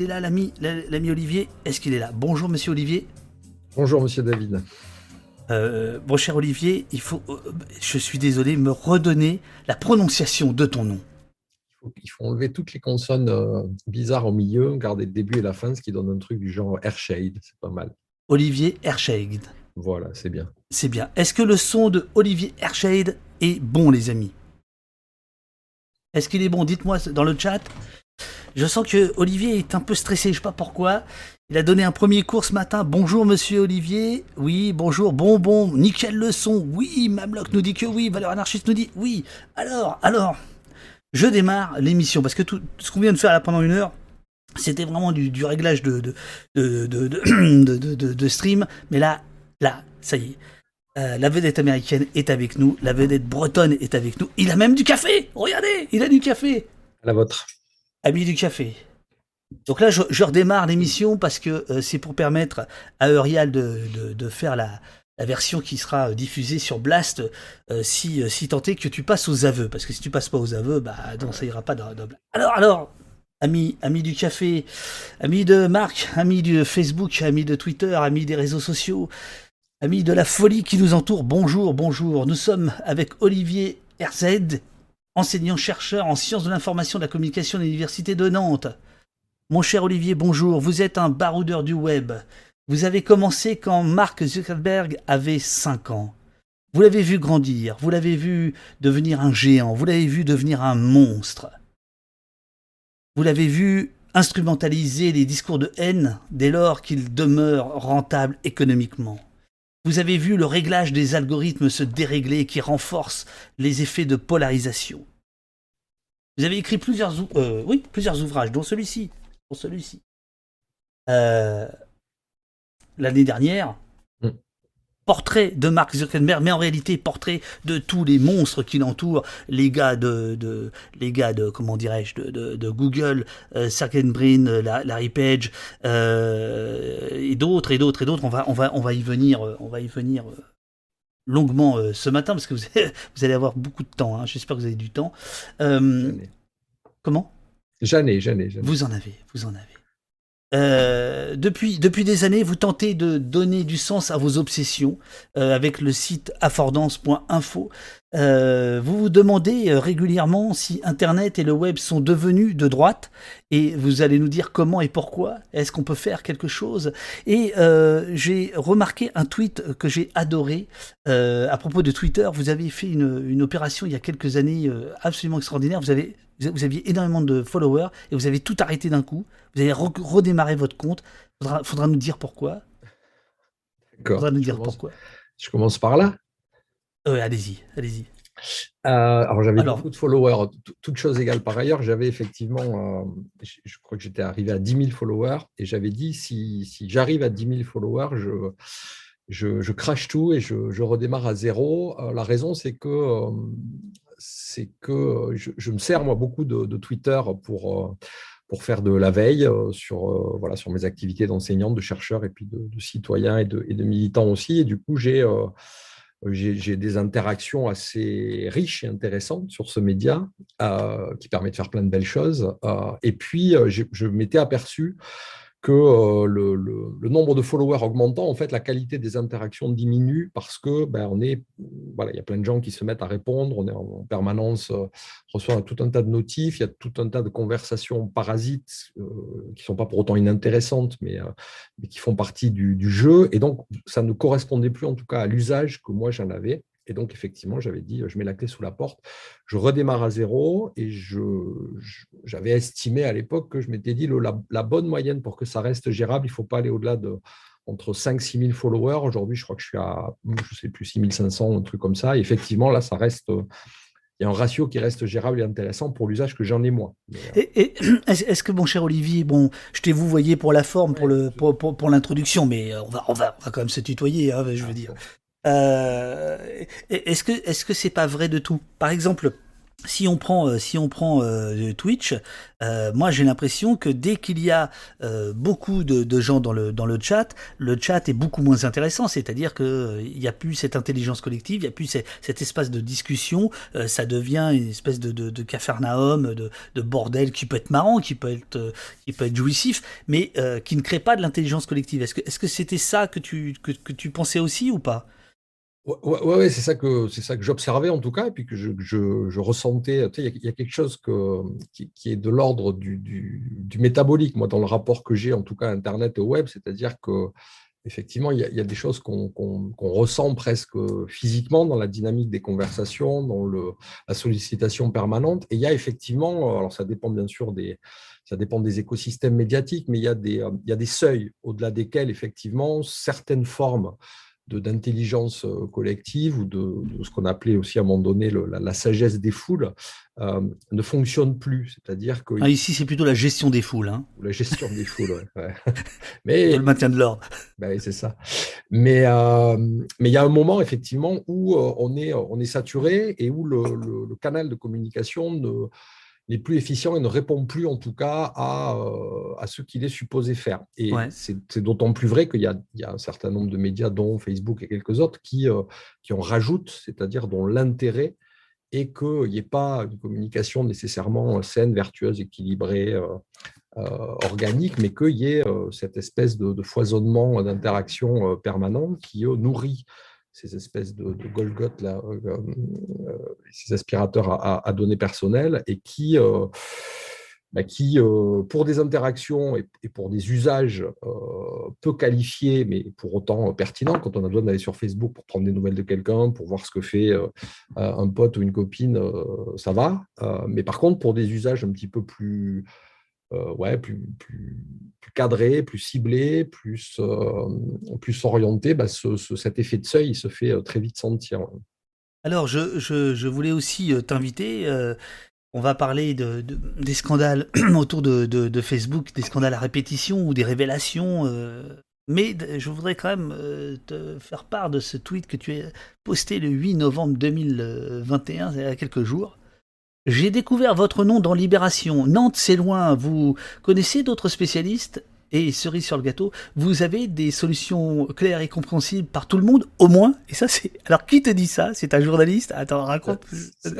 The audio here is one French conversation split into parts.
est là, l'ami, l'ami Olivier Est-ce qu'il est là? Bonjour, monsieur Olivier. Bonjour, monsieur David. Euh, bon cher Olivier, il faut, euh, je suis désolé, me redonner la prononciation de ton nom. Il faut, enlever toutes les consonnes euh, bizarres au milieu, garder le début et la fin, ce qui donne un truc du genre Airshade, c'est pas mal. Olivier Airshade. Voilà, c'est bien. C'est bien. Est-ce que le son de Olivier Airshade est bon, les amis? Est-ce qu'il est bon? Dites-moi dans le chat. Je sens que Olivier est un peu stressé, je sais pas pourquoi. Il a donné un premier cours ce matin. Bonjour monsieur Olivier. Oui, bonjour. Bon, bon, nickel leçon. Oui, Mamlock nous dit que oui. Valeur anarchiste nous dit oui. Alors, alors, je démarre l'émission parce que tout ce qu'on vient de faire là pendant une heure, c'était vraiment du, réglage de, stream. Mais là, là, ça y est. Euh, la vedette américaine est avec nous, la vedette bretonne est avec nous. Il a même du café. Regardez, il a du café. À la vôtre. Ami du café. Donc là, je, redémarre l'émission parce que euh, c'est pour permettre à Eurial de, faire la, version qui sera diffusée sur Blast euh, si, euh, si tant est que tu passes aux aveux. Parce que si tu passes pas aux aveux, bah non, ça ira pas dans, Alors, alors, amis, amis du café, amis de Marc, amis du Facebook, amis de Twitter, amis des réseaux sociaux, amis de la folie qui nous entoure, bonjour, bonjour. Nous sommes avec Olivier RZ, enseignant-chercheur en sciences de l'information et de la communication de l'Université de Nantes. Mon cher Olivier, bonjour. Vous êtes un baroudeur du web. Vous avez commencé quand Mark Zuckerberg avait 5 ans. Vous l'avez vu grandir, vous l'avez vu devenir un géant, vous l'avez vu devenir un monstre. Vous l'avez vu instrumentaliser les discours de haine dès lors qu'il demeure rentable économiquement. Vous avez vu le réglage des algorithmes se dérégler qui renforce les effets de polarisation. Vous avez écrit plusieurs, euh, ouvrages, dont celui-ci. Euh, l'année dernière. Portrait de Mark Zuckerberg, mais en réalité portrait de tous les monstres qui l'entourent, les gars de, les gars de comment dirais-je de, Google, euh, Brin, Larry Page euh, et d'autres et d'autres et d'autres. On va on va on va y venir on va y venir longuement ce matin parce que vous, allez avoir beaucoup de temps. Hein. J'espère que vous avez du temps. comment? Jamais, ai, jamais. Vous en avez, vous en avez. Euh, depuis, depuis des années, vous tentez de donner du sens à vos obsessions euh, avec le site affordance.info. Euh, vous vous demandez régulièrement si Internet et le web sont devenus de droite et vous allez nous dire comment et pourquoi. Est-ce qu'on peut faire quelque chose? Et j'ai remarqué un tweet que j'ai adoré à propos de Twitter. Vous avez fait une, une opération il y a quelques années absolument extraordinaire. Vous avez vous aviez énormément de followers et vous avez tout arrêté d'un coup. Vous redémarré votre compte. Il faudra, nous dire pourquoi. D'accord. Faudra nous dire pourquoi. Je commence par là. Oui, allez-y, allez-y. Euh, alors j'avais beaucoup de followers, toutes choses égales par ailleurs. J'avais effectivement, euh, je, crois que j'étais arrivé à 10 000 followers et j'avais dit si, si j'arrive à 10 000 followers, je, je, je, crache tout et je, je redémarre à zéro. Euh, la raison, c'est que c'est que je, me sers moi beaucoup de, Twitter pour, pour faire de la veille sur, voilà, sur mes activités d'enseignante, de chercheur et puis de, citoyen et de, et de militant aussi. Et du coup, j'ai j'ai des interactions assez riches et intéressantes sur ce média qui permet de faire plein de belles choses. et puis, je m'étais aperçu que euh, le, nombre de followers augmentant, en fait, la qualité des interactions diminue parce que ben, voilà, il y a plein de gens qui se mettent à répondre, on est en, permanence, euh, reçoit tout un tas de notifs, il y a tout un tas de conversations parasites euh, qui ne sont pas pour autant inintéressantes, mais, mais qui font partie du, du, jeu, et donc ça ne correspondait plus en tout cas à l'usage que moi j'en avais. Et donc, effectivement, j'avais dit, je mets la clé sous la porte, je redémarre à zéro et j'avais estimé à l'époque que je m'étais dit, la, bonne moyenne pour que ça reste gérable, il ne faut pas aller au-delà de entre 5 6 000 followers. Aujourd'hui, je crois que je suis à, je sais plus, 6 500, un truc comme ça. Et effectivement, là, ça reste, il y a un ratio qui reste gérable et intéressant pour l'usage que j'en ai moins. Et, est-ce que mon cher Olivier, bon, je t'ai vous voyez pour la forme, pour le, pour, l'introduction, mais on va, on va, on va quand même se tutoyer, hein, je veux ah, dire. Euh, est-ce que est-ce que c'est pas vrai de tout? Par exemple, si on prend, euh, si on prend euh, Twitch, moi j'ai l'impression que dès qu'il y a beaucoup de, gens dans le, dans le chat, le chat est beaucoup moins intéressant. C'est-à-dire qu'il il n'y a plus cette intelligence collective, il n'y a plus cet espace de discussion. ça devient une espèce de, de, de cafarnaum, de, de, bordel qui peut être marrant, qui peut être, qui peut être jouissif, mais qui ne crée pas de l'intelligence collective. Est-ce que, est-ce que c'était ça que tu, que, que tu pensais aussi ou pas? Ouais, ouais, c'est ça que que j'observais en tout cas, et puis que je, ressentais. il y, a quelque chose qui, est de l'ordre du, métabolique, moi, dans le rapport que j'ai, en tout cas, Internet et web, c'est-à-dire que effectivement, il y, a, des choses qu'on ressent presque physiquement dans la dynamique des conversations, dans la sollicitation permanente. Et il y a effectivement, alors ça dépend bien sûr des, ça dépend des écosystèmes médiatiques, mais il y a des, il y a des seuils au-delà desquels, effectivement, certaines formes d'intelligence euh, collective ou de, ce qu'on appelait aussi à un moment donné la, sagesse des foules euh, ne fonctionne plus. C'est-à-dire que ah, ici c'est plutôt la gestion des foules. Hein. La gestion des foules, ouais. Mais le maintien de l'ordre. Ben, c'est ça. Mais euh, mais il y a un moment effectivement où on est on est saturé et où le, le canal de communication ne n'est plus efficient et ne répond plus en tout cas à, euh, à ce qu'il est supposé faire. Et c'est d'autant plus vrai qu'il y, y, a un certain nombre de médias, dont Facebook et quelques autres, qui, euh, qui en rajoutent, c'est-à-dire dont l'intérêt est qu'il n'y ait pas une communication nécessairement saine, vertueuse, équilibrée, euh, organique, mais qu'il y ait cette espèce de, de foisonnement d'interaction permanente qui nourrit ces espèces de, de là, euh, euh, ces aspirateurs à, données personnelles, et qui, euh, bah, qui pour des interactions et, pour des usages peu qualifiés, mais pour autant pertinents, quand on a besoin d'aller sur Facebook pour prendre des nouvelles de quelqu'un, pour voir ce que fait un pote ou une copine, ça va. mais par contre, pour des usages un petit peu plus euh, ouais, plus, cadré, plus ciblé, plus, euh, plus orienté, bah, cet effet de seuil il se fait euh, très vite sentir. Alors, je, je, voulais aussi t'inviter. on va parler de, des scandales autour de, de, Facebook, des scandales à répétition ou des révélations. mais je voudrais quand même te faire part de ce tweet que tu as posté le 8 novembre 2021, il y a quelques jours. J'ai découvert votre nom dans Libération. Nantes, c'est loin. Vous connaissez d'autres spécialistes? Et cerise sur le gâteau, vous avez des solutions claires et compréhensibles par tout le monde, au moins? Et ça, c'est. Alors, qui te dit ça? C'est un journaliste? Attends, raconte.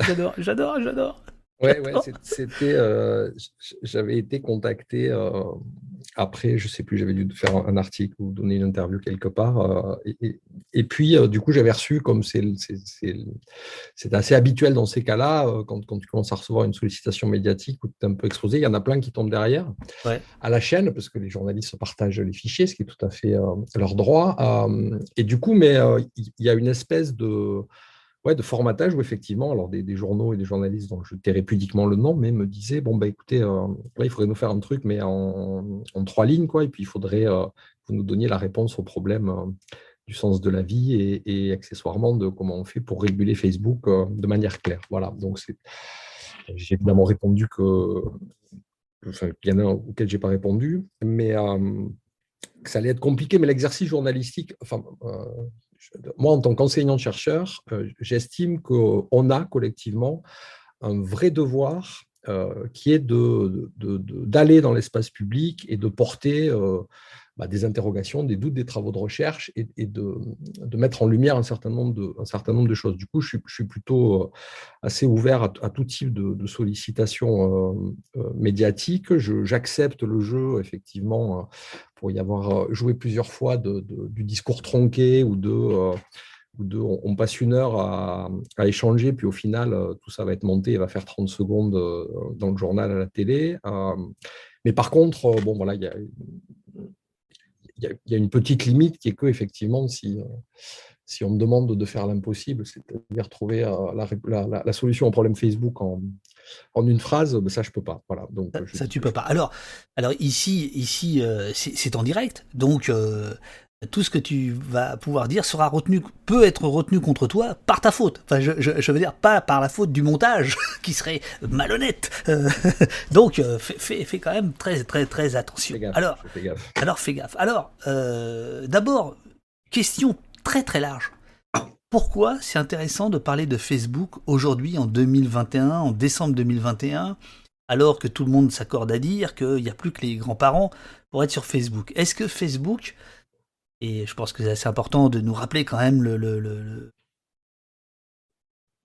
J'adore, j'adore, j'adore. Ouais, ouais, c'était. Euh, j'avais été contacté euh, après, je sais plus, j'avais dû faire un article ou donner une interview quelque part. Euh, et, puis, du coup, j'avais reçu, comme c'est assez habituel dans ces cas-là, quand, quand, tu commences à recevoir une sollicitation médiatique ou tu es un peu exposé, il y en a plein qui tombent derrière à la chaîne, parce que les journalistes partagent les fichiers, ce qui est tout à fait leur droit. et du coup, mais il y a une espèce de ouais, de formatage où effectivement, alors des, journaux et des journalistes dont je tairai pudiquement le nom, mais me disaient bon bah écoutez, euh, là, il faudrait nous faire un truc, mais en, trois lignes, quoi, et puis il faudrait euh, que vous nous donniez la réponse au problème euh, du sens de la vie et, accessoirement de comment on fait pour réguler Facebook de manière claire. Voilà, donc j'ai évidemment répondu que il y en a auquel j'ai pas répondu, mais que ça allait être compliqué, mais l'exercice journalistique, moi, en tant qu'enseignant-chercheur, euh, j'estime qu'on a collectivement un vrai devoir euh, qui est d'aller dans l'espace public et de porter euh, bah, des interrogations, des doutes, des travaux de recherche et, de, mettre en lumière un certain nombre de, choses. Du coup, je suis, plutôt assez ouvert à, tout type de, sollicitations médiatiques. J'accepte le jeu, effectivement, pour y avoir joué plusieurs fois du discours tronqué ou de on, passe une heure à, échanger, puis au final, tout ça va être monté et va faire 30 secondes dans le journal à la télé. mais par contre, bon, voilà, il y a, y a, une petite limite qui est que, effectivement, si, si on me demande de faire l'impossible, c'est-à-dire trouver la, solution au problème Facebook en, en une phrase, ben ça je peux pas. Voilà. Donc ça, tu peux pas. Alors, alors ici, ici, c'est en direct, donc tout ce que tu vas pouvoir dire sera retenu, peut être retenu contre toi par ta faute. Enfin, je, veux dire, pas par la faute du montage, qui serait malhonnête. Euh, donc, euh, fais, quand même très, très, très attention. alors, fais alors, fais gaffe. Alors, euh, d'abord, question très, très large. pourquoi c'est intéressant de parler de Facebook aujourd'hui en 2021, en décembre 2021, alors que tout le monde s'accorde à dire qu'il n'y a plus que les grands-parents pour être sur Facebook? Est-ce que Facebook, et je pense que c'est assez important de nous rappeler quand même le,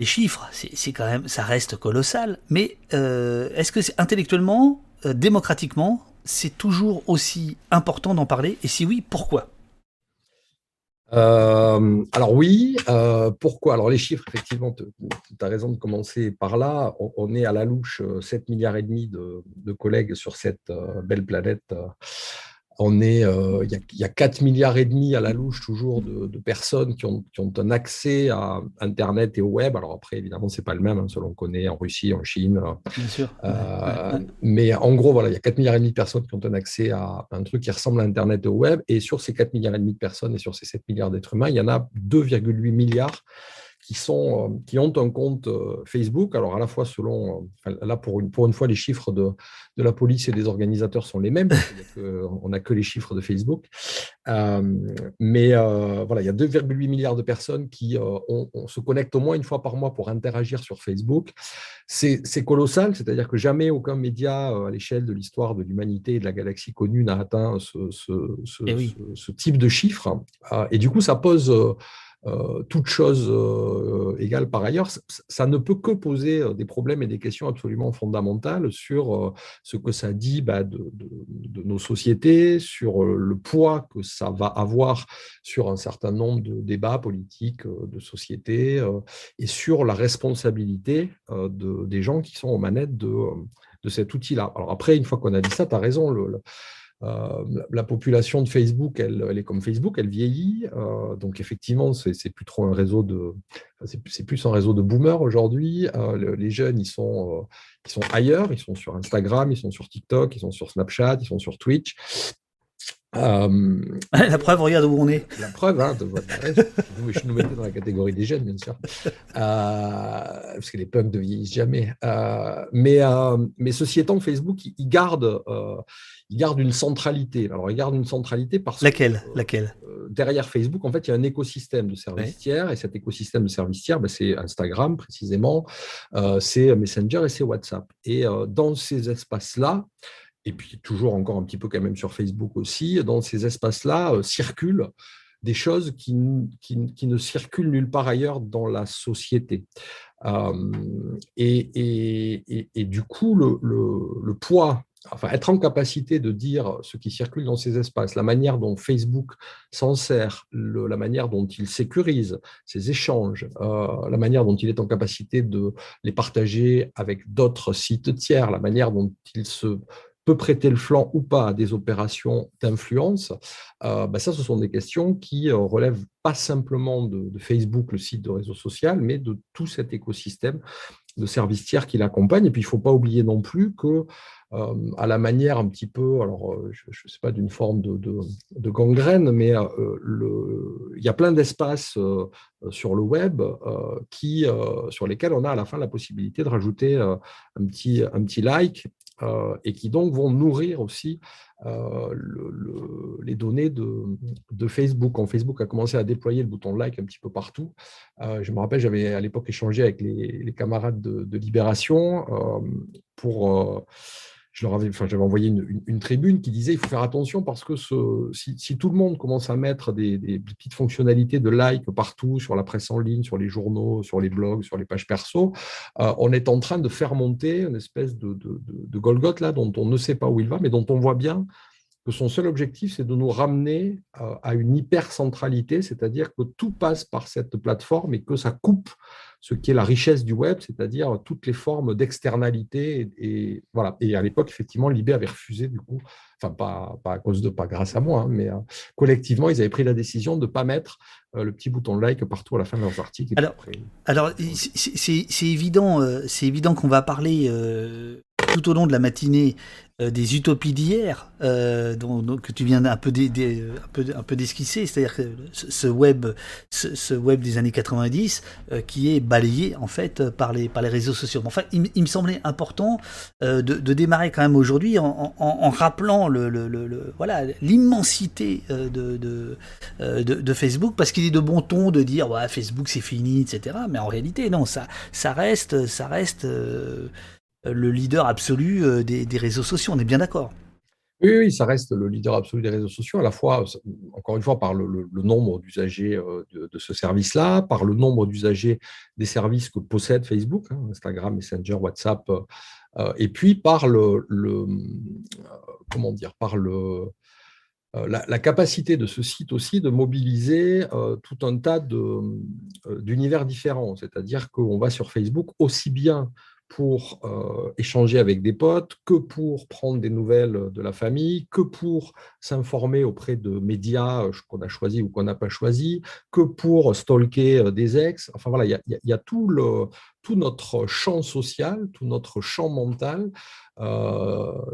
les chiffres, c'est quand même, ça reste colossal, mais euh, est-ce que intellectuellement, euh, démocratiquement, c'est toujours aussi important d'en parler? Et si oui, pourquoi? Euh, alors oui, pourquoi? Alors les chiffres, effectivement, tu as raison de commencer par là. On, est à la louche 7 milliards et demi de, de collègues sur cette belle planète on est, euh, il y, a 4 milliards et demi à la louche toujours de, personnes qui ont, un accès à Internet et au web. Alors après, évidemment, c'est pas le même, hein, selon qu'on connaît en Russie, en Chine. Bien sûr. Euh, mais en gros, voilà, il y a 4 milliards et demi de personnes qui ont un accès à un truc qui ressemble à Internet et au web. Et sur ces 4 milliards et demi de personnes et sur ces 7 milliards d'êtres humains, il y en a 2,8 milliards qui, sont, euh, qui ont un compte euh, Facebook. Alors, à la fois selon, euh, là, pour une, pour une fois, les chiffres de, de la police et des organisateurs sont les mêmes. on n'a que les chiffres de Facebook. mais voilà, il y a 2,8 milliards de personnes qui on, se connectent au moins une fois par mois pour interagir sur Facebook. C'est colossal, c'est-à-dire que jamais aucun média à l'échelle de l'histoire de l'humanité et de la galaxie connue n'a atteint ce, ce, ce, eh ce, type de chiffres. et du coup, ça pose euh, toute chose euh, égale par ailleurs, ça, ne peut que poser euh, des problèmes et des questions absolument fondamentales sur ce que ça dit bah, de, nos sociétés, sur le poids que ça va avoir sur un certain nombre de débats politiques, de sociétés, et sur la responsabilité des gens qui sont aux manettes de, cet outil-là. Alors après, une fois qu'on a dit ça, tu as raison. Euh, la population de Facebook, elle, est comme Facebook, elle vieillit. Euh, donc effectivement, c'est plus un réseau de, boomers aujourd'hui. Euh, les jeunes, ils ils sont ailleurs, ils sont sur Instagram, ils sont sur TikTok, ils sont sur Snapchat, ils sont sur Twitch. Euh, la preuve, regarde où on est. La preuve, hein, de, je nous mettais dans la catégorie des jeunes, bien sûr, euh, parce que les punks ne vieillissent jamais. Euh, mais, mais ceci étant, Facebook, il, garde, il garde une centralité. Alors, il garde une centralité parce laquelle, que laquelle? derrière Facebook, en fait, il y a un écosystème de services tiers, et cet écosystème de services tiers, ben, c'est Instagram précisément, c'est Messenger et c'est WhatsApp. Et dans ces espaces-là, et puis toujours encore un petit peu quand même sur Facebook aussi, dans ces espaces-là euh, circulent des choses qui, qui, ne circulent nulle part ailleurs dans la société. Euh, et, et, et, du coup, le, le, poids, enfin être en capacité de dire ce qui circule dans ces espaces, la manière dont Facebook s'en sert, la manière dont il sécurise ces échanges, euh, la manière dont il est en capacité de les partager avec d'autres sites tiers, la manière dont il se peut prêter le flanc ou pas à des opérations d'influence, euh, bah, ça, ce sont des questions qui euh, relèvent pas simplement de, Facebook, le site de réseau social, mais de tout cet écosystème de services tiers qui l'accompagne. Et puis, il ne faut pas oublier non plus que, euh, à la manière un petit peu, alors je ne sais pas, d'une forme de, gangrène, mais il y a plein d'espaces sur le web qui, sur lesquels on a à la fin la possibilité de rajouter un, petit, un petit like euh, et qui donc vont nourrir aussi euh, les données de, Facebook. Quand Facebook a commencé à déployer le bouton like un petit peu partout, euh, je me rappelle, j'avais à l'époque échangé avec les, camarades de Libération pour je leur avais, j'avais envoyé une, tribune qui disait il faut faire attention parce que si, tout le monde commence à mettre des, petites fonctionnalités de like partout sur la presse en ligne, sur les journaux, sur les blogs, sur les pages perso, euh, on est en train de faire monter une espèce de, de, de, là dont on ne sait pas où il va, mais dont on voit bien que son seul objectif, c'est de nous ramener euh, à une hyper-centralité, c'est-à-dire que tout passe par cette plateforme et que ça coupe ce qui est la richesse du web, c'est-à-dire toutes les formes d'externalité. Et, voilà. Et à l'époque, effectivement, Libé avait refusé, du coup, enfin, pas, pas à cause de, pas grâce à moi, hein, mais euh, collectivement, ils avaient pris la décision de ne pas mettre euh, le petit bouton like partout à la fin de leurs articles. Alors, alors c'est évident, c'est évident qu'on va parler tout au long de la matinée euh, des utopies d'hier, euh, que tu viens un peu, d'esquisser, c'est-à-dire ce web, ce, web des années 90 euh, qui est balayé en fait par les, par les réseaux sociaux. Enfin, il, me semblait important de, de, démarrer quand même aujourd'hui en, rappelant le, voilà l'immensité de, de, de, de, Facebook, parce qu'il est de bon ton de dire Facebook c'est fini, etc. Mais en réalité, non, ça, ça reste, ça reste le leader absolu euh, des, réseaux sociaux. On est bien d'accord. Oui, oui, ça reste le leader absolu des réseaux sociaux, à la fois, encore une fois, par le, nombre d'usagers euh, de, ce service-là, par le nombre d'usagers des services que possède Facebook, hein, Instagram, Messenger, WhatsApp, euh, et puis par le, comment dire, par le, la, capacité de ce site aussi de mobiliser tout un tas d'univers différents. C'est-à-dire qu'on va sur Facebook aussi bien pour euh, échanger avec des potes, que pour prendre des nouvelles de la famille, que pour s'informer auprès de médias euh, qu'on a choisis ou qu'on n'a pas choisis, que pour stalker euh, des ex. Enfin voilà, il y, a, tout, le, tout notre champ social, tout notre champ mental.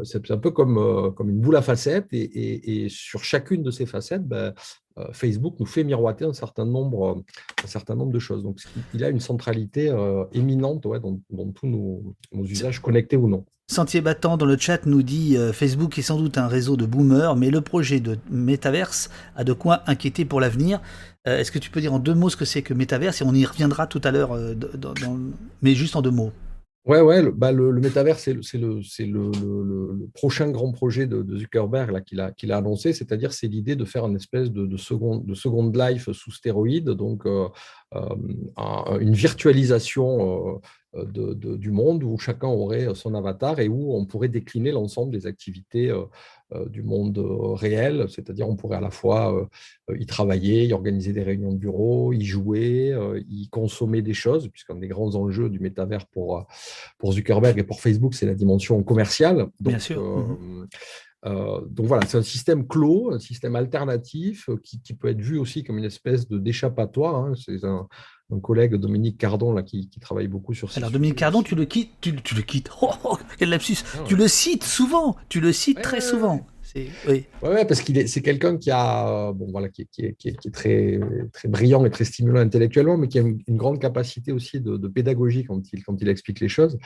c'est un peu comme, comme une boule à facettes et, sur chacune de ces facettes, ben, euh, Facebook nous fait miroiter un certain nombre, un certain nombre de choses. Donc, il a une centralité euh, éminente dans, tous nos, usages connectés ou non. Sentier Battant dans le chat nous dit euh, Facebook est sans doute un réseau de boomers, mais le projet de Metaverse a de quoi inquiéter pour l'avenir. Est-ce que tu peux dire en deux mots ce que c'est que Metaverse Et on y reviendra tout à l'heure, mais juste en deux mots. Ouais, ouais, le, bah, le, métavers, c'est le, le, prochain grand projet de, Zuckerberg qu'il a, annoncé, c'est-à-dire c'est l'idée de faire une espèce de, de, seconde, de life sous stéroïde, donc euh, euh, une virtualisation euh, de, du monde où chacun aurait son avatar et où on pourrait décliner l'ensemble des activités euh, du monde euh, réel, c'est-à-dire on pourrait à la fois euh, y travailler, y organiser des réunions de bureau, y jouer, y consommer des choses, puisqu'un des grands enjeux du métavers pour, pour Zuckerberg et pour Facebook, c'est la dimension commerciale. Bien sûr. Mhm. donc voilà, c'est un système clos, un système alternatif qui, peut être vu aussi comme une espèce de d'échappatoire. Hein. C'est un, collègue Dominique Cardon là, qui, travaille beaucoup sur ça. Alors Dominique Cardon, tu le quittes, tu, le quittes. Oh, oh, quel lapsus ah Tu le cites souvent, tu le cites très souvent. Oui. Ouais, parce qu'il est, c'est quelqu'un qui a, bon voilà, qui, qui, qui, est très, très brillant et très stimulant intellectuellement, mais qui a une, grande capacité aussi de, pédagogie quand il, quand il explique les choses.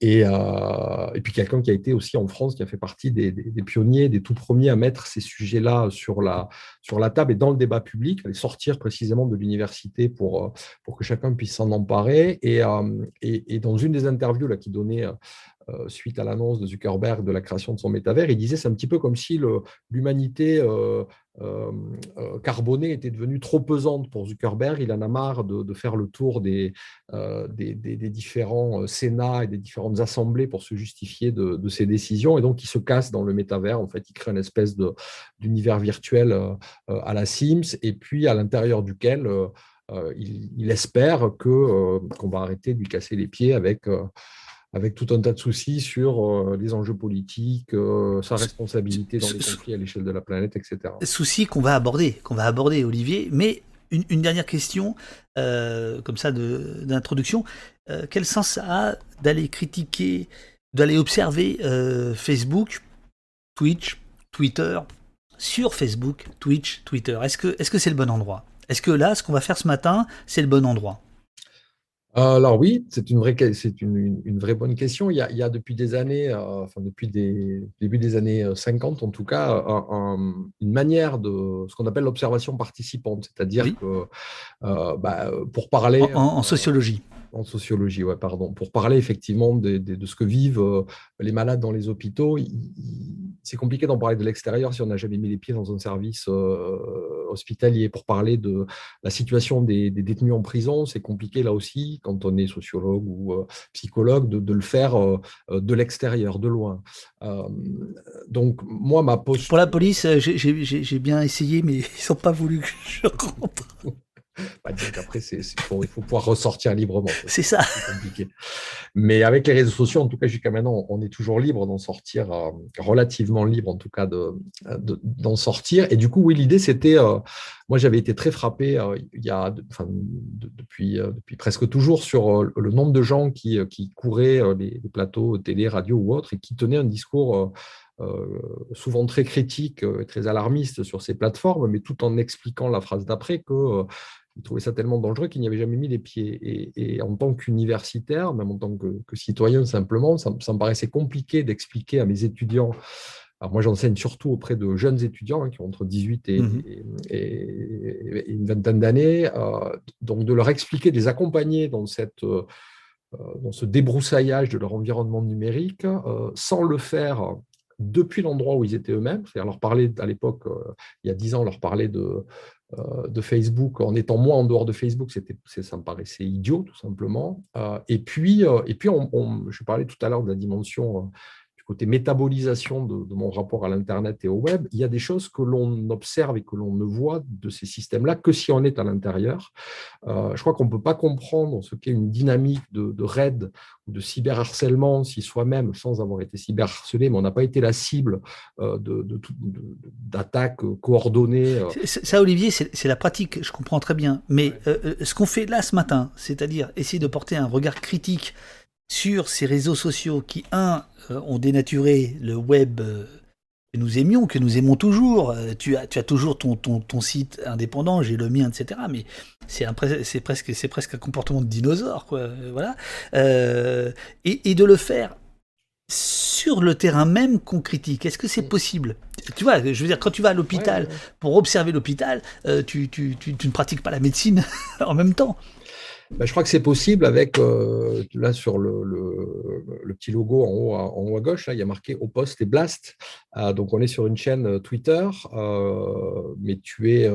Et, euh, et puis quelqu'un qui a été aussi en France, qui a fait partie des, pionniers, des tout premiers à mettre ces sujets-là sur la, sur la table et dans le débat public, les sortir précisément de l'université pour, pour que chacun puisse s'en emparer. Et, euh, et, et, dans une des interviews là, qui donnait euh, suite à l'annonce de Zuckerberg de la création de son métavers, il disait c'est un petit peu comme si l'humanité euh, euh, carbonée était devenue trop pesante pour Zuckerberg. Il en a marre de, faire le tour des, différents sénats et des différentes assemblées pour se justifier de, ses décisions. Et donc, il se casse dans le métavers. En fait, il crée une espèce d'univers virtuel à la Sims et puis à l'intérieur duquel il, espère que qu'on va arrêter de lui casser les pieds avec avec tout un tas de soucis sur euh, les enjeux politiques, euh, sa responsabilité dans les conflits à l'échelle de la planète, etc. Soucis qu'on va aborder, qu'on va aborder, Olivier. Mais une, dernière question, euh, comme ça, d'introduction. quel sens ça a d'aller critiquer, d'aller observer Facebook, Twitch, Twitter, sur Facebook, Twitch, Twitter? Est-ce que c'est -ce c'est le bon endroit? Est-ce que là, ce qu'on va faire ce matin, c'est le bon endroit? Alors oui, c'est une vraie, c'est une, une, vraie bonne question. Il y a, il y a depuis des années, euh, enfin depuis des début des années 50 en tout cas, une manière de ce qu'on appelle l'observation participante, c'est-à-dire que euh, bah, pour parler en sociologie en sociologie, ouais, pardon, pour parler effectivement de, ce que vivent euh, les malades dans les hôpitaux. C'est compliqué d'en parler de l'extérieur si on n'a jamais mis les pieds dans un service euh, hospitalier. Pour parler de la situation des, détenus en prison, c'est compliqué là aussi, quand on est sociologue ou euh, psychologue, de, le faire de l'extérieur, de loin. donc, moi, ma posture. Pour la police, j'ai bien essayé, mais ils n'ont pas voulu que je rentre. après, il faut pouvoir ressortir librement. C'est ça. compliqué. Mais avec les réseaux sociaux, en tout cas, jusqu'à maintenant, on est toujours libre d'en sortir, euh, relativement libre en tout cas d'en de, d'en sortir. Et du coup, oui, l'idée, c'était, euh, moi, j'avais été très frappé il y a, depuis, depuis presque toujours sur le nombre de gens qui, qui couraient les, plateaux télé, radio ou autres et qui tenaient un discours souvent très critique et très alarmiste sur ces plateformes, mais tout en expliquant la phrase d'après que il trouvait ça tellement dangereux qu'il n'y avait jamais mis les pieds. Et, en tant qu'universitaire, même en tant que, citoyen simplement, ça, me paraissait compliqué d'expliquer à mes étudiants. Alors moi, j'enseigne surtout auprès de jeunes étudiants hein, qui ont entre 18 mmh et, une vingtaine d'années, euh, donc de leur expliquer, de les accompagner dans, cette, euh, dans ce débroussaillage de leur environnement numérique, euh, sans le faire depuis l'endroit où ils étaient eux-mêmes. C'est-à-dire leur parler à l'époque, il y a dix ans, leur parler de, de Facebook, en étant moins en dehors de Facebook, c'était, ça me paraissait idiot, tout simplement. Euh, et puis, euh, et puis je parlais tout à l'heure de la dimension côté métabolisation de, mon rapport à l'Internet et au web, il y a des choses que l'on observe et que l'on ne voit de ces systèmes-là que si on est à l'intérieur. Euh, je crois qu'on ne peut pas comprendre ce qu'est une dynamique de, raid ou de cyberharcèlement si soi-même, sans avoir été cyberharcelé, mais on n'a pas été la cible euh, d'attaques coordonnées. Euh. Ça, Olivier, c'est la pratique, je comprends très bien. Mais ce qu'on fait là ce matin, c'est-à-dire essayer de porter un regard critique sur ces réseaux sociaux qui, un, euh, ont dénaturé le web euh, que nous aimions, que nous aimons toujours. Euh, tu as, tu as toujours ton, ton, ton site indépendant, j'ai le mien, etc. Mais c'est presque, c'est presque un comportement de dinosaure, quoi. Voilà. et, et, de le faire sur le terrain même qu'on critique. Est-ce que c'est mm. possible? Tu vois, je veux dire, quand tu vas à l'hôpital pour observer l'hôpital, tu, tu, tu, tu, ne pratiques pas la médecine en même temps. Ben, je crois que c'est possible avec, euh, là sur le, petit logo en haut, à, en haut à gauche, là, il y a marqué au poste et blast. Euh, donc on est sur une chaîne euh, Twitter, mais tu es,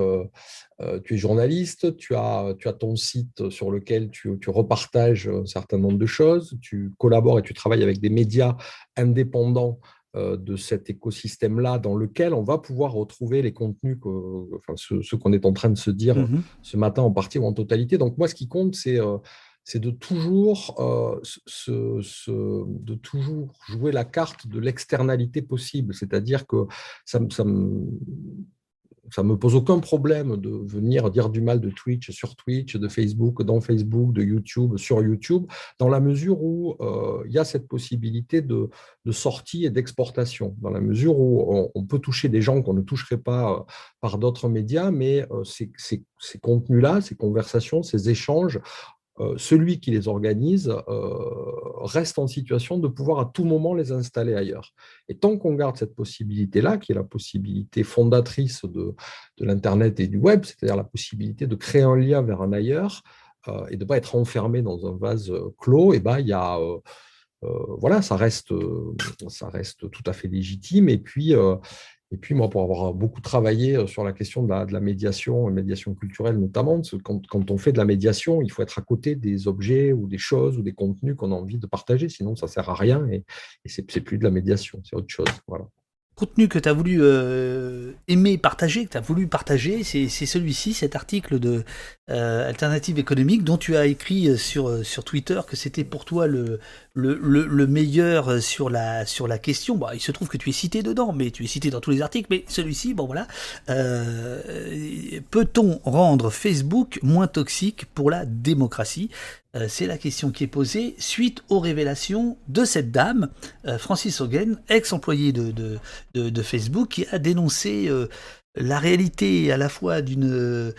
tu es journaliste, tu as, tu as ton site sur lequel tu, repartages un certain nombre de choses, tu collabores et tu travailles avec des médias indépendants euh, de cet écosystème-là dans lequel on va pouvoir retrouver les contenus, que, enfin, ce, qu'on est en train de se dire mmh ce matin en partie ou en totalité. Donc moi, ce qui compte, c'est euh, c'est de toujours, euh, de toujours jouer la carte de l'externalité possible. C'est-à-dire que ça, ça me ça me pose aucun problème de venir dire du mal de Twitch sur Twitch, de Facebook dans Facebook, de YouTube sur YouTube, dans la mesure où euh, il y a cette possibilité de, sortie et d'exportation, dans la mesure où on, peut toucher des gens qu'on ne toucherait pas euh, par d'autres médias, mais euh, ces, contenus-là, ces conversations, ces échanges, celui qui les organise euh, reste en situation de pouvoir à tout moment les installer ailleurs. Et tant qu'on garde cette possibilité-là, qui est la possibilité fondatrice de, l'Internet et du web, c'est-à-dire la possibilité de créer un lien vers un ailleurs euh, et de ne pas être enfermé dans un vase clos, et eh ben, il y a... voilà, ça reste, ça reste tout à fait légitime. Et puis, et puis, moi, pour avoir beaucoup travaillé euh, sur la question de la, médiation, médiation culturelle notamment, quand, quand, on fait de la médiation, il faut être à côté des objets ou des choses ou des contenus qu'on a envie de partager, sinon ça ne sert à rien et, et c'est plus de la médiation, c'est autre chose. Voilà contenu que tu as voulu euh, aimer partager, que tu as voulu partager, c'est celui-ci, cet article de euh, Alternative économique dont tu as écrit euh, sur, sur Twitter que c'était pour toi le, le, le, meilleur sur la, sur la question. Bon, il se trouve que tu es cité dedans, mais tu es cité dans tous les articles, mais celui-ci, bon voilà. Peut-on rendre Facebook moins toxique pour la démocratie? Euh, c'est la question qui est posée suite aux révélations de cette dame, euh, Francis Hogan, ex-employée de, de, Facebook, qui a dénoncé euh, la réalité à la fois d'une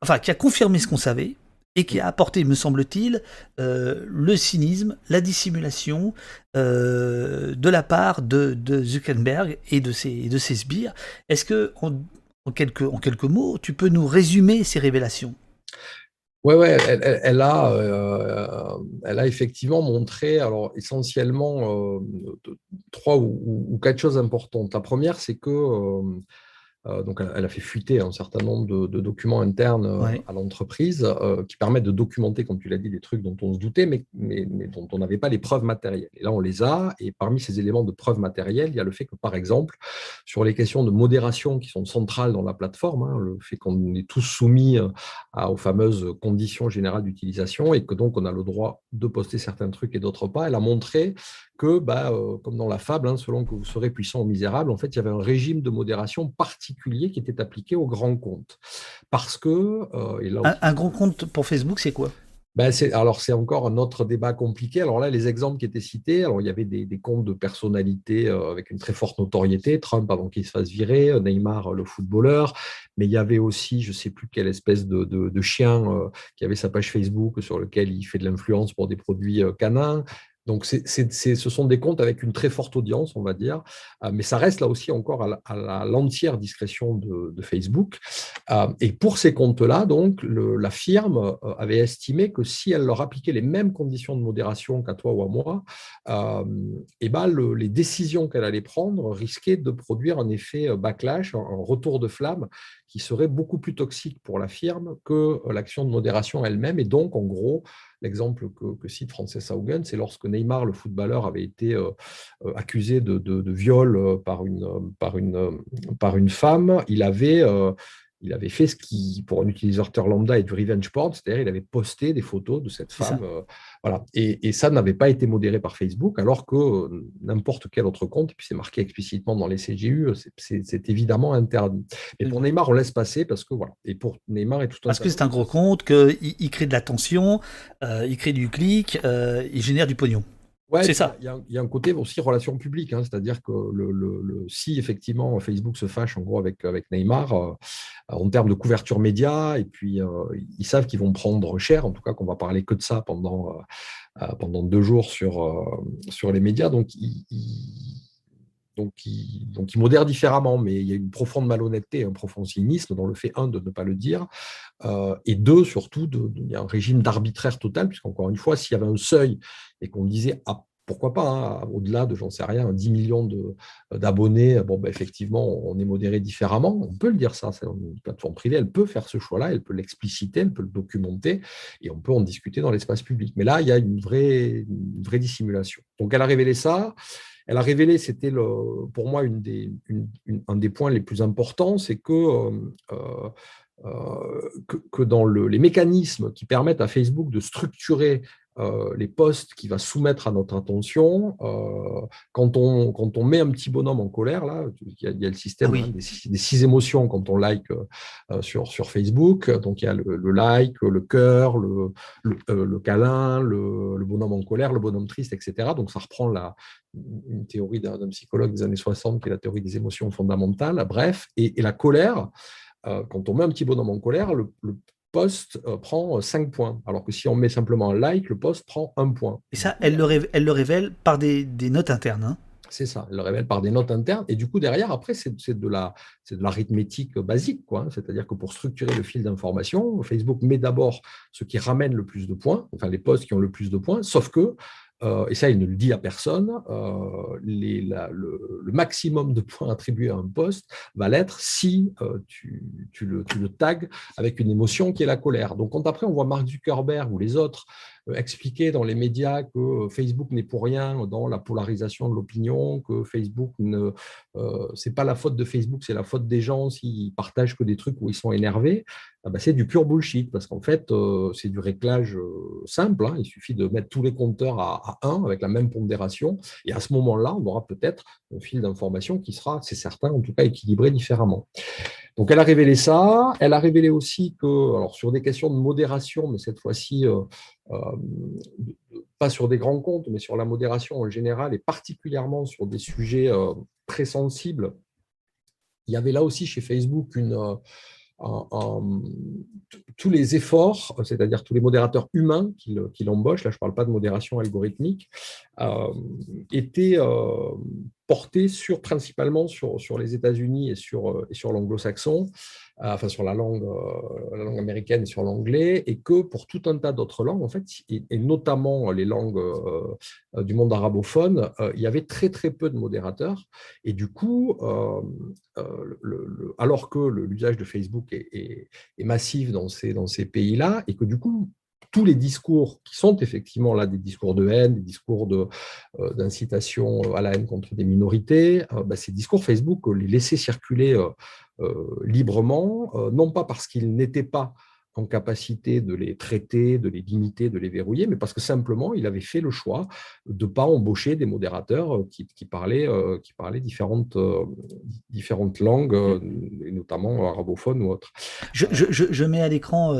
enfin, qui a confirmé ce qu'on savait, et qui a apporté, me semble-t-il, le cynisme, la dissimulation de la part de, Zuckerberg et de ses, de ses sbires. Est-ce que, en, quelques, en quelques mots, tu peux nous résumer ces révélations? Oui, ouais, elle, a, euh, elle a effectivement montré, alors essentiellement, euh, trois ou, quatre choses importantes. La première, c'est que euh, euh, donc, elle a fait fuiter un certain nombre de, documents internes euh, à l'entreprise euh, qui permettent de documenter, comme tu l'as dit, des trucs dont on se doutait, mais, mais, dont on n'avait pas les preuves matérielles. Et là, on les a. Et parmi ces éléments de preuves matérielles, il y a le fait que, par exemple, sur les questions de modération qui sont centrales dans la plateforme, hein, le fait qu'on est tous soumis aux fameuses conditions générales d'utilisation et que donc on a le droit de poster certains trucs et d'autres pas. Elle a montré que, bah, comme dans la fable, hein, selon que vous serez puissant ou misérable, en fait, il y avait un régime de modération particulier qui était appliqué aux grands comptes. Parce que... un grand compte pour Facebook, c'est quoi? Ben alors, c'est encore un autre débat compliqué. Alors là, les exemples qui étaient cités, alors il y avait des, comptes de personnalités euh, avec une très forte notoriété, Trump avant qu'il se fasse virer, euh, Neymar, le footballeur, mais il y avait aussi, je ne sais plus quelle espèce de, chien euh, qui avait sa page Facebook sur lequel il fait de l'influence pour des produits canins. Donc, ce sont des comptes avec une très forte audience, on va dire, euh, mais ça reste là aussi encore à l'entière discrétion de, Facebook. Euh, et pour ces comptes-là, donc, la firme euh, avait estimé que si elle leur appliquait les mêmes conditions de modération qu'à toi ou à moi, eh ben, les décisions qu'elle allait prendre risquaient de produire un effet backlash, un retour de flamme qui serait beaucoup plus toxique pour la firme que l'action de modération elle-même. Et donc, en gros, l'exemple que, cite Frances Haugen, c'est lorsque Neymar, le footballeur, avait été euh, euh, accusé de, viol euh, par une, femme, il avait il avait fait ce qui, pour un utilisateur lambda, est du revenge porn, c'est-à-dire il avait posté des photos de cette femme. Euh, voilà. Et, ça n'avait pas été modéré par Facebook, alors que euh, n'importe quel autre compte, et puis c'est marqué explicitement dans les CGU, c'est évidemment interdit. Mais pour Neymar, on laisse passer parce que voilà. Et pour Neymar et tout Parce que c'est un gros compte, qu'il il crée de l'attention, euh, il crée du clic, il génère du pognon. Ouais, c'est ça. Il y, a, un côté aussi relation publique, hein, c'est-à-dire que le, si effectivement Facebook se fâche en gros avec, avec Neymar euh, en termes de couverture média, et puis euh, ils savent qu'ils vont prendre cher, en tout cas qu'on va parler que de ça pendant, euh, pendant deux jours sur, sur les médias, donc ils, donc, ils, modèrent différemment, mais il y a une profonde malhonnêteté, un profond cynisme dans le fait, un, de ne pas le dire, et deux, surtout, de, il y a un régime d'arbitraire total, puisqu'encore une fois, s'il y avait un seuil et qu'on disait ah, pourquoi pas, hein, au-delà de, j'en sais rien, 10 millions d'abonnés, bon, ben, effectivement, on est modéré différemment. On peut le dire ça, c'est une plateforme privée, elle peut faire ce choix-là, elle peut l'expliciter, elle peut le documenter, et on peut en discuter dans l'espace public. Mais là, il y a une vraie, une vraie dissimulation. Donc, elle a révélé ça. Elle a révélé, c'était pour moi un des points les plus importants, c'est que euh, euh, que, dans les mécanismes qui permettent à Facebook de structurer euh, les posts qu'il va soumettre à notre attention. Euh, quand, on, quand on met un petit bonhomme en colère, là, il y a, le système hein, des, six, émotions quand on like sur, sur Facebook. Donc il y a le, like, le cœur, le, le, câlin, le, bonhomme en colère, le bonhomme triste, etc. Donc ça reprend la, une théorie d'un psychologue des années 60 qui est la théorie des émotions fondamentales. Bref, et, et la colère. Euh, quand on met un petit bonhomme en colère, le, post euh, prend 5 points. Alors que si on met simplement un like, le post prend 1 point. Et ça, elle le, révèle, elle le révèle par des, notes internes. Hein. c'est ça, elle le révèle par des notes internes. Et du coup, derrière, après, c'est de l'arithmétique basique. Hein. C'est-à-dire que pour structurer le fil d'information, Facebook met d'abord ce qui ramène le plus de points, enfin les posts qui ont le plus de points, sauf que euh, et ça il ne le dit à personne, euh, le, maximum de points attribués à un poste va l'être si euh, tu, le, tu, tags avec une émotion qui est la colère. Donc quand après on voit Mark Zuckerberg ou les autres expliquer dans les médias que Facebook n'est pour rien dans la polarisation de l'opinion, que Facebook ne, c'est pas la faute de Facebook, c'est la faute des gens s'ils partagent que des trucs où ils sont énervés. Ah bah, c'est du pur bullshit parce qu'en fait, euh, c'est du réglage euh, simple. Hein. il suffit de mettre tous les compteurs à, 1 avec la même pondération. Et à ce moment-là, on aura peut-être un fil d'information qui sera, c'est certain, en tout cas équilibré différemment. Donc, elle a révélé ça. Elle a révélé aussi que, alors sur des questions de modération, mais cette fois-ci, euh, pas sur des grands comptes, mais sur la modération en général, et particulièrement sur des sujets très sensibles, il y avait là aussi chez Facebook une tous les efforts, c'est-à-dire tous les modérateurs humains qui l'embauchent, là je ne parle pas de modération algorithmique, euh, étaient portés sur, principalement sur, sur les États-Unis et sur, euh, et sur l'anglo-saxon, euh, enfin sur la langue, euh, la langue américaine et sur l'anglais, et que pour tout un tas d'autres langues, en fait, et, notamment les langues du monde arabophone, il y avait très très peu de modérateurs, et du coup, alors que l'usage de Facebook est, est, est, massif dans ces, dans ces pays-là, et que du coup, tous les discours qui sont effectivement là des discours de haine, des discours d'incitation à la haine contre des minorités, bah, ces discours Facebook, les laisser circuler librement, non pas parce qu'ils n'étaient pas en capacité de les traiter, de les limiter, de les verrouiller, mais parce que simplement, il avait fait le choix de ne pas embaucher des modérateurs euh, qui, parlaient, euh, qui parlaient différentes, euh, différentes langues, et notamment arabophones ou autres. Je, mets à l'écran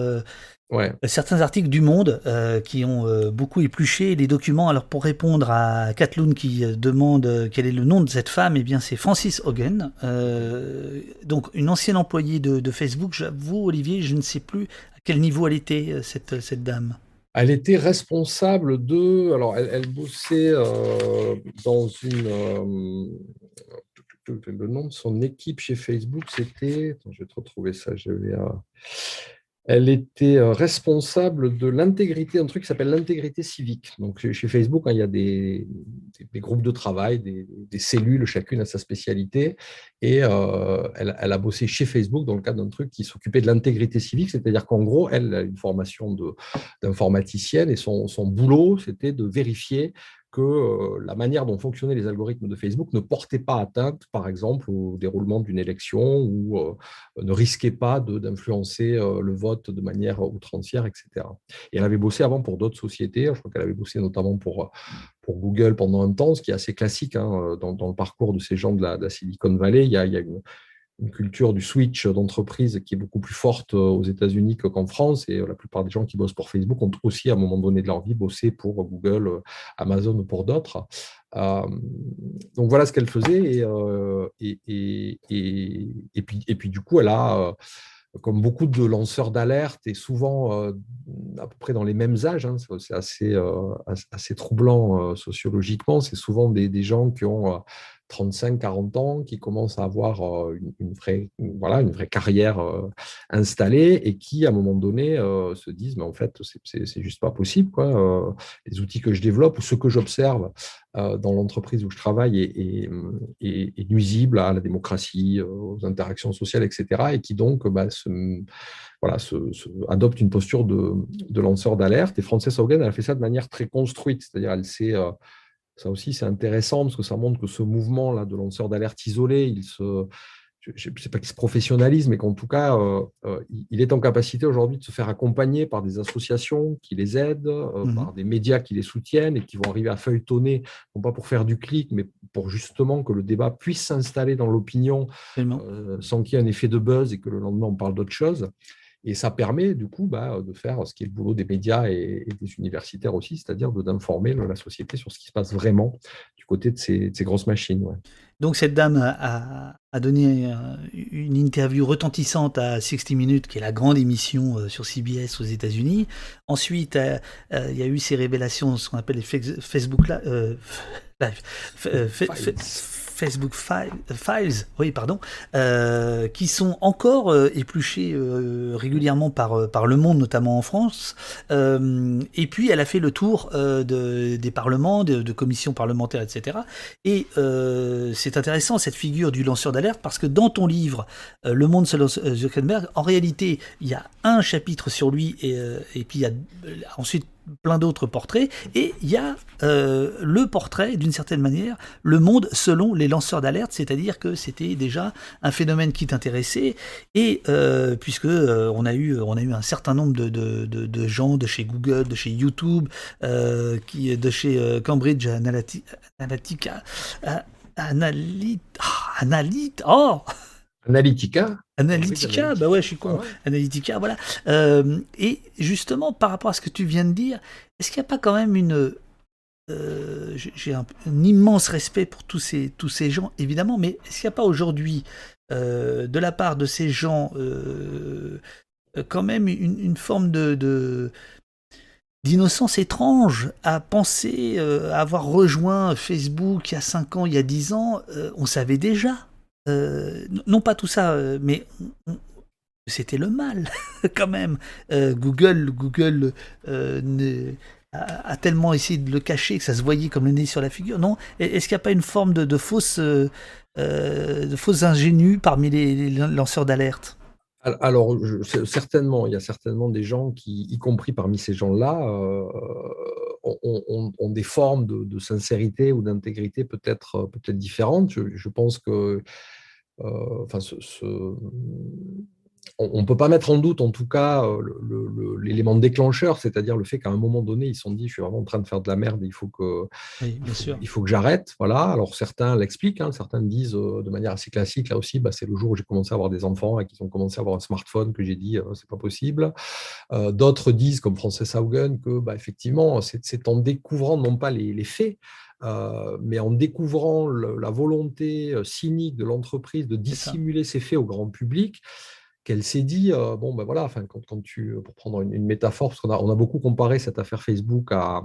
Ouais. Euh, certains articles du Monde euh, qui ont euh, beaucoup épluché les documents. Alors pour répondre à Kathloun qui demande quel est le nom de cette femme, eh bien c'est Francis Hogan, donc une ancienne employée de, Facebook. J'avoue Olivier, je ne sais plus à quel niveau elle était cette, cette dame. Elle était responsable de. Alors, elle, bossait dans une. le nom de son équipe chez Facebook, c'était. Je vais te retrouver ça. Je vais. Elle était euh, responsable de l'intégrité, un truc qui s'appelle l'intégrité civique. Donc, chez Facebook, hein, il y a des, groupes de travail, des, cellules, chacune a sa spécialité. Et euh, elle, a bossé chez Facebook dans le cadre d'un truc qui s'occupait de l'intégrité civique, c'est-à-dire qu'en gros, elle a une formation d'informaticienne et son, son boulot, c'était de vérifier que euh, la manière dont fonctionnaient les algorithmes de Facebook ne portait pas atteinte, par exemple, au déroulement d'une élection ou euh, ne risquait pas d'influencer euh, le vote de manière outrancière, etc. Et elle avait bossé avant pour d'autres sociétés. Je crois qu'elle avait bossé notamment pour, Google pendant un temps, ce qui est assez classique hein, dans, le parcours de ces gens de la, Silicon Valley. Y a, une culture du switch d'entreprise qui est beaucoup plus forte euh, aux États-Unis qu'en France. Et euh, la plupart des gens qui bossent pour Facebook ont aussi, à un moment donné de leur vie, bossé pour Google, euh, Amazon ou pour d'autres. donc voilà ce qu'elle faisait. Et, et, et, puis, et puis, du coup, elle a comme beaucoup de lanceurs d'alerte, et souvent à peu près dans les mêmes âges, hein, c'est assez, assez troublant sociologiquement, c'est souvent des, gens qui ont 35-40 ans, qui commencent à avoir euh, une, vraie, voilà, une vraie carrière euh, installée et qui, à un moment donné, euh, se disent, mais en fait, c'est juste pas possible. Quoi. Les outils que je développe ou ce que j'observe dans l'entreprise où je travaille est, est, nuisible à la démocratie, aux interactions sociales, etc. Et qui donc bah, voilà, adopte une posture de, de lanceur d'alerte. Et Frances Haugen, elle a fait ça de manière très construite, c'est-à-dire elle s'est ça aussi, c'est intéressant parce que ça montre que ce mouvement-là de lanceurs d'alerte isolés, il se, je ne sais pas qu'il se professionnalise, mais qu'en tout cas, euh, euh, il est en capacité aujourd'hui de se faire accompagner par des associations qui les aident, euh, mmh par des médias qui les soutiennent et qui vont arriver à feuilletonner, non pas pour faire du clic, mais pour justement que le débat puisse s'installer dans l'opinion sans qu'il y ait un effet de buzz et que le lendemain on parle d'autre chose. Et ça permet du coup bah, de faire ce qui est le boulot des médias et, des universitaires aussi, c'est-à-dire d'informer la société sur ce qui se passe vraiment du côté de ces, grosses machines. Donc cette dame a, donné euh, une interview retentissante à 60 Minutes, qui est la grande émission euh, sur CBS aux États-Unis. Ensuite, euh, il y a eu ces révélations, ce qu'on appelle les Facebook Live. Facebook Files, oui, pardon, euh, qui sont encore euh, épluchés euh, régulièrement par, par Le Monde, notamment en France. et puis, elle a fait le tour de, des parlements, de, commissions parlementaires, etc. Et c'est intéressant, cette figure du lanceur d'alerte, parce que dans ton livre, Le Monde selon Zuckerberg, en réalité, il y a un chapitre sur lui, et, et puis il y a ensuite plein d'autres portraits, et il y a euh, le portrait, d'une certaine manière, le monde selon les lanceurs d'alerte, c'est-à-dire que c'était déjà un phénomène qui t'intéressait, et euh, puisque euh, on, a eu, on a eu un certain nombre de, de, de, gens de chez Google, de chez YouTube, qui, de chez Cambridge Analytica, Analyt, Analyt, oh Analytica Analytica, bah ouais, je suis con. Analytica, voilà. Euh, et justement, par rapport à ce que tu viens de dire, est-ce qu'il n'y a pas quand même une. Euh, j'ai un, immense respect pour tous ces, tous ces gens, évidemment, mais est-ce qu'il n'y a pas aujourd'hui, euh, de la part de ces gens, quand même une, forme de, d'innocence étrange à penser avoir rejoint Facebook il y a 5 ans, il y a 10 ans, on savait déjà? Non pas tout ça, euh, mais c'était le mal quand même. Euh, Google, Google a, tellement essayé de le cacher que ça se voyait comme le nez sur la figure. Non Est-ce qu'il n'y a pas une forme de, fausse, ingénue parmi les, lanceurs d'alerte? Alors, certainement, il y a certainement des gens qui, y compris parmi ces gens-là, euh, ont, des formes de, sincérité ou d'intégrité peut-être peut différentes. Je, pense que euh, enfin, ce, on ne peut pas mettre en doute, en tout cas, euh, l'élément déclencheur, c'est-à-dire le fait qu'à un moment donné, ils se sont dit, je suis vraiment en train de faire de la merde, il faut que, il faut que j'arrête. Voilà. Alors certains l'expliquent, hein. certains disent euh, de manière assez classique, là aussi, bah, c'est le jour où j'ai commencé à avoir des enfants et qu'ils ont commencé à avoir un smartphone que j'ai dit, euh, c'est pas possible. D'autres disent, comme Frances Haugen, que bah, effectivement, c'est en découvrant non pas les, faits, mais en découvrant la volonté cynique de l'entreprise de dissimuler ses faits au grand public, qu'elle s'est dit, euh, bon ben voilà, enfin, quand, quand tu, pour prendre une, métaphore, parce qu'on a, on a beaucoup comparé cette affaire Facebook à,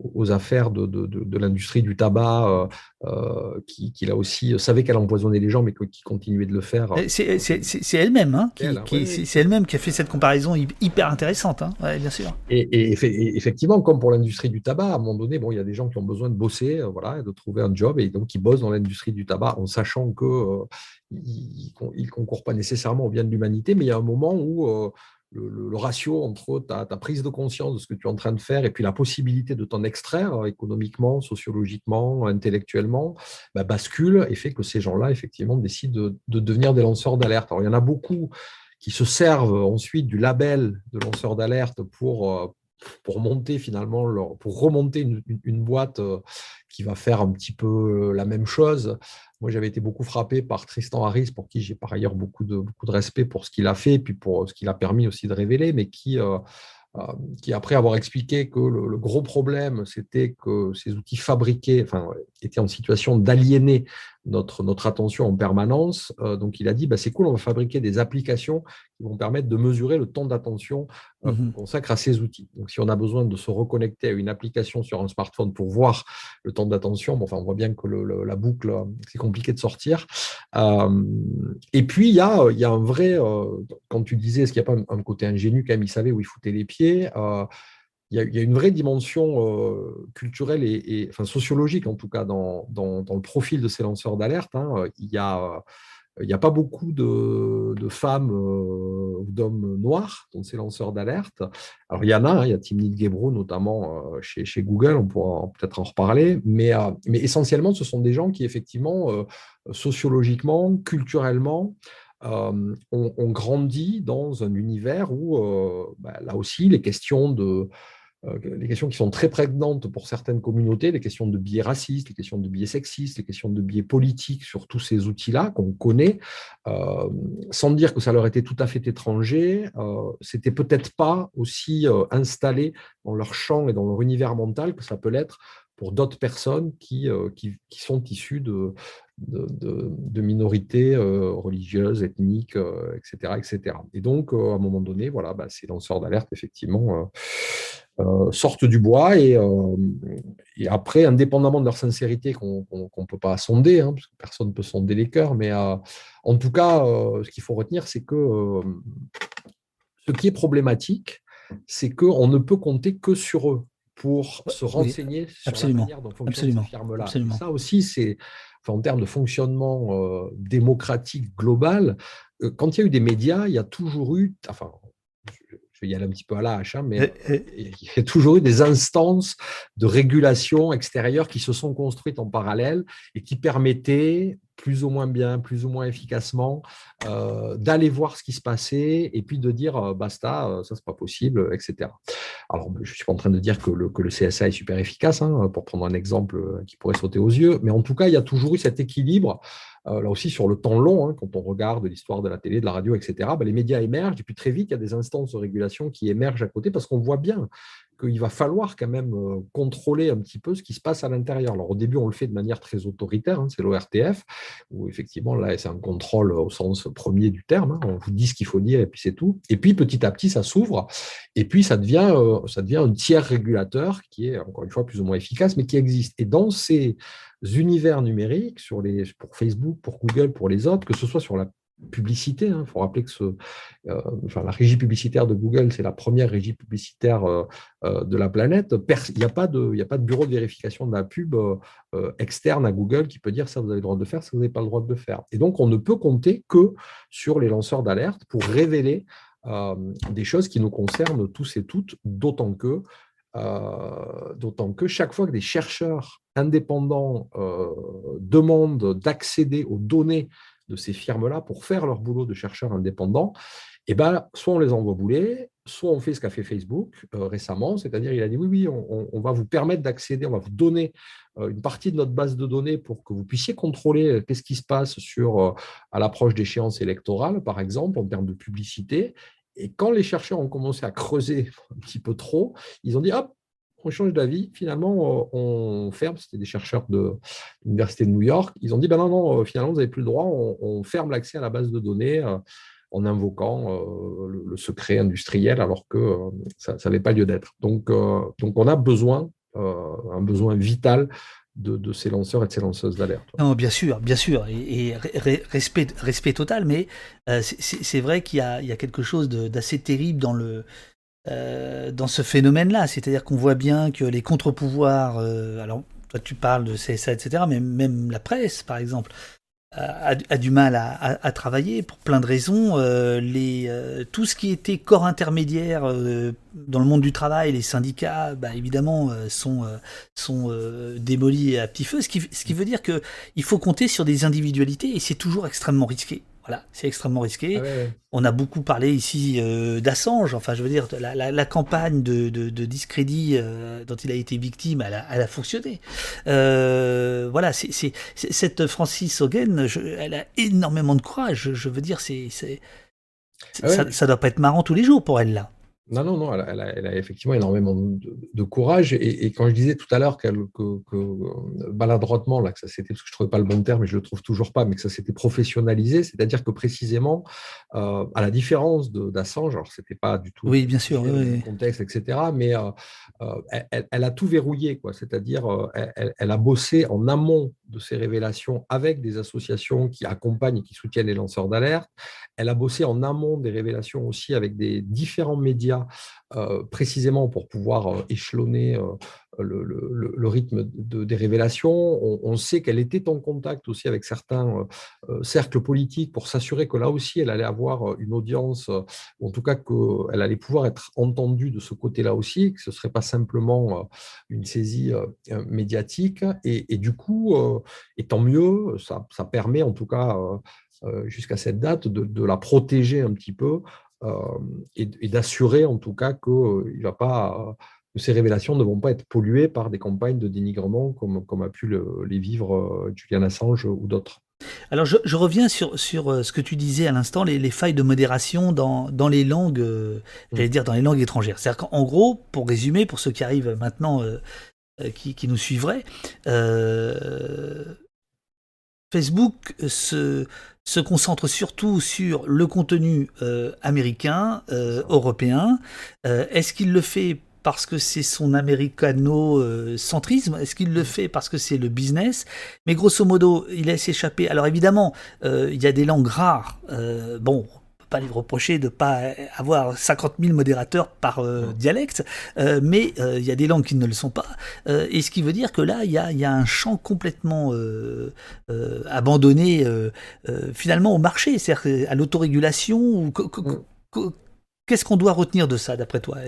aux affaires de, de, de, l'industrie du tabac, euh, euh, qui, qui, là aussi savait qu'elle empoisonnait les gens, mais qui continuait de le faire. C'est elle-même, hein, qui, hein, c'est elle-même qui a fait cette comparaison hyper intéressante, hein, bien sûr. Et, effectivement, comme pour l'industrie du tabac, à un moment donné, bon, il y a des gens qui ont besoin de bosser, voilà, de trouver un job, et donc qui bossent dans l'industrie du tabac en sachant que il ne concourt pas nécessairement au bien de l'humanité, mais il y a un moment où le, ratio entre ta, prise de conscience de ce que tu es en train de faire et puis la possibilité de t'en extraire économiquement, sociologiquement, intellectuellement, bah, bascule et fait que ces gens-là, effectivement, décident de, devenir des lanceurs d'alerte. Alors, il y en a beaucoup qui se servent ensuite du label de lanceur d'alerte pour, euh, pour monter finalement, pour remonter une, boîte euh, qui va faire un petit peu la même chose. Moi, j'avais été beaucoup frappé par Tristan Harris, pour qui j'ai par ailleurs beaucoup de, beaucoup de respect pour ce qu'il a fait, puis pour ce qu'il a permis aussi de révéler, mais qui, euh, euh, qui après avoir expliqué que le, gros problème, c'était que ces outils fabriqués enfin, étaient en situation d'aliéner notre, notre attention en permanence. Euh, donc, il a dit, bah, c'est cool, on va fabriquer des applications qui vont permettre de mesurer le temps d'attention euh, mmh qu'on consacre à ces outils. Donc, si on a besoin de se reconnecter à une application sur un smartphone pour voir le temps d'attention, bon, enfin, on voit bien que la boucle, c'est compliqué de sortir. et puis, il y a, y un vrai, quand tu disais, est-ce qu'il n'y a pas un, côté ingénu, quand même, il savait où il foutait les pieds il y, a, une vraie dimension euh, culturelle et, enfin, sociologique, en tout cas, dans, dans, le profil de ces lanceurs d'alerte. Hein. Il n'y a, il a pas beaucoup de, femmes euh, ou d'hommes noirs dans ces lanceurs d'alerte. Alors, il y en a, hein, il y a Timnit Gebro, notamment euh, chez, Google, on pourra peut-être en reparler, mais, mais essentiellement, ce sont des gens qui, effectivement, sociologiquement, culturellement, ont, grandi dans un univers où, bah, là aussi, les questions de euh, les questions qui sont très prégnantes pour certaines communautés, les questions de biais racistes, les questions de biais sexistes, les questions de biais politiques sur tous ces outils-là qu'on connaît, euh, sans dire que ça leur était tout à fait étranger, euh, c'était peut-être pas aussi euh, installé dans leur champ et dans leur univers mental que ça peut l'être pour d'autres personnes qui, qui, qui, sont issues de, de, minorités religieuses, ethniques, etc., etc. Et donc, à un moment donné, voilà, bah, ces lanceurs d'alerte, effectivement, euh, sortent du bois et, euh, et, après, indépendamment de leur sincérité qu'on ne peut pas sonder, hein, parce que personne ne peut sonder les cœurs, mais euh, en tout cas, ce qu'il faut retenir, c'est que ce qui est problématique, c'est qu'on ne peut compter que sur eux pour se renseigner sur absolument, la manière dont firme-là. Ça aussi, c'est en termes de fonctionnement démocratique global, quand il y a eu des médias, il y a toujours eu, enfin, il y a un petit peu à la hache, hein, mais il y a toujours eu des instances de régulation extérieure qui se sont construites en parallèle et qui permettaient plus ou moins bien, plus ou moins efficacement, euh, d'aller voir ce qui se passait et puis de dire euh, basta, euh, ça c'est pas possible, etc. Alors je suis pas en train de dire que le, CSA est super efficace, hein, pour prendre un exemple qui pourrait sauter aux yeux, mais en tout cas il y a toujours eu cet équilibre là aussi sur le temps long, hein, quand on regarde l'histoire de la télé, de la radio, etc., bah, les médias émergent, et puis très vite, il y a des instances de régulation qui émergent à côté, parce qu'on voit bien qu'il va falloir quand même euh, contrôler un petit peu ce qui se passe à l'intérieur. Alors au début, on le fait de manière très autoritaire, hein, c'est l'ORTF, où effectivement, là, c'est un contrôle au sens premier du terme, hein, on vous dit ce qu'il faut dire et puis c'est tout. Et puis petit à petit, ça s'ouvre, et puis ça devient, euh, ça devient un tiers régulateur qui est, encore une fois, plus ou moins efficace, mais qui existe. Et dans ces univers numériques, sur les, pour Facebook, pour Google, pour les autres, que ce soit sur la publicité. Il hein. faut rappeler que euh, la régie publicitaire de Google, c'est la première régie publicitaire euh, euh, de la planète. Il n'y a, pas de, bureau de vérification de la pub externe à Google qui peut dire ça, vous avez le droit de faire, ça, vous n'avez pas le droit de le faire. Et donc, on ne peut compter que sur les lanceurs d'alerte pour révéler des choses qui nous concernent tous et toutes, d'autant que chaque fois que des chercheurs indépendants demandent d'accéder aux données de ces firmes-là pour faire leur boulot de chercheurs indépendants, eh ben, soit on les envoie bouler, soit on fait ce qu'a fait Facebook euh, récemment, c'est-à-dire il a dit oui, oui, on, va vous permettre d'accéder, on va vous donner euh, une partie de notre base de données pour que vous puissiez contrôler euh, qu'est-ce qui se passe sur, à l'approche d'échéances électorales, par exemple, en termes de publicité. Et quand les chercheurs ont commencé à creuser un petit peu trop, ils ont dit hop, on change d'avis. Finalement, euh, on ferme. C'était des chercheurs de l'Université de New York. Ils ont dit ben non, non, euh, finalement, vous n'avez plus le droit. On, ferme l'accès à la base de données euh, en invoquant le, secret industriel alors que ça n'avait pas lieu d'être. Donc, donc, on a besoin, un besoin vital de, ces lanceurs et de ces lanceuses d'alerte. Non, bien sûr, bien sûr, et, respect, total, mais c'est vrai qu'il y, y, a quelque chose d'assez terrible dans le, euh, dans ce phénomène-là. C'est-à-dire qu'on voit bien que les contre-pouvoirs, euh, alors toi tu parles de CSA, etc., mais même la presse, par exemple, a, du mal à, travailler pour plein de raisons. Euh, tout ce qui était corps intermédiaire dans le monde du travail, les syndicats, bah, évidemment, sont, sont démolis à petit feu, ce qui, ce qui veut dire qu'il faut compter sur des individualités et c'est toujours extrêmement risqué. Voilà, c'est extrêmement risqué. Ah On a beaucoup parlé ici euh, d'Assange. Enfin, je veux dire, la, campagne de, discrédit euh, dont il a été victime, elle a, fonctionné. Euh, voilà, c'est cette Francis Hogan, elle a énormément de courage. Je, veux dire, c'est ah ça, ça doit pas être marrant tous les jours pour elle là. Non, non, non, elle a, effectivement énormément de, courage. Et, quand je disais tout à l'heure que, que, maladroitement, là, que ça c'était, parce que je ne trouvais pas le bon terme, et je ne le trouve toujours pas, mais que ça s'était professionnalisé, c'est-à-dire que précisément, euh, à la différence d'Assange, alors ce n'était pas du tout oui, bien sûr, le contexte, etc., mais euh, euh, elle, a tout verrouillé, quoi. c'est-à-dire elle, elle, a bossé en amont de ces révélations avec des associations qui accompagnent et qui soutiennent les lanceurs d'alerte. Elle a bossé en amont des révélations aussi avec des différents médias, euh, précisément pour pouvoir euh, échelonner euh, le, rythme de, des révélations. On, sait qu'elle était en contact aussi avec certains cercles politiques pour s'assurer que là aussi, elle allait avoir une audience, en tout cas qu'elle allait pouvoir être entendue de ce côté-là aussi, que ce ne serait pas simplement une saisie médiatique. Et, du coup, et tant mieux, ça, permet en tout cas jusqu'à cette date, de, la protéger un petit peu euh, et, d'assurer en tout cas que, euh, il va pas, ces révélations ne vont pas être polluées par des campagnes de dénigrement comme, comme a pu les vivre Julian Assange ou d'autres. Alors je, reviens sur, sur ce que tu disais à l'instant, les, failles de modération dans, dans les langues, mmh. j'allais dire dans les langues étrangères. C'est-à-dire qu'en gros, pour résumer, pour ceux qui arrivent maintenant, qui, qui, nous suivraient, Facebook se, concentre surtout sur le contenu euh, américain, euh, européen. Euh, est-ce qu'il le fait parce que c'est son américano-centrisme Est-ce qu'il le fait parce que c'est le business? Mais grosso modo, il laisse échapper. Alors évidemment, il y a des langues rares. bon, pas lui reprocher de ne pas avoir 50 000 modérateurs par euh, dialecte, euh, mais euh, il y a des langues qui ne le sont pas. et ce qui veut dire que là, il y a, un champ complètement abandonné finalement au marché, c'est-à-dire à l'autorégulation. Mm. Qu'est-ce qu'on doit retenir de ça, d'après toi?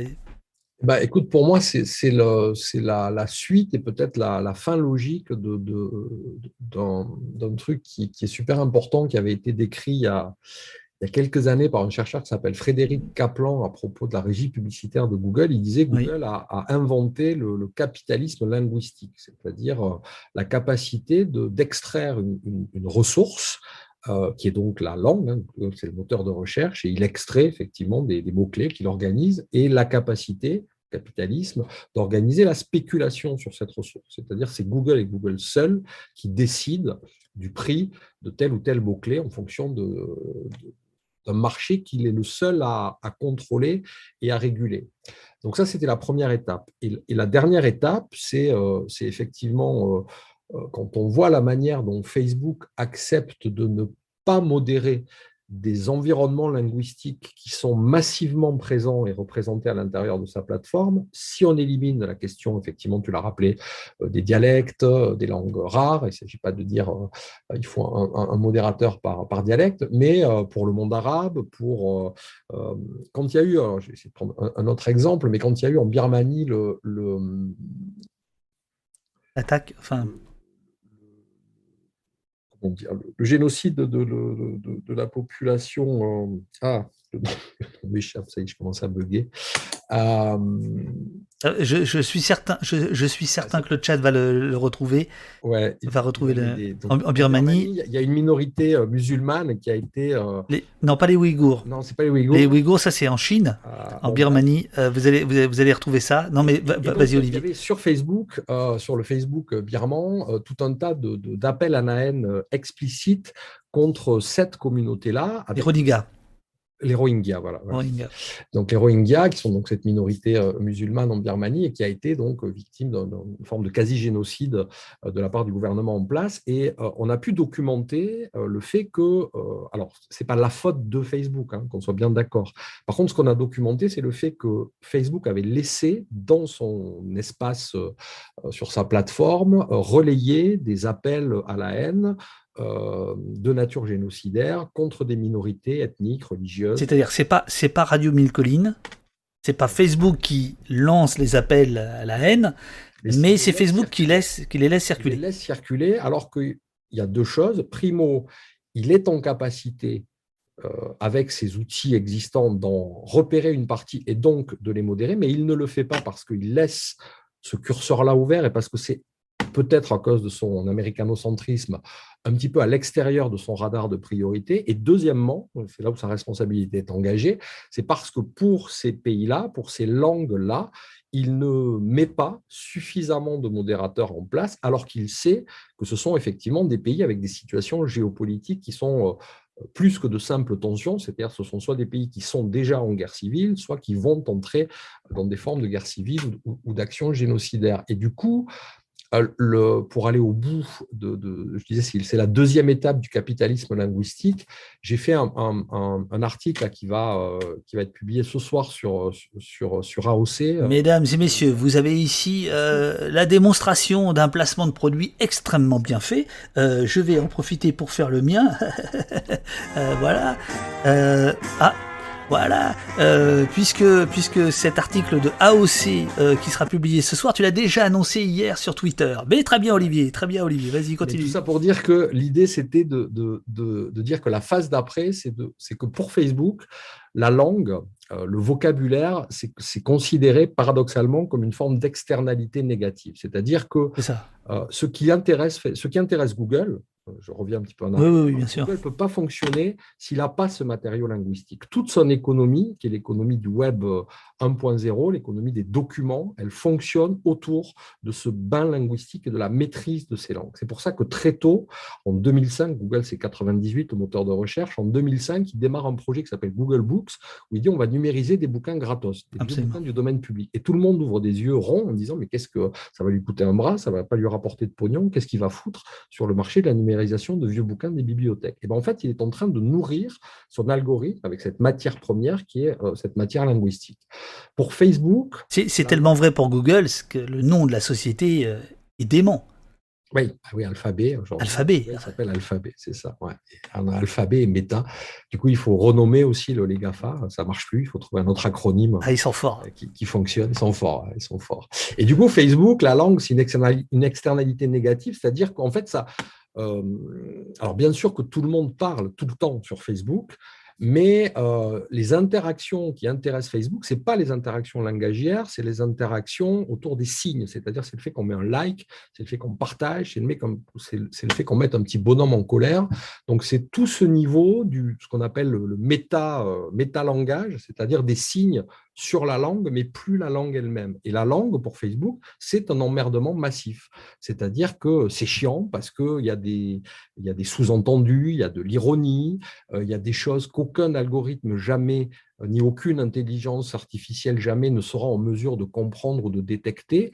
Bah, écoute, pour moi, c'est la, la, suite et peut-être la, la, fin logique d'un de, truc qui, qui, est super important, qui avait été décrit il y a, il y a quelques années par un chercheur qui s'appelle Frédéric Kaplan à propos de la régie publicitaire de Google. Il disait que Google a, inventé le, capitalisme linguistique, c'est-à-dire euh, la capacité d'extraire une, ressource euh, qui est donc la langue, hein, c'est le moteur de recherche, et il extrait effectivement des, mots-clés qu'il organise, et la capacité, capitalisme, d'organiser la spéculation sur cette ressource. C'est-à-dire c'est Google et Google seul qui décident du prix de tel ou tel mot-clé en fonction de d'un marché qu'il est le seul à, contrôler et à réguler. Donc ça, c'était la première étape. Et, la dernière étape, c'est euh, effectivement euh, euh, quand on voit la manière dont Facebook accepte de ne pas modérer des environnements linguistiques qui sont massivement présents et représentés à l'intérieur de sa plateforme, si on élimine la question, effectivement, tu l'as rappelé, euh, des dialectes, euh, des langues rares, il ne s'agit pas de dire euh, il faut un, modérateur par, dialecte, mais pour le monde arabe, pour quand il y a eu, je vais essayer de prendre un, autre exemple, mais quand il y a eu en Birmanie le, le l'attaque, enfin le, génocide de, la population. M'échappe, ça y est, je commence à bugger. Euh, euh, je, suis certain, je, suis certain que le chat va le, retrouver. Ouais, va retrouver le, en, Birmanie. Il y a une minorité euh, musulmane qui a été. non, pas les Ouïghours. Non, c'est pas les Ouïghours. Les Ouïghours, ça c'est en Chine. Ah, en Birmanie, vous, allez, vous, allez, retrouver ça. Non, mais vas-y, Olivier. Il y avait sur Facebook, sur le Facebook birman, tout un tas d'appels à la haine explicites contre cette communauté-là. Les Rodigas. Les Rohingyas, voilà. Donc les Rohingyas, qui sont donc cette minorité euh, musulmane en Birmanie et qui a été donc euh, victime d'une forme de quasi-génocide euh, de la part du gouvernement en place. Et on a pu documenter le fait que, alors c'est pas la faute de Facebook, hein, qu'on soit bien d'accord. Par contre, ce qu'on a documenté, c'est le fait que Facebook avait laissé dans son espace sur sa plateforme relayer des appels à la haine de nature génocidaire contre des minorités ethniques, religieuses. C'est-à-dire, c'est pas c'est pas Radio Mille Collines, c'est pas Facebook qui lance les appels à la haine, mais, c'est Facebook qui laisse qui les laisse circuler. Il les laisse circuler, alors qu'il y a deux choses. Primo, il est en capacité euh, avec ses outils existants d'en repérer une partie et donc de les modérer, mais il ne le fait pas parce qu'il laisse ce curseur-là ouvert et parce que c'est peut-être à cause de son américanocentrisme, un petit peu à l'extérieur de son radar de priorité. Et deuxièmement, c'est là où sa responsabilité est engagée, c'est parce que pour ces pays-là, pour ces langues-là, il ne met pas suffisamment de modérateurs en place, alors qu'il sait que ce sont effectivement des pays avec des situations géopolitiques qui sont euh, plus que de simples tensions, c'est-à-dire ce sont soit des pays qui sont déjà en guerre civile, soit qui vont entrer dans des formes de guerre civile ou, d'actions génocidaires. Et du coup, le, pour aller au bout je disais, c'est la deuxième étape du capitalisme linguistique. J'ai fait un, article qui, va, euh, qui va être publié ce soir sur, sur, sur AOC. Mesdames et messieurs, vous avez ici euh, la démonstration d'un placement de produit extrêmement bien fait. je vais en profiter pour faire le mien. voilà. ah, voilà, euh, puisque, puisque cet article de AOC euh, qui sera publié ce soir, tu l'as déjà annoncé hier sur Twitter. Mais très bien Olivier, très bien Olivier, vas-y continue. tout ça pour dire que l'idée c'était de, de, de, dire que la phase d'après, c'est que pour Facebook, la langue, euh, le vocabulaire, c'est considéré paradoxalement comme une forme d'externalité négative. C'est-à-dire que ce, qui intéresse, ce qui intéresse Google, je reviens un petit peu en arrière. Oui, bien sûr. ne peut pas fonctionner s'il n'a pas ce matériau linguistique. Toute son économie, qui est l'économie du web 1.0, euh, l'économie des documents, elle fonctionne autour de ce bain linguistique et de la maîtrise de ces langues. C'est pour ça que très tôt, en 2005, Google c'est 98, le moteur de recherche, en 2005, il démarre un projet qui s'appelle Google Books, où il dit on va numériser des bouquins gratos, des bouquins du domaine public. Et tout le monde ouvre des yeux ronds en disant mais qu'est-ce que ça va lui coûter un bras, ça va pas lui rapporter de pognon, qu'est-ce qu'il va foutre sur le marché de la numérisation de vieux bouquins des bibliothèques. Et ben en fait, il est en train de nourrir son algorithme avec cette matière première qui est euh, cette matière linguistique. Pour Facebook. C'est tellement vrai pour Google que le nom de la société euh, est dément. Oui, ah oui, Alphabet. Alphabet. Ça s'appelle Alphabet, c'est ça. Ouais. Alphabet et Meta. Du coup, il faut renommer aussi le, les GAFA. Ça marche plus. Il faut trouver un autre acronyme. Ah, ils sont forts. Qui, qui fonctionne. Ils sont forts. Ils sont forts. Et du coup, Facebook, la langue, c'est une externalité négative. C'est-à-dire qu'en fait, ça, euh, alors bien sûr que tout le monde parle tout le temps sur Facebook, mais euh, les interactions qui intéressent Facebook, ce n'est pas les interactions langagières, c'est les interactions autour des signes. C'est-à-dire, c'est le fait qu'on met un like, c'est le fait qu'on partage, c'est le, fait qu'on mette un petit bonhomme en colère. Donc, c'est tout ce niveau du ce qu'on appelle le, méta, euh, méta-langage, c'est-à-dire des signes sur la langue, mais plus la langue elle-même. Et la langue, pour Facebook, c'est un emmerdement massif. C'est-à-dire que c'est chiant parce qu'il y a des, il y a des sous-entendus, il y a de l'ironie, euh, il y a des choses qu'aucun algorithme jamais, euh, ni aucune intelligence artificielle jamais ne sera en mesure de comprendre ou de détecter.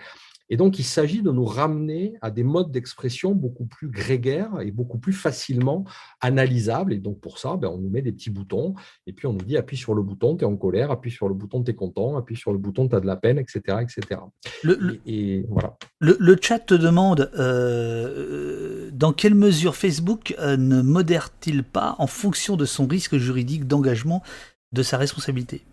Et donc, il s'agit de nous ramener à des modes d'expression beaucoup plus grégaires et beaucoup plus facilement analysables. Et donc, pour ça, ben, on nous met des petits boutons et puis on nous dit appuie sur le bouton, tu es en colère, appuie sur le bouton, tu es content, appuie sur le bouton, tu as de la peine, etc. etc. Le, et, voilà. le, chat te demande euh, dans quelle mesure Facebook euh, ne modère-t-il pas en fonction de son risque juridique d'engagement de sa responsabilité?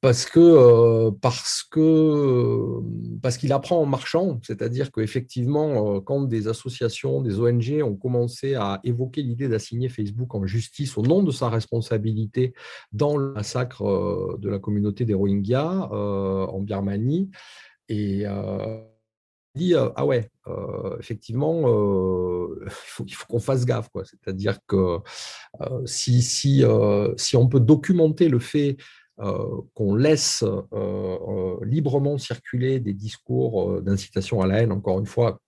Parce que euh, parce que parce qu'il apprend en marchant, c'est-à-dire qu'effectivement, euh, quand des associations, des ONG ont commencé à évoquer l'idée d'assigner Facebook en justice au nom de sa responsabilité dans le massacre euh, de la communauté des Rohingyas en Birmanie, et dit ah ouais, effectivement, il faut, qu'on fasse gaffe, quoi. C'est-à-dire que si si si on peut documenter le fait euh, qu'on laisse euh, euh, librement circuler des discours d'incitation à la haine, encore une fois,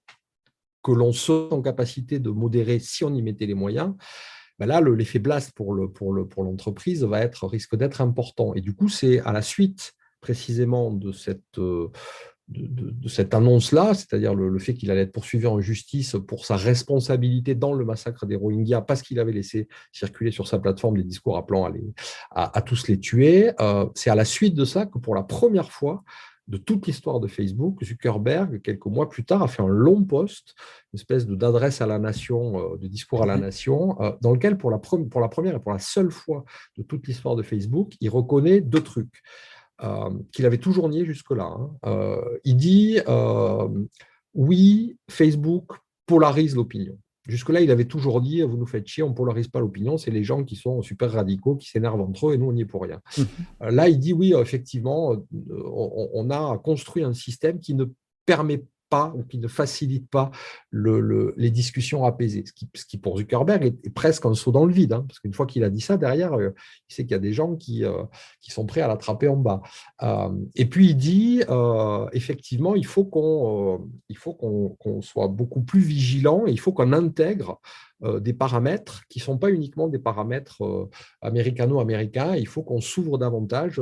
que l'on soit en capacité de modérer si on y mettait les moyens, ben là, l'effet blast pour l'entreprise va être, risque d'être important. Et du coup, c'est à la suite précisément de cette, de, cette annonce-là, c'est-à-dire le, fait qu'il allait être poursuivi en justice pour sa responsabilité dans le massacre des Rohingyas, parce qu'il avait laissé circuler sur sa plateforme des discours appelant à, à, tous les tuer. Euh, c'est à la suite de ça que pour la première fois de toute l'histoire de Facebook, Zuckerberg, quelques mois plus tard, a fait un long post, une espèce d'adresse à la nation, euh, de discours à la nation, euh, dans lequel, pour la, pour la première et pour la seule fois de toute l'histoire de Facebook, il reconnaît deux trucs. Euh, qu'il avait toujours nié jusque-là. Hein. Euh, il dit euh, oui, Facebook polarise l'opinion. Jusque-là, il avait toujours dit vous nous faites chier, on ne polarise pas l'opinion, c'est les gens qui sont super radicaux, qui s'énervent entre eux et nous, on n'y est pour rien. Mhm. Là, il dit oui, effectivement, on, a construit un système qui ne permet pas ou qui ne facilite pas le, les discussions apaisées. Ce qui, ce qui pour Zuckerberg est, presque un saut dans le vide, hein, parce qu'une fois qu'il a dit ça, derrière, euh, il sait qu'il y a des gens qui, euh, sont prêts à l'attraper en bas. Euh, et puis il dit, effectivement, il faut qu'on il faut qu'on soit beaucoup plus vigilant et il faut qu'on intègre des paramètres qui ne sont pas uniquement des paramètres américano-américains. Il faut qu'on s'ouvre davantage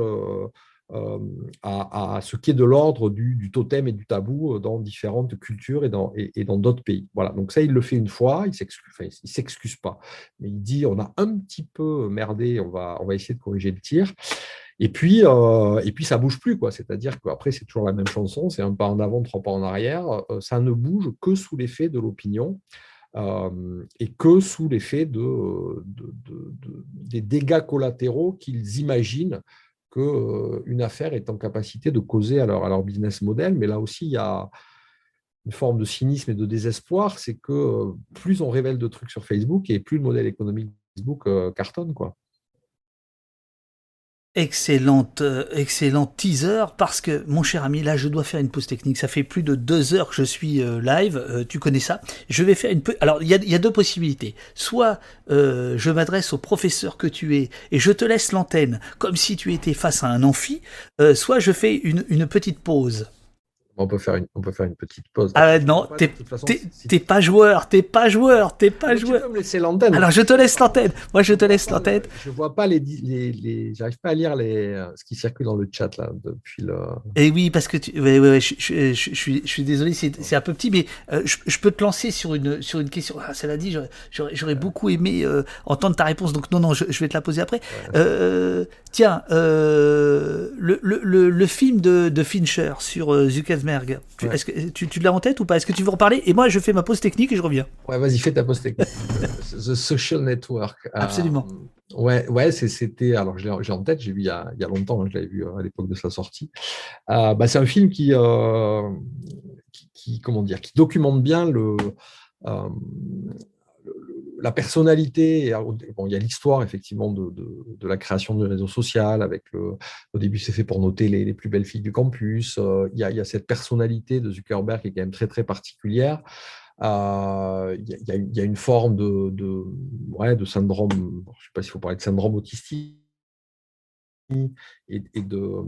euh, à, ce qui est de l'ordre du, totem et du tabou euh, dans différentes cultures et dans et, dans d'autres pays. Voilà. Donc ça, il le fait une fois, il s'excuse, enfin, il s'excuse pas, mais il dit on a un petit peu merdé, on va on va essayer de corriger le tir. Et puis, euh, et puis ça bouge plus, quoi. C'est-à-dire qu'après, c'est toujours la même chanson, c'est un pas en avant, trois pas en arrière. ça ne bouge que sous l'effet de l'opinion. et que sous l'effet de, des dégâts collatéraux qu'ils imaginent qu'une euh, affaire est en capacité de causer à leur, business model. Mais là aussi, il y a une forme de cynisme et de désespoir, c'est que euh, plus on révèle de trucs sur Facebook et plus le modèle économique de Facebook euh, cartonne. Quoi excellente, euh, excellent teaser parce que mon cher ami, là je dois faire une pause technique. Ça fait plus de deux heures que je suis euh, live, euh, tu connais ça. Je vais faire une. Alors il y a, deux possibilités. Soit je m'adresse au professeur que tu es et je te laisse l'antenne comme si tu étais face à un amphi. soit je fais une petite pause. On peut, faire une, on peut faire une petite pause. Ah non, t'es pas joueur, t'es pas joueur, t'es pas joueur. Tu peux me laisser l'antenne. Alors je te laisse l'antenne. Moi je te laisse l'antenne. Je vois pas les, les, les j'arrive pas à lire les, ce qui circule dans le chat là depuis le. Et oui parce que tu, ouais, ouais, je, je, je, suis, je suis désolé, c'est un peu petit, mais euh, je, peux te lancer sur une sur une question. Ah, cela dit, j'aurais beaucoup aimé euh, entendre ta réponse, donc non non, je, vais te la poser après. Euh, tiens, le, le, le, film de, de Fincher sur Zuckerberg tu, est-ce que, tu, tu l'as en tête ou pas? Est-ce que tu veux en parler Et moi, je fais ma pause technique et je reviens. Ouais, vas-y, fais ta pause technique. The Social Network. Euh, Absolument. ouais, ouais c'était. Alors, j'ai en tête, j'ai vu il y, a, il y a longtemps, je l'avais vu euh, à l'époque de sa sortie. Euh, bah, c'est un film qui, qui, qui, comment dire, qui documente bien le la personnalité, bon, il y a l'histoire effectivement de, la création du réseau social, avec le, au début c'est fait pour noter les, plus belles filles du campus, euh, il, y a, cette personnalité de Zuckerberg qui est quand même très très particulière. Euh, il, y a, une forme de, de syndrome, je ne sais pas s'il faut parler de syndrome autistique, et, de,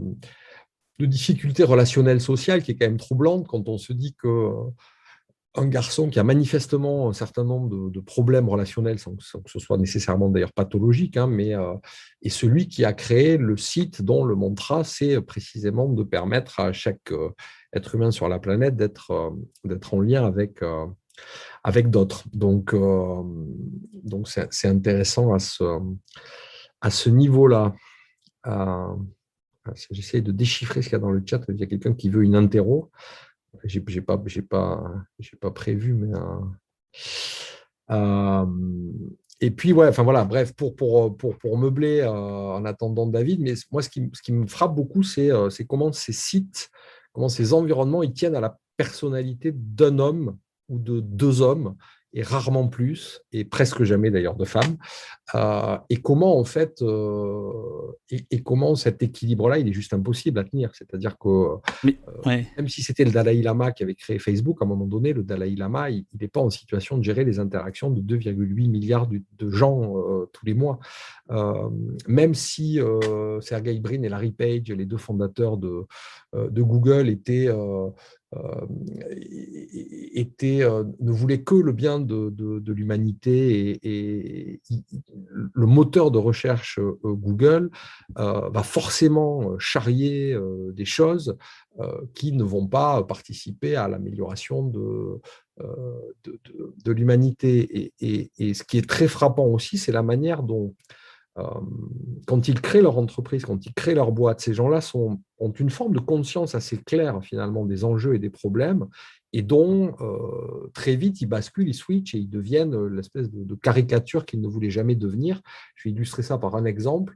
de difficultés relationnelles sociales qui est quand même troublante quand on se dit que un garçon qui a manifestement un certain nombre de, problèmes relationnels, sans, que ce soit nécessairement d'ailleurs pathologique, hein, mais euh, celui qui a créé le site dont le mantra, c'est précisément de permettre à chaque euh, être humain sur la planète d'être euh, d'être en lien avec, avec d'autres. Donc, donc c'est intéressant à ce, à ce niveau-là. J'essaie de déchiffrer ce qu'il y a dans le chat. Il y a quelqu'un qui veut une interro. J'ai n'ai pas, j'ai pas, j'ai pas prévu, mais. Euh, euh, et puis, ouais, enfin voilà, bref, pour, pour, pour, pour meubler euh, en attendant David, mais moi, ce qui, ce qui me frappe beaucoup, c'est comment ces sites, comment ces environnements, ils tiennent à la personnalité d'un homme ou de deux hommes et rarement plus, et presque jamais d'ailleurs de femmes. Euh, et comment en fait, euh, et, comment cet équilibre-là, il est juste impossible à tenir? C'est-à-dire que euh, même si c'était le Dalai Lama qui avait créé Facebook, à un moment donné, le Dalai Lama, il n'est pas en situation de gérer les interactions de 2,8 milliards de, gens tous les mois. même si Sergey Brin et Larry Page, les deux fondateurs de, de Google, étaient était, euh, ne voulait que le bien de, l'humanité et, le moteur de recherche euh, Google va forcément charrier des choses qui ne vont pas participer à l'amélioration de, de, l'humanité. Et, et, ce qui est très frappant aussi, c'est la manière dont euh, quand ils créent leur entreprise, quand ils créent leur boîte, ces gens-là ont une forme de conscience assez claire finalement des enjeux et des problèmes et dont euh, très vite ils basculent, ils switchent et ils deviennent euh, l'espèce de, caricature qu'ils ne voulaient jamais devenir. Je vais illustrer ça par un exemple.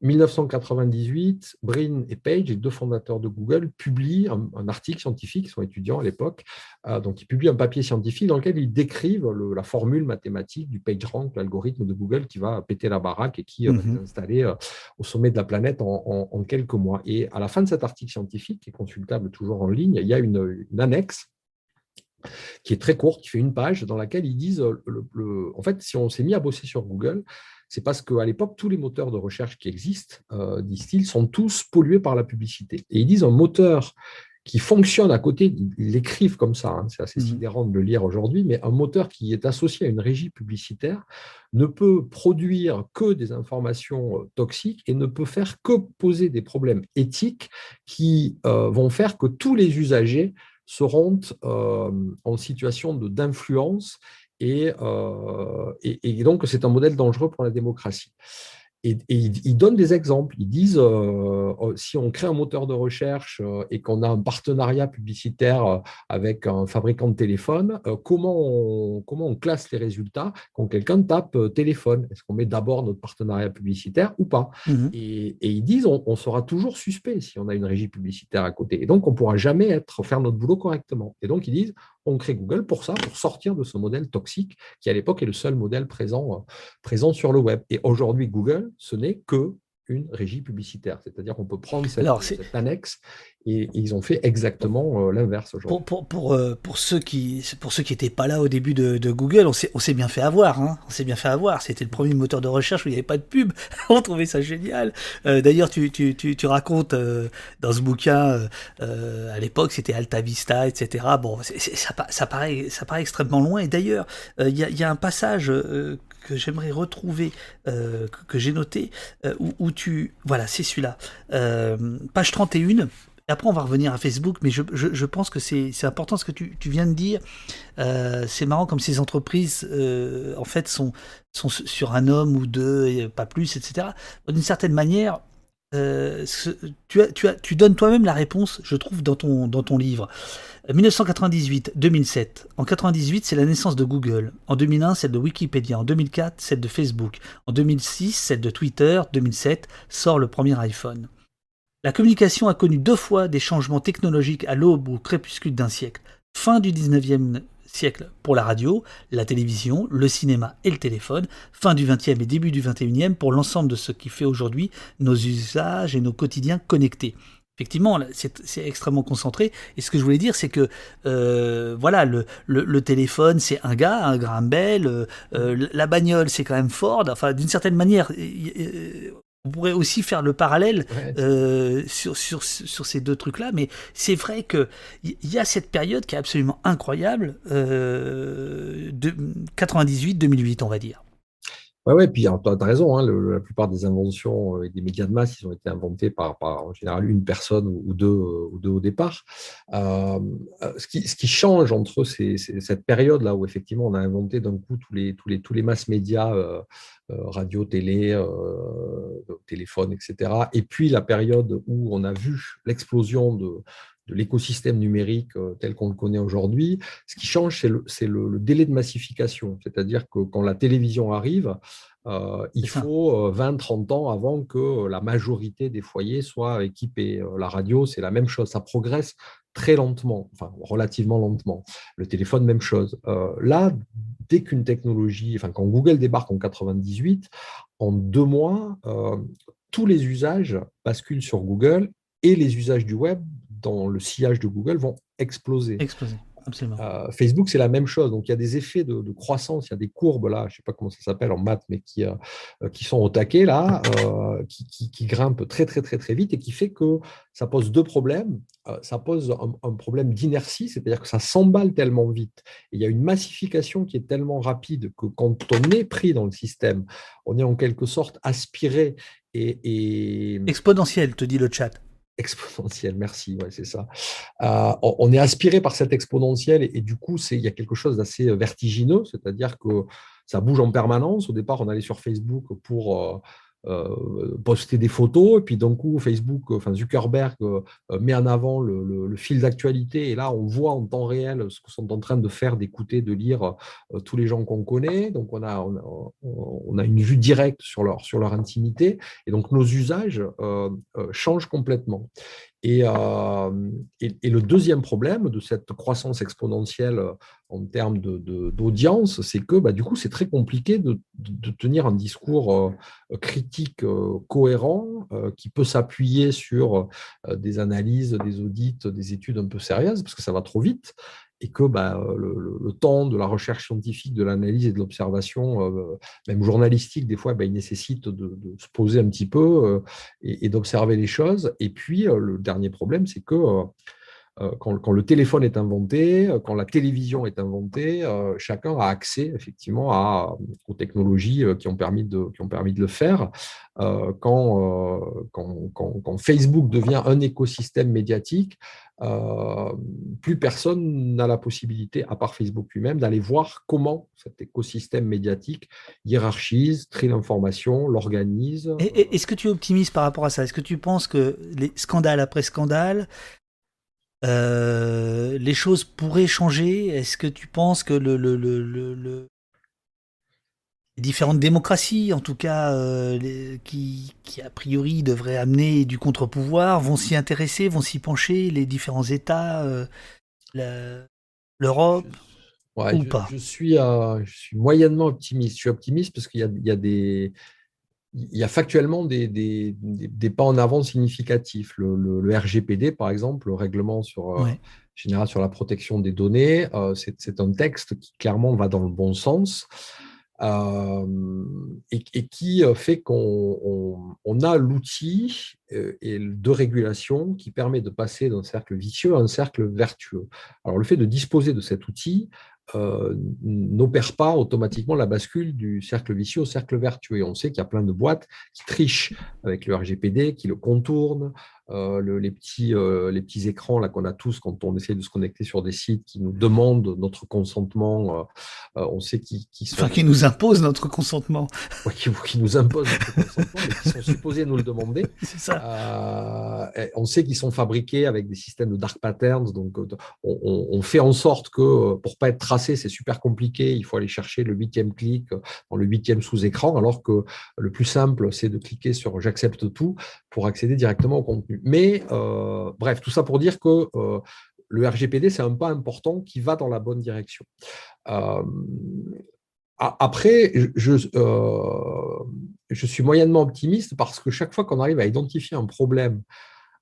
1998, Brin et Page, les deux fondateurs de Google, publient un, article scientifique, ils sont étudiants à l'époque, euh, donc ils publient un papier scientifique dans lequel ils décrivent la formule mathématique du PageRank, l'algorithme de Google qui va péter la baraque et qui va mhm. s'installer euh, au sommet de la planète en, quelques mois. Et à la fin de cet article scientifique, qui est consultable toujours en ligne, il y a une, annexe qui est très courte, qui fait une page, dans laquelle ils disent, en fait, si on s'est mis à bosser sur Google, c'est parce qu'à l'époque, tous les moteurs de recherche qui existent, euh, disent-ils, sont tous pollués par la publicité. Et ils disent un moteur qui fonctionne à côté, ils l'écrivent comme ça, hein, c'est assez mhm. sidérant de le lire aujourd'hui, mais un moteur qui est associé à une régie publicitaire ne peut produire que des informations euh, toxiques et ne peut faire que poser des problèmes éthiques qui euh, vont faire que tous les usagers seront euh, en situation d'influence euh, et, et, donc, c'est un modèle dangereux pour la démocratie. Et, ils, donnent des exemples. Ils disent, euh, euh, si on crée un moteur de recherche et qu'on a un partenariat publicitaire avec un fabricant de téléphone, comment, on, comment on classe les résultats quand quelqu'un tape téléphone? Est-ce qu'on met d'abord notre partenariat publicitaire ou pas? Mmh et, ils disent, on, on, sera toujours suspect si on a une régie publicitaire à côté. Et donc, on ne pourra jamais être, faire notre boulot correctement. Et donc, ils disent, on crée Google pour ça, pour sortir de ce modèle toxique qui à l'époque est le seul modèle présent, euh, sur le web. Et aujourd'hui, Google, ce n'est que une régie publicitaire. C'est-à-dire qu'on peut prendre cette, cette annexe et, ils ont fait exactement euh, l'inverse aujourd'hui. Pour, pour, euh, pour, ceux qui pour ceux qui n'étaient pas là au début de, Google, on s'est, bien fait avoir. Hein on s'est bien fait avoir. C'était le premier moteur de recherche où il n'y avait pas de pub. on trouvait ça génial. Euh, d'ailleurs, tu, tu, tu, tu racontes dans ce bouquin, à l'époque, c'était Alta Vista, etc. Bon, ça, ça, paraît, ça paraît extrêmement loin. Et d'ailleurs, il y a, y, a, un passage que j'aimerais retrouver, que, j'ai noté, où, où, tu... Voilà, c'est celui-là. page 31 et après, on va revenir à Facebook, mais je, je, pense que c'est important ce que tu, tu, viens de dire. Euh, c'est marrant comme ces entreprises, euh, en fait, sont, sont sur un homme ou deux, et pas plus, etc. D'une certaine manière, euh, tu, as, tu, as, tu donnes toi-même la réponse, je trouve, dans ton, dans ton livre. 1998-2007. En 98, c'est la naissance de Google. En 2001, celle de Wikipédia. En 2004, celle de Facebook. En 2006, celle de Twitter. 2007, sort le premier iPhone. La communication a connu deux fois des changements technologiques à l'aube ou crépuscule d'un siècle. Fin du 19e siècle pour la radio, la télévision, le cinéma et le téléphone. Fin du 20e et début du 21e pour l'ensemble de ce qui fait aujourd'hui nos usages et nos quotidiens connectés. Effectivement, c'est extrêmement concentré. Et ce que je voulais dire, c'est que euh, voilà, le, téléphone, c'est un gars, un Graham Bell. Euh, euh, la bagnole, c'est quand même Ford. Enfin, d'une certaine manière, on pourrait aussi faire le parallèle euh, sur, sur, sur, ces deux trucs-là, mais c'est vrai qu'il y a cette période qui est absolument incroyable, euh, de 98-2008, on va dire. Oui, ouais, puis tu as raison, hein, la plupart des inventions et des médias de masse, ils ont été inventés par, en général une personne ou deux, ou deux au départ. ce, qui, ce, qui, change entre ces, cette période-là où effectivement on a inventé d'un coup tous les, tous les, tous les masses médias euh, radio, télé, euh, téléphone, etc. Et puis la période où on a vu l'explosion de, l'écosystème numérique euh, tel qu'on le connaît aujourd'hui, ce qui change, c'est le, délai de massification. C'est-à-dire que quand la télévision arrive, il faut 20-30 ans avant que la majorité des foyers soient équipés. La radio, c'est la même chose, ça progresse très lentement, enfin relativement lentement. Le téléphone, même chose. là, dès qu'une technologie, enfin quand Google débarque en 98, en deux mois, euh, tous les usages basculent sur Google et les usages du web dans le sillage de Google vont exploser. Exploser. Euh, Facebook, c'est la même chose. Donc, il y a des effets de, croissance, il y a des courbes là, je ne sais pas comment ça s'appelle en maths, mais qui, euh, euh, qui sont au taquet là, qui, grimpent très, très, très, très vite et qui fait que ça pose deux problèmes. ça pose un, problème d'inertie, c'est-à-dire que ça s'emballe tellement vite. il y a une massification qui est tellement rapide que quand on est pris dans le système, on est en quelque sorte aspiré et, et... exponentiel, te dit le chat exponentielle, merci, ouais, c'est ça. Euh, on est aspiré par cette exponentielle et, du coup, il y a quelque chose d'assez vertigineux, c'est-à-dire que ça bouge en permanence. Au départ, on allait sur Facebook pour euh, euh, poster des photos, et puis d'un coup, Facebook, enfin Zuckerberg euh, euh, met en avant le, fil d'actualité, et là, on voit en temps réel ce que sont en train de faire, d'écouter, de lire tous les gens qu'on connaît. Donc, on a, on a, une vue directe sur leur, sur leur intimité, et donc nos usages changent complètement. Euh, et, le deuxième problème de cette croissance exponentielle euh, en termes d'audience, c'est que bah, du coup, c'est très compliqué de, tenir un discours euh, critique cohérent qui peut s'appuyer sur des analyses, des audits, des études un peu sérieuses, parce que ça va trop vite et que bah, le, temps de la recherche scientifique, de l'analyse et de l'observation, euh, même journalistique, des fois, bah, il nécessite de, se poser un petit peu euh, et, d'observer les choses. Et puis, euh, le dernier problème, c'est que quand, le téléphone est inventé, quand la télévision est inventée, chacun a accès effectivement à, aux technologies qui, ont permis de, qui ont permis de le faire. Quand, Facebook devient un écosystème médiatique, euh, plus personne n'a la possibilité, à part Facebook lui-même, d'aller voir comment cet écosystème médiatique hiérarchise, trie l'information, l'organise. Est-ce que tu es optimiste par rapport à ça? Est-ce que tu penses que les scandales après scandale, euh, les choses pourraient changer Est-ce que tu penses que le, le, le différentes démocraties, en tout cas, euh, qui, a priori devraient amener du contre-pouvoir, vont s'y intéresser, vont s'y pencher, les différents États, euh, l'Europe ou pas? je suis, je suis moyennement optimiste. Je suis optimiste parce qu'il y, a, des il y a factuellement des, des, des, pas en avant significatifs. Le, RGPD, par exemple, le règlement sur, euh, général sur la protection des données, c'est un texte qui clairement va dans le bon sens. Euh, et, qui euh, fait qu'on a l'outil euh, de régulation qui permet de passer d'un cercle vicieux à un cercle vertueux. Alors le fait de disposer de cet outil n'opère pas automatiquement la bascule du cercle vicieux au cercle vertueux. Et on sait qu'il y a plein de boîtes qui trichent avec le RGPD, qui le contournent, euh, les, petits, euh, les petits écrans là qu'on a tous quand on essaie de se connecter sur des sites qui nous demandent notre consentement. Euh, on sait qui, qui sont... Enfin, qui nous imposent notre consentement. qui, qui, nous imposent notre consentement, mais qui sont supposés nous le demander. Ça. on sait qu'ils sont fabriqués avec des systèmes de dark patterns. Donc, on, on, fait en sorte que pour pas être tracé, c'est super compliqué. Il faut aller chercher le huitième clic dans le huitième sous-écran, alors que le plus simple, c'est de cliquer sur j'accepte tout pour accéder directement au contenu. Mais euh, bref, tout ça pour dire que euh, le RGPD, c'est un pas important qui va dans la bonne direction. Euh, après, je, je, suis moyennement optimiste parce que chaque fois qu'on arrive à identifier un problème,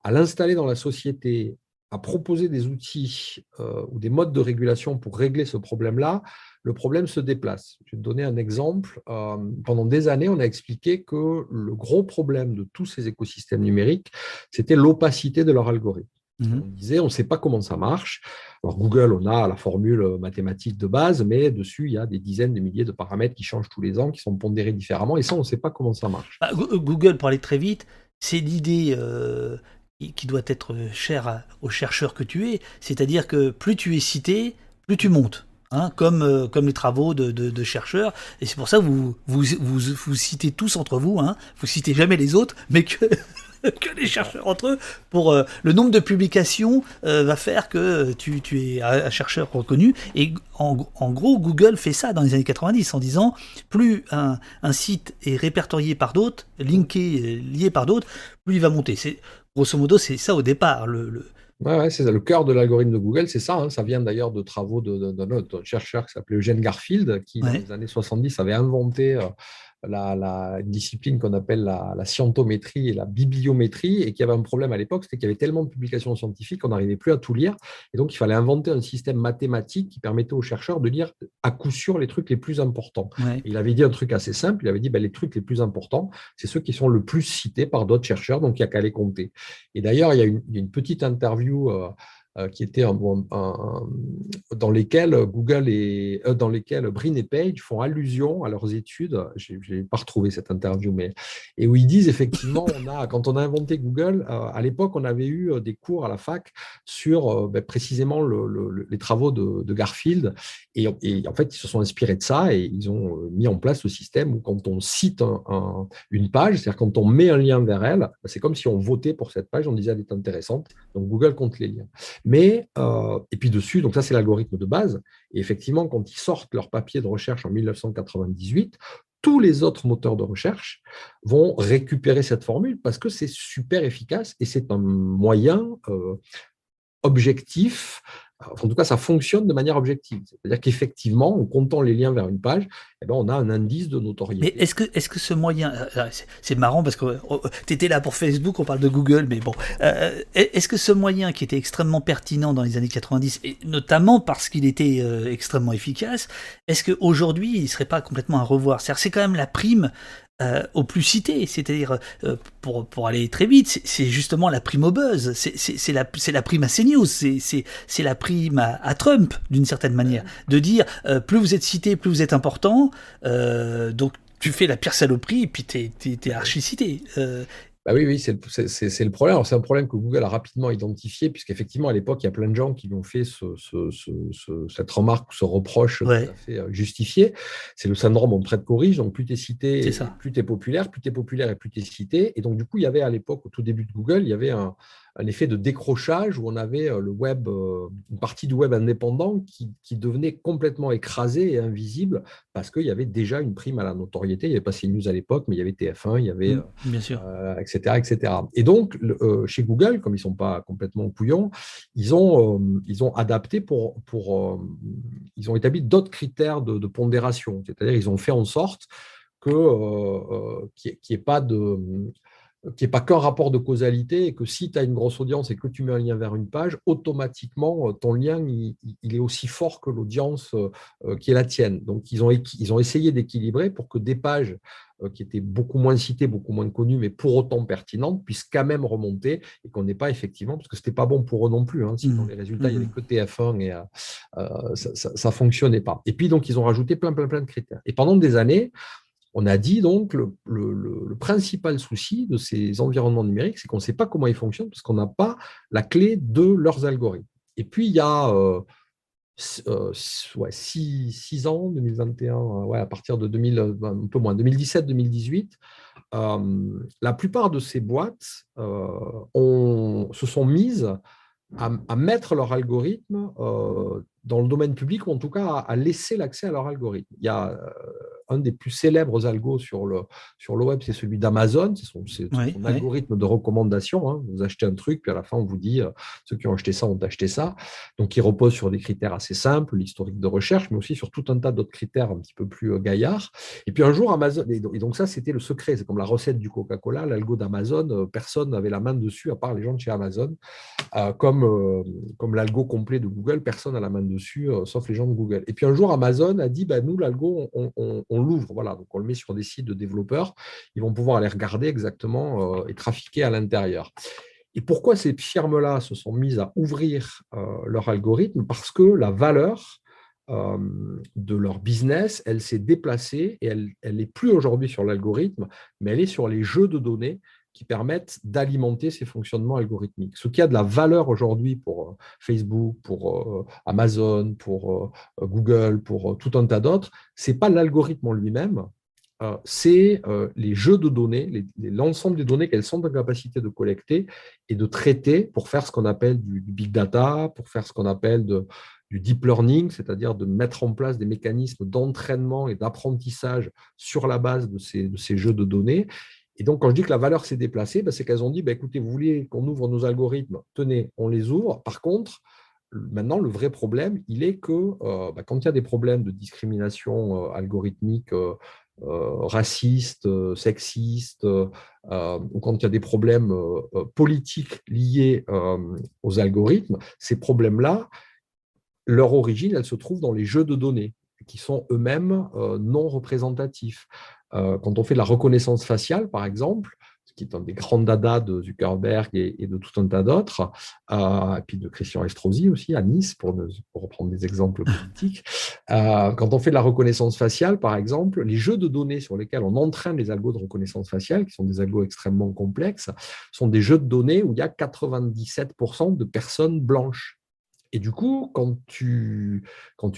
à l'installer dans la société à proposer des outils ou des modes de régulation pour régler ce problème-là, le problème se déplace. Je vais te donner un exemple. pendant des années, on a expliqué que le gros problème de tous ces écosystèmes numériques, c'était l'opacité de leur algorithme. Mmh on disait, on ne sait pas comment ça marche. Alors Google, on a la formule mathématique de base, mais dessus, il y a des dizaines de milliers de paramètres qui changent tous les ans, qui sont pondérés différemment, et ça, on ne sait pas comment ça marche. Bah, Google, pour aller très vite, c'est l'idée euh, qui doit être chère aux chercheurs que tu es, c'est-à-dire que plus tu es cité, plus tu montes. Hein, comme, euh, comme les travaux de, chercheurs. Et c'est pour ça que vous vous, vous, vous, citez tous entre vous, hein, vous citez jamais les autres, mais que que les chercheurs entre eux. Pour euh, le nombre de publications euh, va faire que tu, tu es un chercheur reconnu. Et en, gros, Google fait ça dans les années 90 en disant plus un, un site est répertorié par d'autres, linké, lié par d'autres, plus il va monter. Grosso modo c'est ça au départ. Le, le... Ouais, c'est le cœur de l'algorithme de Google, c'est ça. Hein. ça vient d'ailleurs de travaux d'un autre chercheur qui s'appelait Eugene Garfield, qui dans les années 70 avait inventé euh, la, discipline qu'on appelle la, scientométrie et la bibliométrie, et qui avait un problème à l'époque, c'était qu'il y avait tellement de publications scientifiques qu'on n'arrivait plus à tout lire. Et donc, il fallait inventer un système mathématique qui permettait aux chercheurs de lire à coup sûr les trucs les plus importants. Il avait dit un truc assez simple, il avait dit ben, les trucs les plus importants, c'est ceux qui sont le plus cités par d'autres chercheurs, donc il n'y a qu'à les compter. Et d'ailleurs, il, y a une petite interview. Euh, qui étaient dans lesquels Google et euh, dans lesquels Brin et Page font allusion à leurs études. Je n'ai pas retrouvé cette interview, mais et où ils disent effectivement, quand on a inventé Google, euh, à l'époque, on avait eu des cours à la fac sur ben, précisément les travaux de, Garfield, et, en fait, ils se sont inspirés de ça et ils ont mis en place le système où quand on cite une page, c'est-à-dire quand on met un lien vers elle, c'est comme si on votait pour cette page, on disait elle est intéressante, donc Google compte les liens. Mais, euh, et puis dessus, donc ça c'est l'algorithme de base. Et effectivement, quand ils sortent leur papier de recherche en 1998, tous les autres moteurs de recherche vont récupérer cette formule parce que c'est super efficace et c'est un moyen euh, objectif en tout cas, ça fonctionne de manière objective. C'est-à-dire qu'effectivement, en comptant les liens vers une page, eh ben, on a un indice de notoriété. Mais est-ce que, est que ce moyen, euh, euh, c'est marrant parce que oh, tu étais là pour Facebook, on parle de Google, mais bon, euh, est-ce que ce moyen qui était extrêmement pertinent dans les années 90, et notamment parce qu'il était extrêmement efficace, est-ce qu'aujourd'hui, il ne serait pas complètement à revoir? C'est quand même la prime euh, au plus cité, c'est-à-dire euh, pour, pour aller très vite, c'est justement la prime au buzz, c'est la, la prime à CNews, c'est la prime à, Trump d'une certaine manière, de dire euh, plus vous êtes cité, plus vous êtes important, donc tu fais la pire saloperie et puis t'es es, archi cité. Bah oui, oui, c'est le, problème. C'est un problème que Google a rapidement identifié, puisqu'effectivement, à l'époque, il y a plein de gens qui lui ont fait cette remarque ou ce reproche tout à fait euh, justifié. C'est le syndrome on traite corrige. Donc, plus tu es cité, plus tu es populaire, plus tu es populaire et plus tu es cité. Et donc, du coup, il y avait à l'époque, au tout début de Google, il y avait un, un effet de décrochage où on avait euh, le web, euh, une partie du web indépendant qui, devenait complètement écrasée et invisible parce qu'il y avait déjà une prime à la notoriété. Il n'y avait pas CNews à l'époque, mais il y avait TF1, il y avait, mmh, bien sûr. etc., etc. Et donc, chez Google, comme ils ne sont pas complètement couillons, ils ont, ils ont adapté pour, pour ils ont établi d'autres critères de, pondération. C'est-à-dire, ils ont fait en sorte que qu'il n'y ait, pas de qui n'est pas qu'un rapport de causalité et que si tu as une grosse audience et que tu mets un lien vers une page, automatiquement, euh, ton lien, il, est aussi fort que l'audience euh, euh, qui est la tienne. Donc, ils ont, ils ont essayé d'équilibrer pour que des pages qui étaient beaucoup moins citées, beaucoup moins connues, mais pour autant pertinentes, puissent quand même remonter et qu'on n'ait pas effectivement, parce que ce n'était pas bon pour eux non plus. Hein, sinon, mmh. les résultats, il n'y avait mmh. que TF1 et ça ne fonctionnait pas. Et puis, donc, ils ont rajouté plein, plein, plein de critères. Et pendant des années, on a dit donc le, le, principal souci de ces environnements numériques, c'est qu'on ne sait pas comment ils fonctionnent parce qu'on n'a pas la clé de leurs algorithmes. Et puis il y a euh, euh, six, ans, 2021, euh, ouais, à partir de 2000, un peu moins, 2017-2018, la plupart de ces boîtes se sont mises à, mettre leur algorithme dans le domaine public ou en tout cas à, laisser l'accès à leur algorithme. Il y a euh, un des plus célèbres algos sur le, sur le web, c'est celui d'Amazon. C'est son, algorithme de recommandation. Hein. Vous achetez un truc, puis à la fin, on vous dit euh, ceux qui ont acheté ça ont acheté ça. Donc, il repose sur des critères assez simples, l'historique de recherche, mais aussi sur tout un tas d'autres critères un petit peu plus euh, gaillards. Et puis un jour, Amazon, et donc ça, c'était le secret. C'est comme la recette du Coca-Cola, l'algo d'Amazon, personne n'avait la main dessus à part les gens de chez Amazon. comme, comme l'algo complet de Google, personne n'a la main dessus, sauf les gens de Google. Et puis un jour, Amazon a dit, bah, nous, l'algo, on l'ouvre, voilà, donc on le met sur des sites de développeurs, ils vont pouvoir aller regarder exactement euh, et trafiquer à l'intérieur. Et pourquoi ces firmes-là se sont mises à ouvrir euh, leur algorithme? Parce que la valeur euh, de leur business, elle s'est déplacée et elle n'est plus aujourd'hui sur l'algorithme, mais elle est sur les jeux de données qui permettent d'alimenter ces fonctionnements algorithmiques. Ce qui a de la valeur aujourd'hui pour Facebook, pour Amazon, pour Google, pour tout un tas d'autres, ce n'est pas l'algorithme en lui-même, euh, c'est euh, les jeux de données, l'ensemble des données qu'elles sont en capacité de collecter et de traiter pour faire ce qu'on appelle du, big data, pour faire ce qu'on appelle du deep learning, c'est-à-dire de mettre en place des mécanismes d'entraînement et d'apprentissage sur la base de ces, jeux de données. Et donc, quand je dis que la valeur s'est déplacée, ben, c'est qu'elles ont dit, ben, écoutez, vous voulez qu'on ouvre nos algorithmes, tenez, on les ouvre. Par contre, maintenant, le vrai problème, il est que euh, ben, quand il y a des problèmes de discrimination euh, algorithmique, euh, raciste, sexiste, ou quand il y a des problèmes politiques liés aux algorithmes, ces problèmes-là, leur origine, elle se trouve dans les jeux de données qui sont eux-mêmes non représentatifs. Euh, quand on fait de la reconnaissance faciale, par exemple, ce qui est un des grands dadas de Zuckerberg et, de tout un tas d'autres, euh, et puis de Christian Estrosi aussi à Nice, pour, reprendre des exemples politiques. Euh, quand on fait de la reconnaissance faciale, par exemple, les jeux de données sur lesquels on entraîne les algos de reconnaissance faciale, qui sont des algos extrêmement complexes, sont des jeux de données où il y a 97% de personnes blanches. Et du coup, quand tu,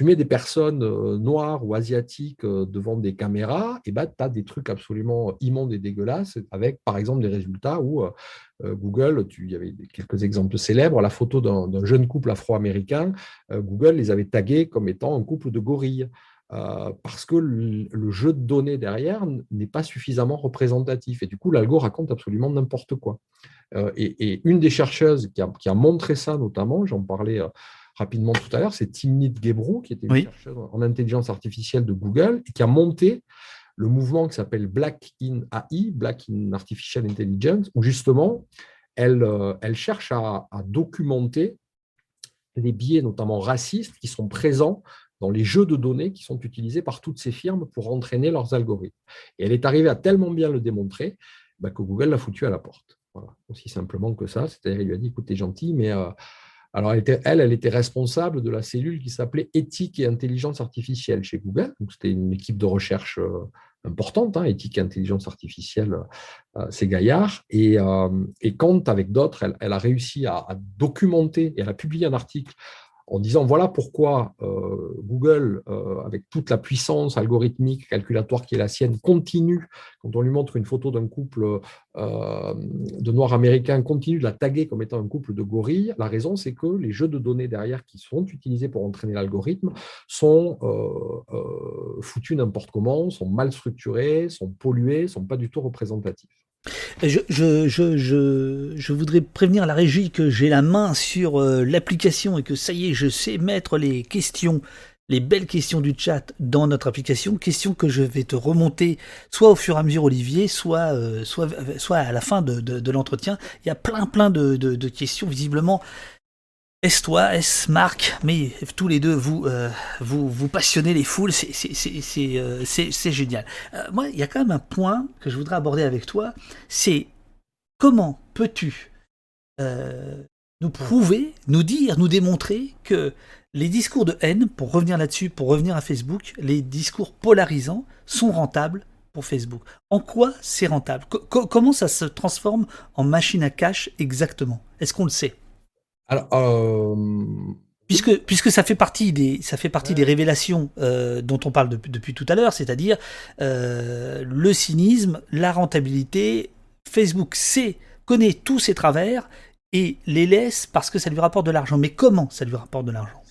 mets des personnes noires ou asiatiques devant des caméras, et eh ben, tu as des trucs absolument immondes et dégueulasses, avec par exemple des résultats où Google, il y avait quelques exemples célèbres, la photo d'un jeune couple afro-américain, Google les avait tagués comme étant un couple de gorilles. Parce que le, jeu de données derrière n'est pas suffisamment représentatif. Et du coup, l'algo raconte absolument n'importe quoi. Euh, et, une des chercheuses qui a, montré ça notamment, j'en parlais euh, rapidement tout à l'heure, c'est Timnit Gebru, qui était une chercheuse en intelligence artificielle de Google, et qui a monté le mouvement qui s'appelle Black in AI, Black in Artificial Intelligence, où justement, elle, euh, elle cherche à, documenter les biais, notamment racistes, qui sont présents dans les jeux de données qui sont utilisés par toutes ces firmes pour entraîner leurs algorithmes. Et elle est arrivée à tellement bien le démontrer bah, que Google l'a foutu à la porte aussi simplement que ça. C'est-à-dire, il lui a dit, écoute, t'es gentil, mais... Euh, alors, elle, était, elle, elle était responsable de la cellule qui s'appelait éthique et intelligence artificielle chez Google. Donc, c'était une équipe de recherche euh, importante, hein, éthique et intelligence artificielle, euh, c'est Gaillard. Et, et quand, avec d'autres, elle, elle, a réussi à, à, documenter et elle a publié un article en disant voilà pourquoi euh, Google, euh, avec toute la puissance algorithmique, calculatoire qui est la sienne, continue, quand on lui montre une photo d'un couple euh, de noirs américains, continue de la taguer comme étant un couple de gorilles. La raison, c'est que les jeux de données derrière qui sont utilisés pour entraîner l'algorithme sont foutus n'importe comment, sont mal structurés, sont pollués, sont pas du tout représentatifs. Je, je, voudrais prévenir la régie que j'ai la main sur euh, l'application et que ça y est, je sais mettre les questions, les belles questions du chat dans notre application. Questions que je vais te remonter soit au fur et à mesure, Olivier, soit, euh, soit à la fin de, l'entretien. Il y a plein, plein de questions. Visiblement, est-ce toi, est-ce Marc, mais tous les deux, vous, euh, vous, vous passionnez les foules, c'est, euh, génial. Euh, moi, il y a quand même un point que je voudrais aborder avec toi, c'est comment peux-tu nous prouver, nous dire, nous démontrer que les discours de haine, pour revenir là-dessus, pour revenir à Facebook, les discours polarisants sont rentables pour Facebook. En quoi c'est rentable? Comment ça se transforme en machine à cash exactement? Est-ce qu'on le sait? Alors, euh, Puisque, puisque ça fait partie des, ça fait partie des révélations euh, dont on parle depuis tout à l'heure, c'est-à-dire euh, le cynisme, la rentabilité. Facebook sait, connaît tous ses travers et les laisse parce que ça lui rapporte de l'argent. Mais comment ça lui rapporte de l'argent?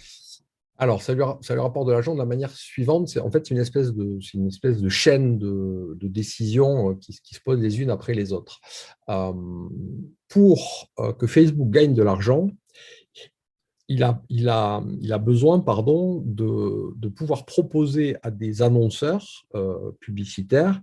Alors, ça lui, rapporte de l'argent de la manière suivante. C'est en fait une espèce de, une espèce de chaîne de, décisions qui, se posent les unes après les autres. Euh, pour que Facebook gagne de l'argent, il a, il, a, il a, besoin pardon, de, pouvoir proposer à des annonceurs publicitaires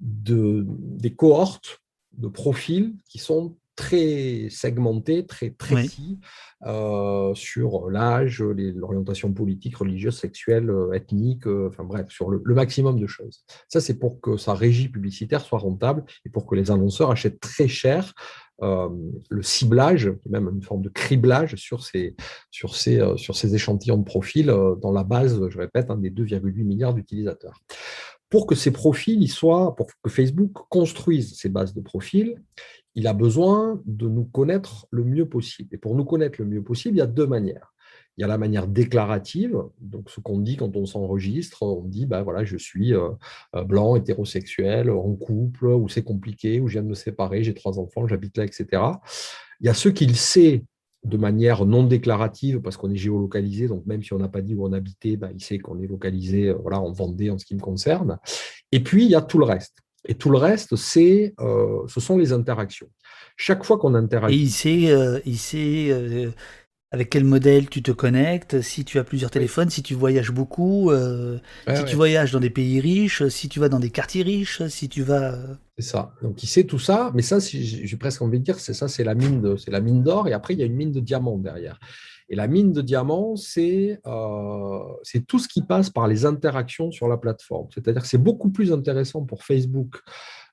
de, des cohortes de profils qui sont très segmenté, très précis euh, sur l'âge, l'orientation politique, religieuse, sexuelle, euh, ethnique, euh, enfin bref, sur le, maximum de choses. Ça, c'est pour que sa régie publicitaire soit rentable et pour que les annonceurs achètent très cher le ciblage, même une forme de criblage sur ces, ces échantillons de profils dans la base, je répète, des 2,8 milliards d'utilisateurs. Pour que ces profils soient, pour que Facebook construise ces bases de profils, il a besoin de nous connaître le mieux possible. Et pour nous connaître le mieux possible, il y a deux manières. Il y a la manière déclarative, donc ce qu'on dit quand on s'enregistre, on dit ben voilà, je suis euh, euh, blanc, hétérosexuel, en couple, ou c'est compliqué, ou je viens de me séparer, j'ai trois enfants, j'habite là, etc. Il y a ceux qui le savent de manière non déclarative parce qu'on est géolocalisé, donc même si on n'a pas dit où on habitait, ben, il sait qu'on est localisé euh, voilà, en Vendée en ce qui me concerne. Et puis, il y a tout le reste. Et tout le reste, c'est, ce sont les interactions. Chaque fois qu'on interagit. Et il sait, il sait avec quel modèle tu te connectes, si tu as plusieurs téléphones, si tu voyages beaucoup, si tu voyages dans des pays riches, si tu vas dans des quartiers riches, si tu vas. C'est ça. Donc il sait tout ça, mais ça, j'ai presque envie de dire, c'est ça, c'est la mine c'est la mine d'or, et après il y a une mine de diamants derrière. Et la mine de diamants, euh, c'est tout ce qui passe par les interactions sur la plateforme. C'est-à-dire que c'est beaucoup plus intéressant pour Facebook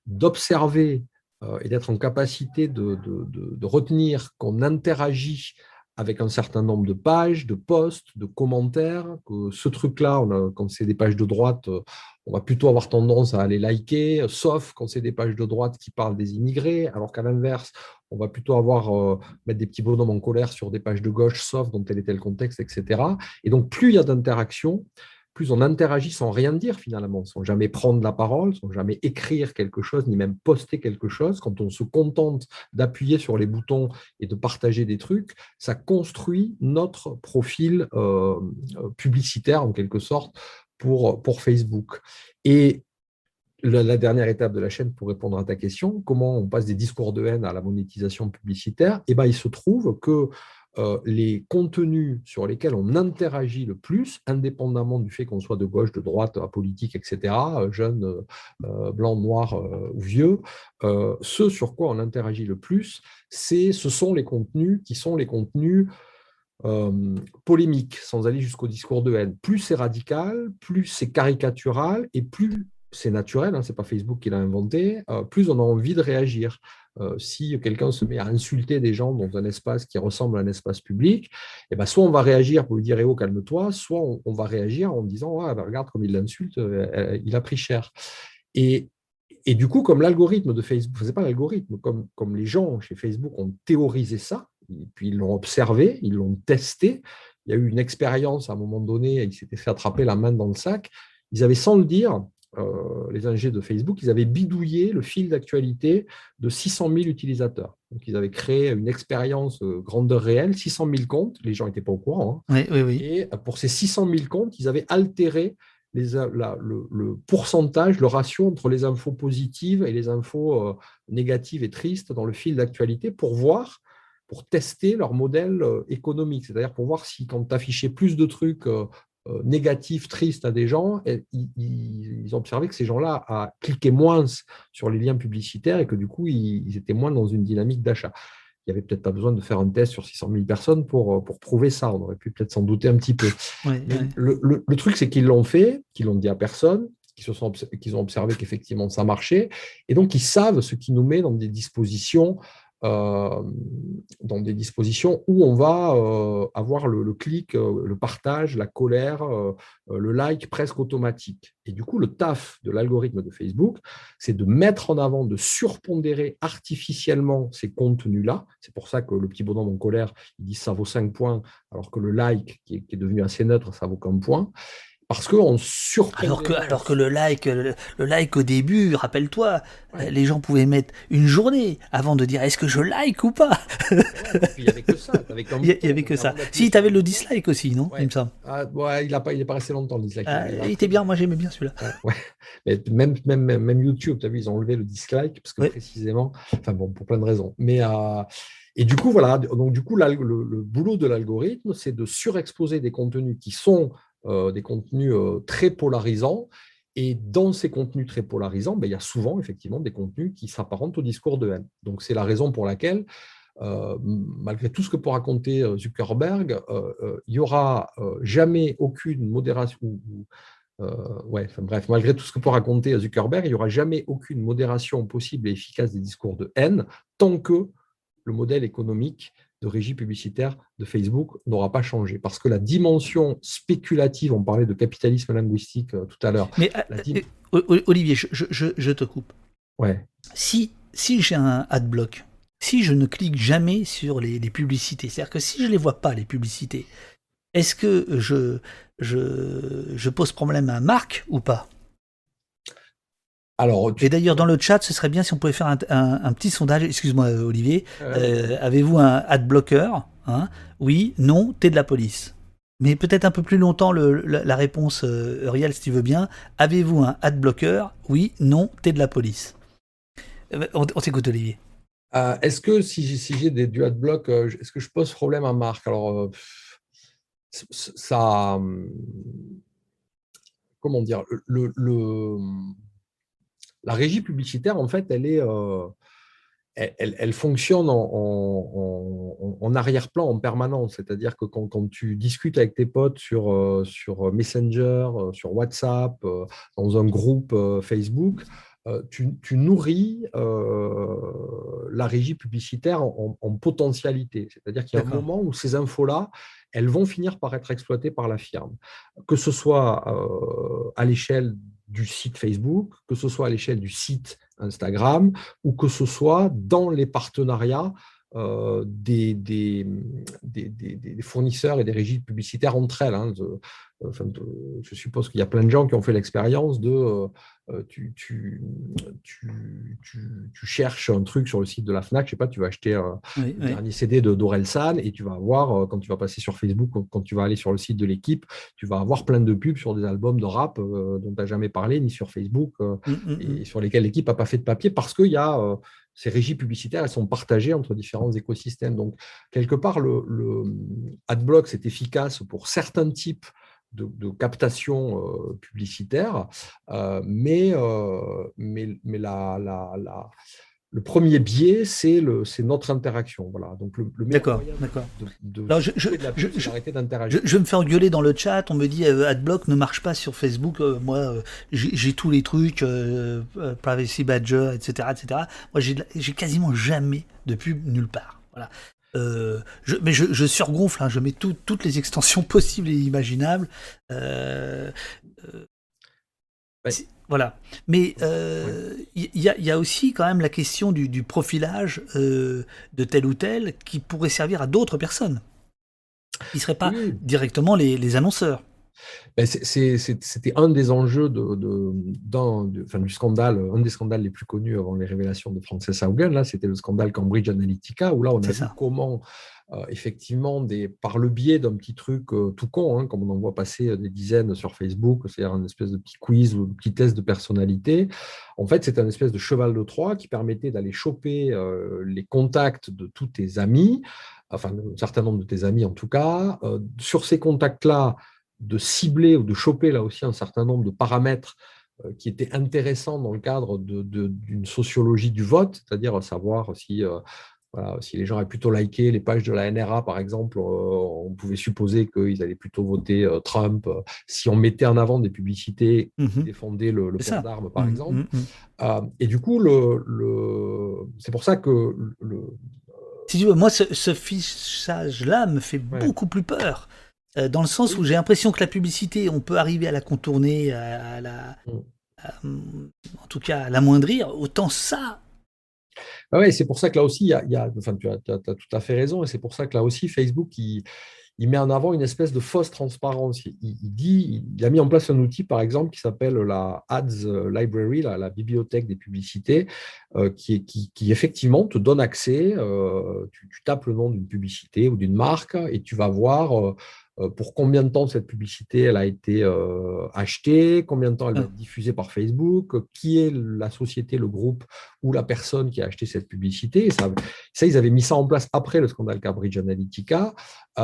d'observer euh, et d'être en capacité de, de retenir qu'on interagit avec un certain nombre de pages, de posts, de commentaires, que ce truc-là, quand c'est des pages de droite, euh, on va plutôt avoir tendance à aller liker, sauf quand c'est des pages de droite qui parlent des immigrés, alors qu'à l'inverse, on va plutôt avoir euh, mettre des petits bonhommes en colère sur des pages de gauche, sauf dans tel et tel contexte, etc. Et donc, plus il y a d'interactions, plus on interagit sans rien dire finalement, sans jamais prendre la parole, sans jamais écrire quelque chose, ni même poster quelque chose, quand on se contente d'appuyer sur les boutons et de partager des trucs, ça construit notre profil euh, publicitaire en quelque sorte pour, pour Facebook. Et la, dernière étape de la chaîne pour répondre à ta question, comment on passe des discours de haine à la monétisation publicitaire? Eh ben, il se trouve que euh, les contenus sur lesquels on interagit le plus, indépendamment du fait qu'on soit de gauche, de droite, apolitique, etc., euh, jeune, euh, blanc, noir ou vieux, ce sur quoi on interagit le plus, ce sont les contenus qui sont les contenus polémiques, sans aller jusqu'au discours de haine. Plus c'est radical, plus c'est caricatural et plus c'est naturel, hein, ce n'est pas Facebook qui l'a inventé, plus on a envie de réagir. Euh, si quelqu'un se met à insulter des gens dans un espace qui ressemble à un espace public, eh ben, soit on va réagir pour lui dire eh oh, calme-toi, soit on, va réagir en disant ah, ben, regarde comme il l'insulte, euh, euh, il a pris cher. Et, et du coup, comme l'algorithme de Facebook, ce n'est pas l'algorithme, comme, comme les gens chez Facebook ont théorisé ça, et puis ils l'ont observé, ils l'ont testé, il y a eu une expérience à un moment donné, ils s'étaient fait attraper la main dans le sac, ils avaient sans le dire euh, les ingénieurs de Facebook, ils avaient bidouillé le fil d'actualité de 600 000 utilisateurs. Donc, ils avaient créé une expérience euh, grandeur réelle, 600 000 comptes, les gens n'étaient pas au courant. Hein. Oui, oui, Et pour ces 600 000 comptes, ils avaient altéré les, le, pourcentage, le ratio entre les infos positives et les infos euh, négatives et tristes dans le fil d'actualité pour voir, pour tester leur modèle économique. C'est-à-dire pour voir si quand tu affichais plus de trucs euh, négatif, triste à des gens, et, ils, ont observé que ces gens-là cliqué moins sur les liens publicitaires et que du coup, ils, étaient moins dans une dynamique d'achat. Il n'y avait peut-être pas besoin de faire un test sur 600 000 personnes pour, euh, pour prouver ça. On aurait pu peut-être s'en douter un petit peu. Le, le, truc, c'est qu'ils l'ont fait, qu'ils l'ont dit à personne, qu'ils qu'ils ont observé qu'effectivement ça marchait, et donc ils savent ce qui nous met dans des dispositions euh, dans des dispositions où on va euh, avoir le, clic, euh, le partage, la colère, le like presque automatique. Et du coup, le taf de l'algorithme de Facebook, c'est de mettre en avant, de surpondérer artificiellement ces contenus-là. C'est pour ça que le petit bonhomme en colère, il dit ça vaut 5 points, alors que le like, qui est, qui est devenu assez neutre, ça vaut qu'un point parce qu'on surprend. Alors que, alors que le like, le, like au début, rappelle-toi, les gens pouvaient mettre une journée avant de dire est-ce que je like ou pas? il n'y avait que ça. il n'y avait que ça. Si, tu avais le dislike aussi, non? Il me semble. Ah, il n'est pas, resté longtemps le dislike. Ah, il, était bien, moi j'aimais bien celui-là. Mais même, même, même YouTube, tu as vu, ils ont enlevé le dislike parce que précisément, enfin bon, pour plein de raisons. Mais. Euh, et du coup, voilà, donc du coup, le, le boulot de l'algorithme, c'est de surexposer des contenus qui sont des contenus euh, très polarisants. Et dans ces contenus très polarisants, ben, il y a souvent effectivement des contenus qui s'apparentent au discours de haine. Donc c'est la raison pour laquelle, euh, malgré tout ce que peut raconter Zuckerberg, il n'y aura jamais aucune modération. ouais, bref, malgré tout ce que peut raconter Zuckerberg, il n'y aura jamais aucune modération possible et efficace des discours de haine tant que le modèle économique de régie publicitaire de Facebook n'aura pas changé. Parce que la dimension spéculative, on parlait de capitalisme linguistique euh, tout à l'heure. Mais euh, Olivier, je, te coupe. Ouais. Si, si j'ai un adblock, si je ne clique jamais sur les, publicités, c'est-à-dire que si je ne les vois pas, les publicités, est-ce que je, je, je pose problème à Marc ou pas? Et d'ailleurs, dans le chat, ce serait bien si on pouvait faire un, petit sondage. Excuse-moi, Olivier. Euh, avez-vous un ad blocker hein? Oui, non, t'es de la police. Mais peut-être un peu plus longtemps la, réponse, euh, Uriel, si tu veux bien. Avez-vous un ad blocker Oui, non, t'es de la police. Euh, on, t'écoute, Olivier. est-ce que si, j'ai des, du adblock, est-ce que je pose problème à Marc? Alors, ça. Hum, comment dire? Le la régie publicitaire, en fait, elle est, euh, elle, fonctionne en, arrière-plan, en permanence. C'est-à-dire que quand, tu discutes avec tes potes sur, euh, sur Messenger, euh, sur WhatsApp, dans un groupe Facebook, tu, nourris la régie publicitaire en, potentialité. C'est-à-dire qu'il y a un moment où ces infos-là, elles vont finir par être exploitées par la firme. Que ce soit à l'échelle du site Facebook, que ce soit à l'échelle du site Instagram ou que ce soit dans les partenariats euh, des, des, fournisseurs et des régies publicitaires entre elles. Hein, je suppose qu'il y a plein de gens qui ont fait l'expérience de euh, euh, tu, tu, cherches un truc sur le site de la FNAC, je sais pas, tu vas acheter un dernier CD de Dorelsan et tu vas avoir, quand tu vas passer sur Facebook, quand, tu vas aller sur le site de l'équipe, tu vas avoir plein de pubs sur des albums de rap dont tu n'as jamais parlé, ni sur Facebook, mmh, mmh, et mmh. sur lesquels l'équipe n'a pas fait de papier parce qu'il y a ces régies publicitaires, elles sont partagées entre différents écosystèmes. Donc, quelque part, le, le AdBlock, c'est efficace pour certains types de, captation euh, publicitaire, euh, mais, euh, mais, mais la le premier biais, c'est notre interaction. Voilà. Donc le, d'accord, d'accord. je, je, vais me faire engueuler dans le chat. On me dit AdBlock ne marche pas sur Facebook. moi, j'ai tous les trucs, Privacy Badger, etc., etc. Moi, j'ai quasiment jamais de pub nulle part. Voilà. Euh, je, mais je, je surgonfle, hein, je mets toutes les extensions possibles et imaginables. Euh, euh, voilà. Mais il y, y, a aussi quand même la question du, du profilage de tel ou tel qui pourrait servir à d'autres personnes, qui ne seraient pas directement les, les annonceurs. Ben, c'était un des enjeux de, du scandale, un des scandales les plus connus avant les révélations de Frances Haugen. Là, c'était le scandale Cambridge Analytica, où là, on a vu comment, euh, effectivement, des, par le biais d'un petit truc euh, tout con, hein, comme on en voit passer euh, des dizaines sur Facebook, c'est-à-dire un espèce de petit quiz ou de petit test de personnalité, en fait, c'est un espèce de cheval de Troie qui permettait d'aller choper les contacts de tous tes amis, enfin, un certain nombre de tes amis en tout cas. sur ces contacts-là, de cibler ou de choper là aussi un certain nombre de paramètres euh, qui étaient intéressants dans le cadre d'une sociologie du vote, c'est-à-dire savoir si, euh, si les gens avaient plutôt liké les pages de la NRA, par exemple, euh, on pouvait supposer qu'ils allaient plutôt voter Trump. Si on mettait en avant des publicités qui mmh défendaient le, port d'armes, par mmh, exemple. Mmh, et du coup, le, c'est pour ça que le, si tu veux, moi, ce, fichage-là me fait beaucoup plus peur. Euh, dans le sens où j'ai l'impression que la publicité, on peut arriver à la contourner, à, la, mm. en tout cas à l'amoindrir, autant ça. Ah ouais, c'est pour ça que là aussi, il y a, enfin, tu as, tout à fait raison, et c'est pour ça que là aussi, Facebook, il, il met en avant une espèce de fausse transparence. Il, dit, il a mis en place un outil, par exemple, qui s'appelle la Ads Library, la, bibliothèque des publicités, euh, qui, qui, effectivement te donne accès. Euh, tu, tapes le nom d'une publicité ou d'une marque et tu vas voir pour combien de temps cette publicité elle a été euh, achetée, combien de temps elle va être diffusée par Facebook, qui est la société, le groupe ou la personne qui a acheté cette publicité? ça, ça ils avaient mis ça en place après le scandale Cambridge Analytica, euh,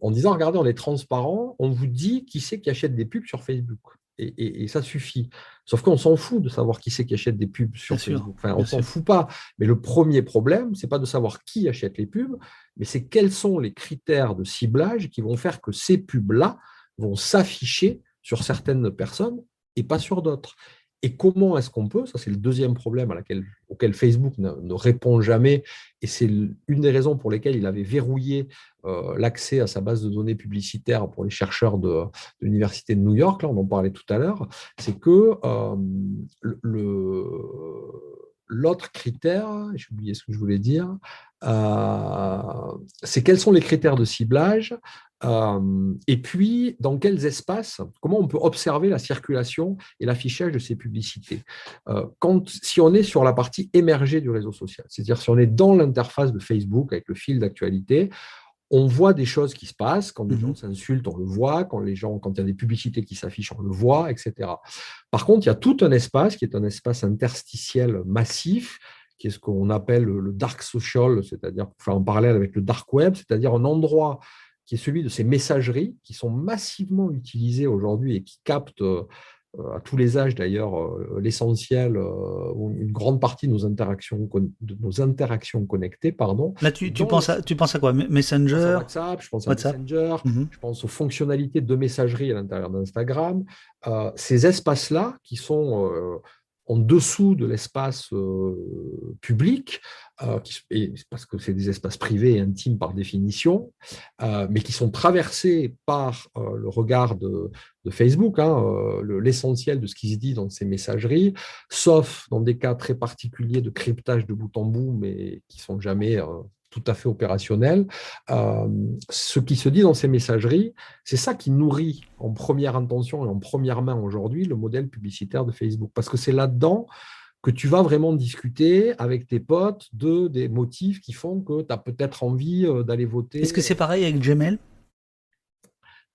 en disant, regardez, on est transparent, on vous dit qui c'est qui achète des pubs sur Facebook et, ça suffit. Sauf qu'on s'en fout de savoir qui c'est qui achète des pubs sur Facebook. Enfin, on s'en fout pas. Mais le premier problème, c'est pas de savoir qui achète les pubs, mais c'est quels sont les critères de ciblage qui vont faire que ces pubs-là vont s'afficher sur certaines personnes et pas sur d'autres. Et comment est-ce qu'on peut, ça c'est le deuxième problème auquel Facebook ne, répond jamais, et c'est une des raisons pour lesquelles il avait verrouillé euh, l'accès à sa base de données publicitaires pour les chercheurs de, l'Université de New York, là on en parlait tout à l'heure, c'est que euh, l'autre critère, j'ai oublié ce que je voulais dire, euh, c'est quels sont les critères de ciblage euh, et puis, dans quels espaces, comment on peut observer la circulation et l'affichage de ces publicités? Euh, quand, Si on est sur la partie émergée du réseau social, c'est-à-dire si on est dans l'interface de Facebook avec le fil d'actualité, on voit des choses qui se passent, quand les mmh gens s'insultent, on le voit, quand, les gens, quand il y a des publicités qui s'affichent, on le voit, etc. Par contre, il y a tout un espace qui est un espace interstitiel massif, qui est ce qu'on appelle le dark social, c'est-à-dire, pour faire un parallèle avec le dark web, c'est-à-dire un endroit qui est celui de ces messageries qui sont massivement utilisées aujourd'hui et qui captent euh, à tous les âges d'ailleurs euh, l'essentiel euh, ou une grande partie de nos interactions, de nos interactions connectées. Pardon. Là, tu, tu penses, à, tu penses à quoi? Messenger? Je WhatsApp, je pense à Messenger, mhm. je pense aux fonctionnalités de messagerie à l'intérieur d'Instagram. ces espaces-là qui sont en dessous de l'espace public, euh, parce que c'est des espaces privés et intimes par définition, euh, mais qui sont traversés par euh, le regard de, Facebook, hein, l'essentiel de ce qui se dit dans ces messageries, sauf dans des cas très particuliers de cryptage de bout en bout, mais qui sont jamais tout à fait opérationnels. ce qui se dit dans ces messageries, c'est ça qui nourrit en première intention et en première main aujourd'hui le modèle publicitaire de Facebook, parce que c'est là-dedans que tu vas vraiment discuter avec tes potes de des motifs qui font que tu as peut-être envie euh, d'aller voter. Est-ce que c'est pareil avec Gmail?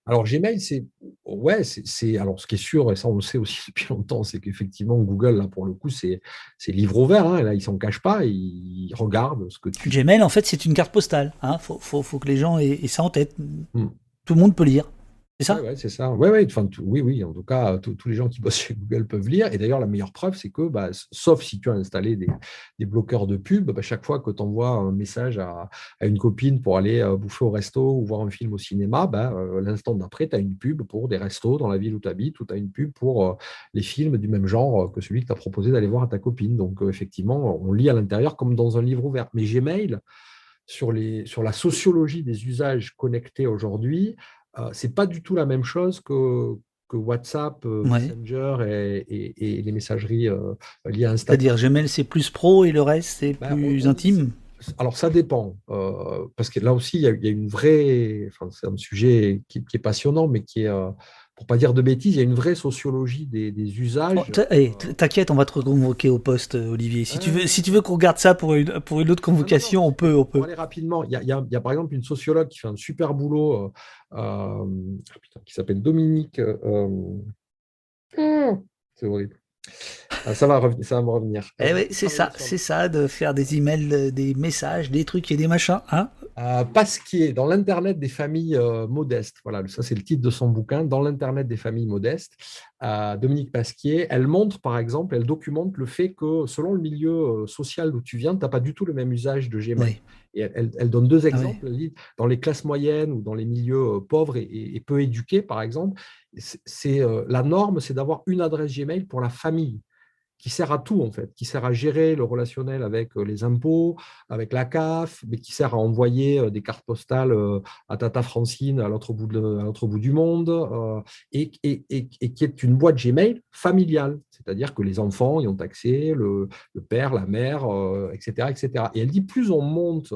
Alors Gmail, c'est ouais, c'est alors ce qui est sûr et ça on le sait aussi depuis longtemps, c'est qu'effectivement Google là pour le coup c'est c'est livre ouvert, hein, là ils s'en cachent pas, ils regardent ce que tu. Gmail en fait c'est une carte postale, hein, faut, faut, que les gens aient, ça en tête. Hmm. Tout le monde peut lire. C'est ça Oui, c'est ça. Oui, oui. En tout cas, tous les gens qui bossent chez Google peuvent lire. Et d'ailleurs, la meilleure preuve, c'est que, bah, sauf si tu as installé des, bloqueurs de pub, bah, chaque fois que tu envoies un message à, une copine pour aller euh, bouffer au resto ou voir un film au cinéma, bah, euh, l'instant d'après, tu as une pub pour des restos dans la ville où tu habites ou tu as une pub pour euh, les films du même genre que celui que tu as proposé d'aller voir à ta copine. Donc, effectivement, on lit à l'intérieur comme dans un livre ouvert. Mais Gmail, sur, les, sur la sociologie des usages connectés aujourd'hui, euh, c'est pas du tout la même chose que, que WhatsApp, euh, Messenger et, les messageries euh, liées à Instagram. C'est-à-dire Gmail, c'est plus pro et le reste, c'est ben, plus intime? alors ça dépend, parce que là aussi, il y, a, une vraie, enfin, c'est un sujet qui, est passionnant, mais qui est, pour pas dire de bêtises, il y a une vraie sociologie des, usages. Oh, eh, t'inquiète, on va te reconvoquer au poste, Olivier. Si tu veux, si tu veux qu'on regarde ça pour une, pour une autre convocation, on peut, on peut. aller rapidement. Il y, a, par exemple une sociologue qui fait un super boulot, euh, euh, ah, qui s'appelle Dominique. Euh, hmm, c'est horrible. Ah, ça va, ça va me revenir. Eh c'est ça, c'est ça, de faire des emails, des messages, des trucs et des machins. Hein euh, Pasquier, dans l'Internet des familles euh, modestes. Voilà, ça c'est le titre de son bouquin, Dans l'Internet des familles modestes. Euh, Dominique Pasquier, elle montre par exemple, elle documente le fait que selon le milieu social d'où tu viens, tu n'as pas du tout le même usage de Gmail. Et elle, donne deux ah exemples. Dans les classes moyennes ou dans les milieux pauvres et peu éduqués, par exemple, c'est la norme, c'est d'avoir une adresse Gmail pour la famille qui sert à tout en fait, qui sert à gérer le relationnel avec euh, les impôts, avec la CAF, mais qui sert à envoyer euh, des cartes postales euh, à Tata Francine à l'autre bout, bout, du monde, et, qui est une boîte Gmail familiale, c'est-à-dire que les enfants y ont accès, le, père, la mère, etc., etc. Et elle dit plus on monte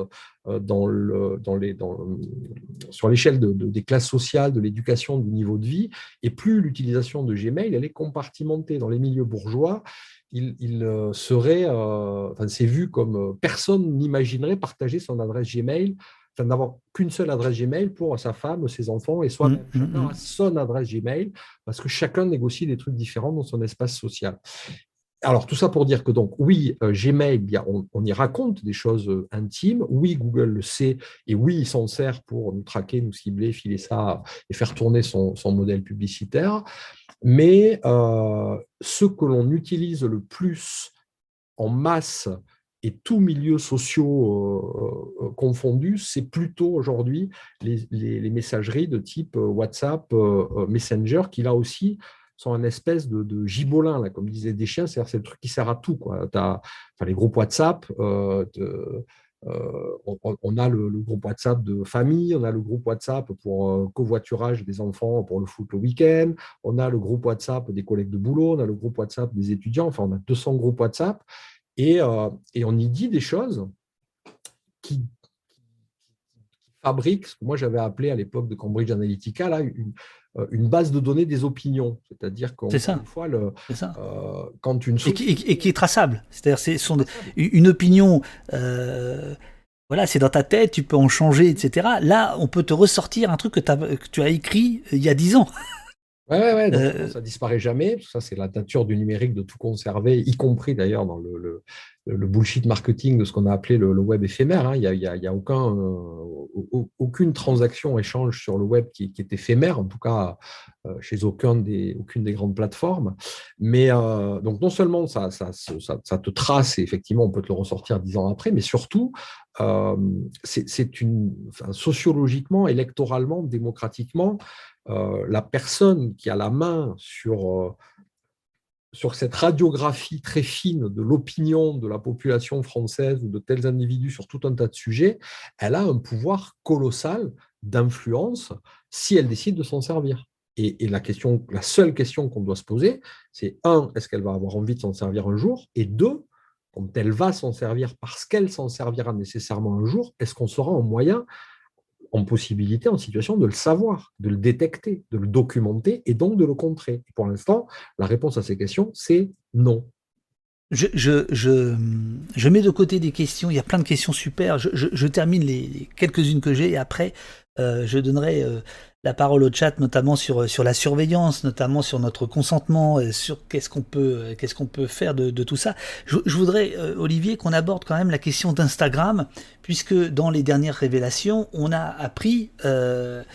sur l'échelle de, des classes sociales, de l'éducation, du niveau de vie, et plus l'utilisation de Gmail, elle est compartimentée dans les milieux bourgeois il, euh, serait, euh, enfin, c'est vu comme euh, personne n'imaginerait partager son adresse Gmail, enfin, n'avoir qu'une seule adresse Gmail pour sa femme, ses enfants et soi-même. Mmh, mmh, chacun mmh. a son adresse Gmail parce que chacun négocie des trucs différents dans son espace social. Alors, tout ça pour dire que, donc, oui, Gmail, on, y raconte des choses intimes. Oui, Google le sait. Et oui, il s'en sert pour nous traquer, nous cibler, filer ça et faire tourner son, modèle publicitaire. Mais euh, ce que l'on utilise le plus en masse et tous milieux sociaux euh, euh, confondus, c'est plutôt aujourd'hui les, messageries de type WhatsApp, Messenger, qui là aussi sont un espèce de, gibolin, là, comme disaient des chiens, c'est-à-dire c'est le truc qui sert à tout. Enfin, les groupes WhatsApp, euh, on, a le, groupe WhatsApp de famille, on a le groupe WhatsApp pour euh, covoiturage des enfants pour le foot le week-end, on a le groupe WhatsApp des collègues de boulot, on a le groupe WhatsApp des étudiants, enfin on a 200 groupes WhatsApp, et, euh, et on y dit des choses qui, fabriquent ce que moi j'avais appelé à l'époque de Cambridge Analytica là, une, euh, une base de données des opinions. C'est-à-dire qu'en fois, le, euh, quand une et, qui, et, qui, est traçable. C'est-à-dire c'est une opinion. Euh, voilà, c'est dans ta tête, tu peux en changer, etc. Là, on peut te ressortir un truc que, que tu as écrit il y a dix ans. Oui, ouais, ouais, euh, ça disparaît jamais. Ça, c'est la nature du numérique de tout conserver, y compris d'ailleurs dans le, le, bullshit marketing de ce qu'on a appelé le, web éphémère. Hein. Il n'y a, y a, aucun, euh, aucune transaction, échange sur le web qui, est éphémère, en tout cas euh, chez aucun des, aucune des grandes plateformes. Mais donc, non seulement ça, ça, ça, ça, te trace et effectivement, on peut te le ressortir dix ans après, mais surtout, c'est une, sociologiquement, électoralement, démocratiquement, euh, la personne qui a la main sur, euh, sur cette radiographie très fine de l'opinion de la population française ou de tels individus sur tout un tas de sujets, elle a un pouvoir colossal d'influence si elle décide de s'en servir. Et, la, question, la seule question qu'on doit se poser, c'est un, est-ce qu'elle va avoir envie de s'en servir un jour? Et deux, quand elle va s'en servir parce qu'elle s'en servira nécessairement un jour, est-ce qu'on sera en moyen en possibilité, en situation de le savoir, de le détecter, de le documenter et donc de le contrer. pour l'instant, la réponse à ces questions, c'est non. Je, mets de côté des questions, il y a plein de questions super. Je, termine les, quelques-unes que j'ai et après, euh, je donnerai euh, la parole au chat, notamment sur, euh, sur la surveillance, notamment sur notre consentement, euh, sur qu'est-ce qu'on peut, euh, qu'est-ce qu'on peut faire de, tout ça. Je, voudrais, Olivier, qu'on aborde quand même la question d'Instagram, puisque dans les dernières révélations, on a appris que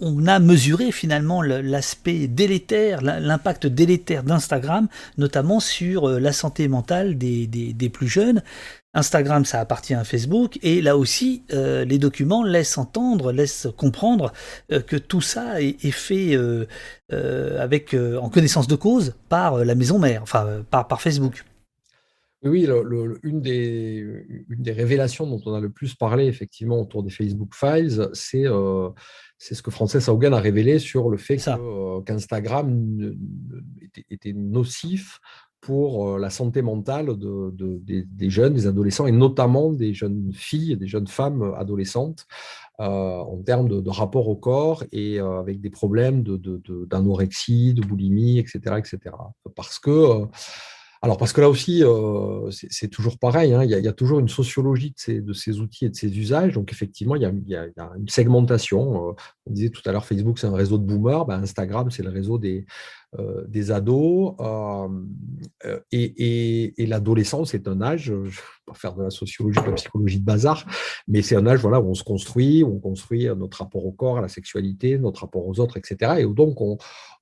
on, a mesuré finalement l'aspect délétère, l'impact délétère d'Instagram, notamment sur la santé mentale des, des plus jeunes. Instagram, ça appartient à Facebook, et là aussi, euh, les documents laissent entendre, laissent comprendre euh, que tout ça est, fait euh, avec, en connaissance de cause par la maison mère, enfin par, par Facebook. Oui, une, des, une, des, révélations dont on a le plus parlé effectivement autour des Facebook Files, c'est ce que Frances Haugen a révélé sur le fait qu'Instagram était, était, nocif pour euh, la santé mentale de, des, jeunes, des adolescents, et notamment des jeunes filles des jeunes femmes adolescentes, euh, en termes de, rapport au corps et euh, avec des problèmes d'anorexie, de, boulimie, etc., etc. Parce que alors, parce que là aussi, euh, c'est toujours pareil, hein, il, y a, toujours une sociologie de ces, outils et de ces usages. Donc, effectivement, il y a, une segmentation. Euh, on disait tout à l'heure, Facebook, c'est un réseau de boomers. Ben, Instagram, c'est le réseau des, euh, ados. et, l'adolescence est un âge, je ne vais pas faire de la sociologie, de la psychologie de bazar, mais c'est un âge voilà, où on se construit, où on construit notre rapport au corps, à la sexualité, notre rapport aux autres, etc. Et donc, on,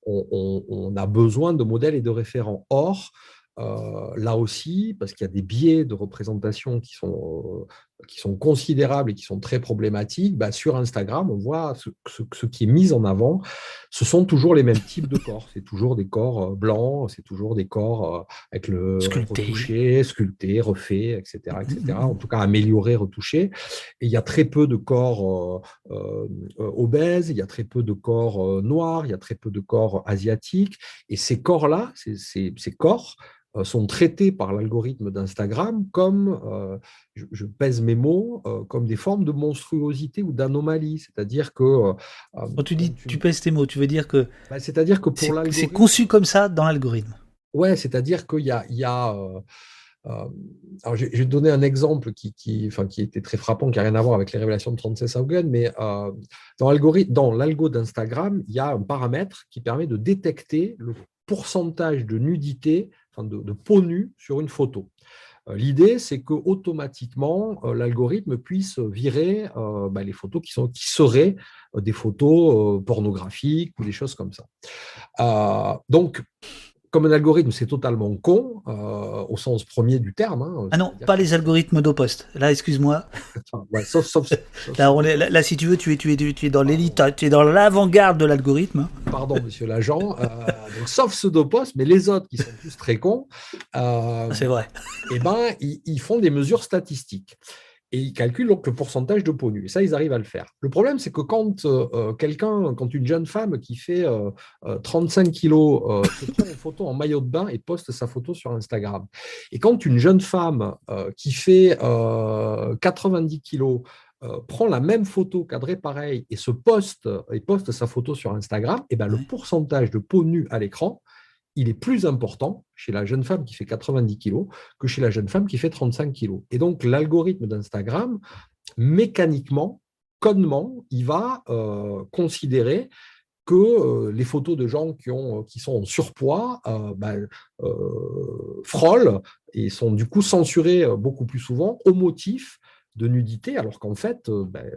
on a besoin de modèles et de référents. Or, euh, là aussi, parce qu'il y a des biais de représentation qui sont qui sont considérables et qui sont très problématiques, bah, sur Instagram, on voit ce, ce, qui est mis en avant, ce sont toujours les mêmes types de corps. C'est toujours des corps euh, blancs, c'est toujours des corps euh, avec le sculpté. retouché, sculpté, refait, etc., etc. Mm, mm, mm. En tout cas, amélioré, retouché. Et il y a très peu de corps euh, obèses, il y a très peu de corps noirs, il y a très peu de corps asiatiques. Et ces corps-là, ces, ces corps, euh, sont traités par l'algorithme d'Instagram comme, euh, je, pèse mes mots, euh, comme des formes de monstruosité ou d'anomalie. C'est-à-dire que. Quand tu dis tu... pèses tes mots, tu veux dire que. Bah, c'est-à-dire que pour l'algorithme. C'est conçu comme ça dans l'algorithme. Ouais, c'est-à-dire qu'il y a. Il y a alors, je, vais te donner un exemple qui, qui, enfin, qui était très frappant, qui n'a rien à voir avec les révélations de 36 Haugen, mais dans l'algo d'Instagram, il y a un paramètre qui permet de détecter le pourcentage de nudité de, peau nue sur une photo. Euh, l'idée, c'est que automatiquement euh, l'algorithme puisse virer euh, bah, les photos qui, sont, qui seraient des photos pornographiques ou des choses comme ça. donc, comme un algorithme, c'est totalement con, euh, au sens premier du terme. Hein, ah non, pas les algorithmes d'Opost. Là, excuse-moi. là, si tu veux, tu es, tu es, tu es dans l'élite, tu es dans l'avant-garde de l'algorithme. Pardon, monsieur l'agent. Euh, sauf ceux d'Opost, mais les autres qui sont tous très cons. Euh, c'est vrai. Eh ben, ils, font des mesures statistiques et ils calculent donc le pourcentage de peau nue. Et ça, ils arrivent à le faire. Le problème, c'est que quand euh, euh, quelqu'un, quand une jeune femme qui fait 35 euh, kilos se prend une photo en maillot de bain et poste sa photo sur Instagram, et quand une jeune femme qui fait 90 kilos prend la même photo cadrée pareil et se poste et poste sa photo sur Instagram, et ben le pourcentage de peau nue à l'écran il est plus important chez la jeune femme qui fait 90 kg que chez la jeune femme qui fait 35 kg. Et donc, l'algorithme d'Instagram, mécaniquement, codement, il va euh, considérer que euh, les photos de gens qui, qui sont en surpoids euh, ben, frôlent et sont du coup censurés beaucoup plus souvent au motif de nudité, alors qu'en fait, euh, ben,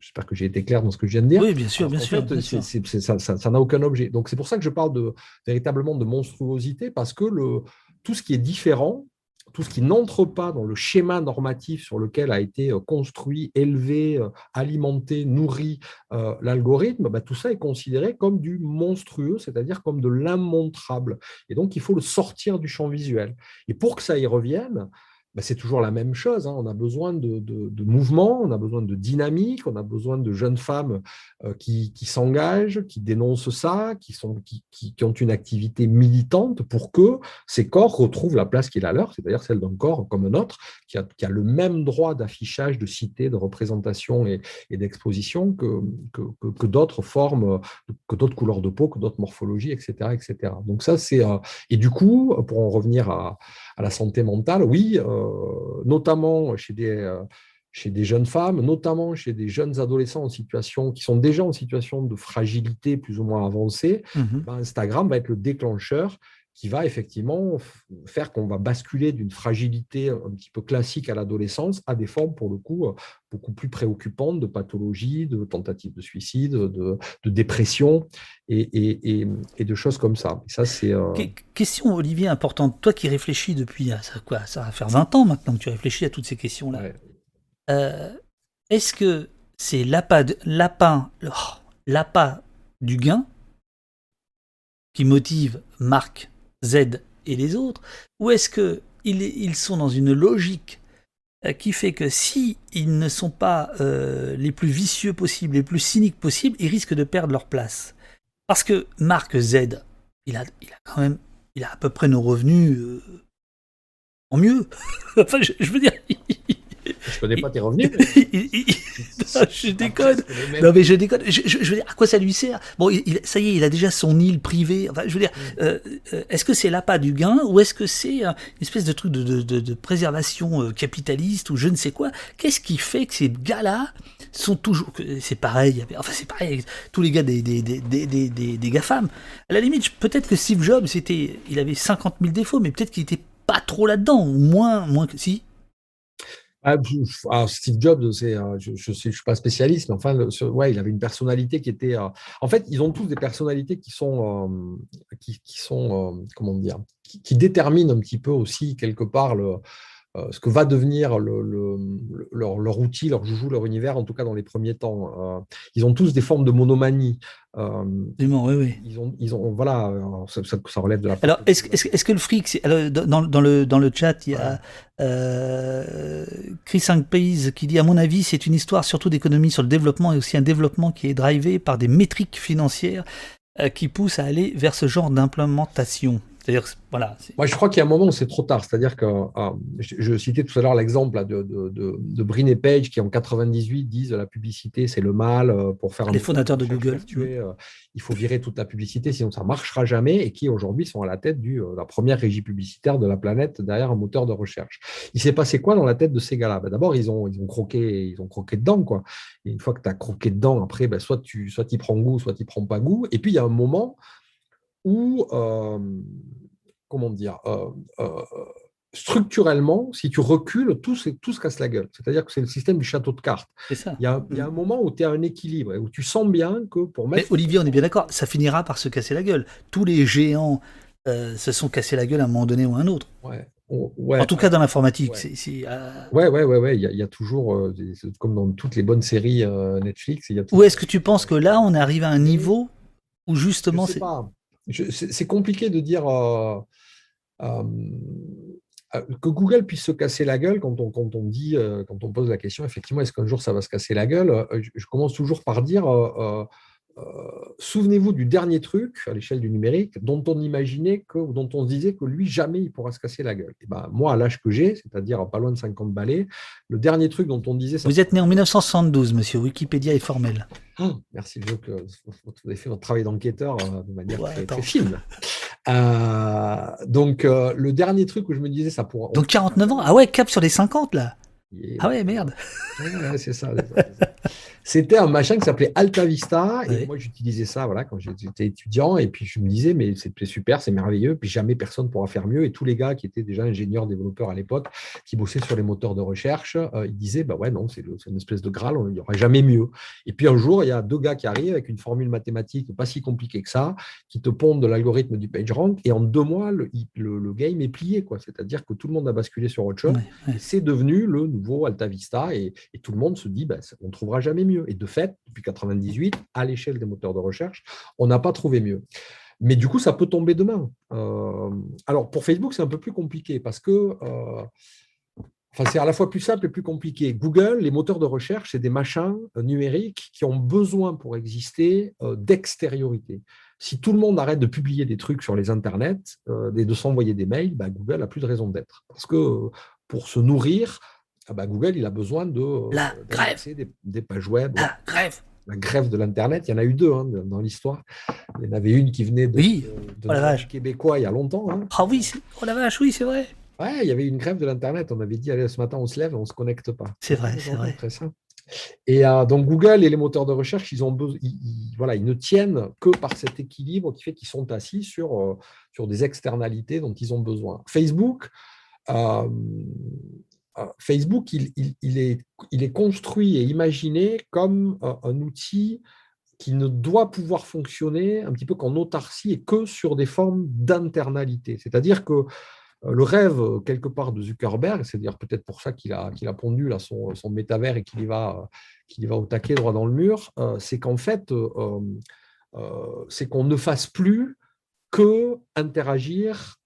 j'espère que j'ai été clair dans ce que je viens de dire. Oui, bien sûr, bien sûr. ça n'a aucun objet. Donc c'est pour ça que je parle de, véritablement de monstruosité, parce que le, tout ce qui est différent, tout ce qui n'entre pas dans le schéma normatif sur lequel a été euh, construit, élevé, euh, alimenté, nourri l'algorithme, ben, tout ça est considéré comme du monstrueux, c'est-à-dire comme de l'immontrable. Et donc, il faut le sortir du champ visuel. Et pour que ça y revienne, bah, c'est toujours la même chose. Hein. On a besoin de, de, mouvement, on a besoin de dynamique, on a besoin de jeunes femmes euh, qui, s'engagent, qui dénoncent ça, qui, ont une activité militante pour que ces corps retrouvent la place qui est la leur, c'est-à-dire celle d'un corps comme un autre, qui a, le même droit d'affichage, de cité, de représentation et, d'exposition que, d'autres formes, que d'autres couleurs de peau, que d'autres morphologies, etc., etc. Donc ça, c'est... Euh, et du coup, pour en revenir à, à la santé mentale, oui, euh, notamment chez des, euh, chez des jeunes femmes, notamment chez des jeunes adolescents en situation, qui sont déjà en situation de fragilité plus ou moins avancée, mmh ben, Instagram va être le déclencheur qui va effectivement faire qu'on va basculer d'une fragilité un petit peu classique à l'adolescence à des formes, pour le coup, euh, beaucoup plus préoccupantes de pathologie, de tentatives de suicide, de, dépression et, de choses comme ça. ça c'est euh, Question, Olivier, importante. Toi qui réfléchis depuis, euh, ça, quoi, ça va faire 20 ans maintenant que tu réfléchis à toutes ces questions-là. Est-ce que c'est l'appât, l'appât du gain qui motive Marc Z et les autres Ou est-ce qu'ils ils sont dans une logique euh, qui fait que si ils ne sont pas euh, les plus vicieux possibles, les plus cyniques possibles, ils risquent de perdre leur place Parce que Marc Z, il a, quand même, il a à peu près nos revenus euh, en mieux. enfin, je, veux dire, je connais pas tes revenus. je déconne. Non, mais je déconne. Je, veux dire, à quoi ça lui sert? Bon, il, ça y est, il a déjà son île privée. Enfin, je veux dire, mm. euh, euh, est-ce que c'est l'appât du gain ou est-ce que c'est une espèce de truc de, de, de, préservation euh, capitaliste ou je ne sais quoi? Qu'est-ce qui fait que ces gars-là sont toujours. C'est pareil, enfin, c'est pareil, tous les gars des, des, des, des, des, des GAFAM. À la limite, peut-être que Steve Jobs, c'était, il avait 50 000 défauts, mais peut-être qu'il était pas trop là-dedans, ou moins, moins que. Si ah, Steve Jobs, c'est, euh, je ne suis, pas spécialiste, mais enfin, ouais, il avait une personnalité qui était. Euh, en fait, ils ont tous des personnalités qui sont, euh, qui, sont comment dire, qui, déterminent un petit peu aussi quelque part le, ce que va devenir leur, outil, leur joujou, leur univers, en tout cas dans les premiers temps. ils ont tous des formes de monomanie. Euh, oui, oui. Ils ont, ils ont, voilà, ça, ça, relève de la. Alors, est-ce est est que le fric, alors, dans, dans, le, dans le chat, il y a euh, Chris 5 Pays qui dit À mon avis, c'est une histoire surtout d'économie sur le développement et aussi un développement qui est drivé par des métriques financières euh, qui poussent à aller vers ce genre d'implémentation. C'est-à-dire, voilà. Moi, je crois qu'il y a un moment où c'est trop tard. C'est-à-dire que euh, je, citais tout à l'heure l'exemple de, de, de, Brin et Page qui, en 98, disent la publicité, c'est le mal euh, pour faire. Les fondateurs de Google. Euh, il faut virer toute la publicité, sinon ça ne marchera jamais. Et qui, aujourd'hui, sont à la tête de la première régie publicitaire de la planète derrière un moteur de recherche. Il s'est passé quoi dans la tête de ces gars-là? Ben, D'abord, ils ont, ils, ont croqué, ils ont croqué dedans. Quoi. Et une fois que tu as croqué dedans, après, ben, soit tu soit y prends goût, soit tu prends pas goût. Et puis, il y a un moment où, euh, comment dire, euh, euh, structurellement, si tu recules, tout, tout se casse la gueule. C'est-à-dire que c'est le système du château de cartes. Ça. Il, y a, il y a un moment où tu as un équilibre, où tu sens bien que pour mettre... Mais Olivier, on est bien d'accord, ça finira par se casser la gueule. Tous les géants se sont cassés la gueule à un moment donné ou à un autre. Ouais. en tout cas dans l'informatique. Ouais. ouais, ouais, ouais, ouais, Il, y a, toujours, comme dans toutes les bonnes séries Netflix, il y a Ou est-ce que tu penses que là, on arrive à un niveau où justement c'est c'est compliqué de dire euh, euh, euh, que Google puisse se casser la gueule quand on, quand on dit, quand on pose la question, effectivement, est-ce qu'un jour ça va se casser la gueule? Je, commence toujours par dire euh, souvenez-vous du dernier truc à l'échelle du numérique dont on imaginait que, dont on se disait que lui, jamais il pourra se casser la gueule. Et ben, moi, à l'âge que j'ai, c'est-à-dire pas loin de 50 balais, le dernier truc dont on disait. Vous êtes né en 1972, monsieur. Wikipédia est formel. Ah, merci, que vous avez fait votre travail d'enquêteur euh, de manière très, fine. Euh, donc, le dernier truc où je me disais, ça pourra. Donc, 49 ans? Ah ouais, cap sur les 50 là ah ouais, merde. c'est ça. C'était un machin qui s'appelait Alta Vista. Et moi, j'utilisais ça voilà, quand j'étais étudiant. Et puis, je me disais, mais c'est super, c'est merveilleux. Puis, jamais personne ne pourra faire mieux. Et tous les gars qui étaient déjà ingénieurs, développeurs à l'époque, qui bossaient sur les moteurs de recherche, euh, ils disaient, bah ouais, non, c'est une espèce de Graal, il n'y aura jamais mieux. Et puis, un jour, il y a deux gars qui arrivent avec une formule mathématique pas si compliquée que ça, qui te pondent de l'algorithme du PageRank. Et en deux mois, le, le, game est plié. C'est-à-dire que tout le monde a basculé sur autre chose. C'est devenu le nouveau Alta Vista. Et, tout le monde se dit, bah, on ne trouvera jamais mieux. Et de fait, depuis 98, à l'échelle des moteurs de recherche, on n'a pas trouvé mieux. Mais du coup, ça peut tomber demain. Euh, alors, pour Facebook, c'est un peu plus compliqué parce que euh, enfin, c'est à la fois plus simple et plus compliqué. Google, les moteurs de recherche, c'est des machins euh, numériques qui ont besoin pour exister d'extériorité. Si tout le monde arrête de publier des trucs sur les internets et de s'envoyer des mails, bah, Google n'a plus de raison d'être. Parce que pour se nourrir, ah bah, Google, il a besoin de euh, la grève. Des, pages web. La grève. La grève de l'Internet, il y en a eu deux hein, dans l'histoire. Il y en avait une qui venait de, oui. de, oh québécois il y a longtemps. Hein. Ah oui, oh la vache, oui, c'est vrai. Ouais, il y avait une grève de l'Internet. On avait dit, allez, ce matin, on se lève, on ne se connecte pas. C'est vrai, c'est vrai. Très simple. Et euh, donc Google et les moteurs de recherche, ils, ont voilà, ils ne tiennent que par cet équilibre qui fait qu'ils sont assis sur, euh, sur des externalités dont ils ont besoin. Facebook, Facebook, il, est, construit et imaginé comme un, outil qui ne doit pouvoir fonctionner un petit peu qu'en autarcie et que sur des formes d'internalité. C'est-à-dire que euh, le rêve, quelque part, de Zuckerberg, c'est-à-dire peut-être pour ça qu'il a, pondu là, son, métavers et qu'il y, va, va au taquet droit dans le mur, euh, c'est qu'en fait, euh, c'est qu'on ne fasse plus que interagir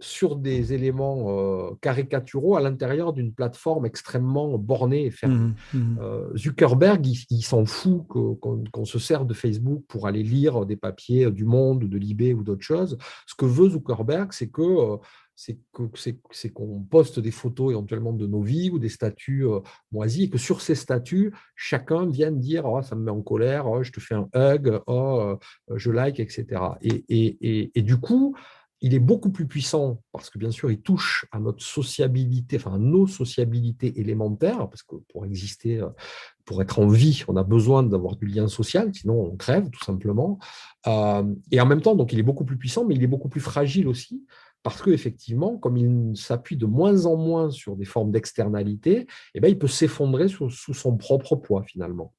sur des éléments euh, caricaturaux à l'intérieur d'une plateforme extrêmement bornée et fermée. Mmh, mmh. Euh, Zuckerberg, il, s'en fout qu'on se serve de Facebook pour aller lire des papiers du Monde, de Libé ou d'autres choses. Ce que veut Zuckerberg, c'est que euh, c'est qu'on poste des photos éventuellement de nos vies ou des statuts moisis et que sur ces statuts, chacun vienne dire oh, ça me met en colère, oh, je te fais un hug, oh, je like, etc. Et, et, et du coup, il est beaucoup plus puissant parce que bien sûr, il touche à notre sociabilité, enfin à nos sociabilités élémentaires, parce que pour exister, euh, pour être en vie, on a besoin d'avoir du lien social, sinon on crève tout simplement. Euh, et en même temps, donc il est beaucoup plus puissant, mais il est beaucoup plus fragile aussi, parce qu'effectivement, comme il s'appuie de moins en moins sur des formes d'externalité, eh ben, il peut s'effondrer sous, son propre poids finalement.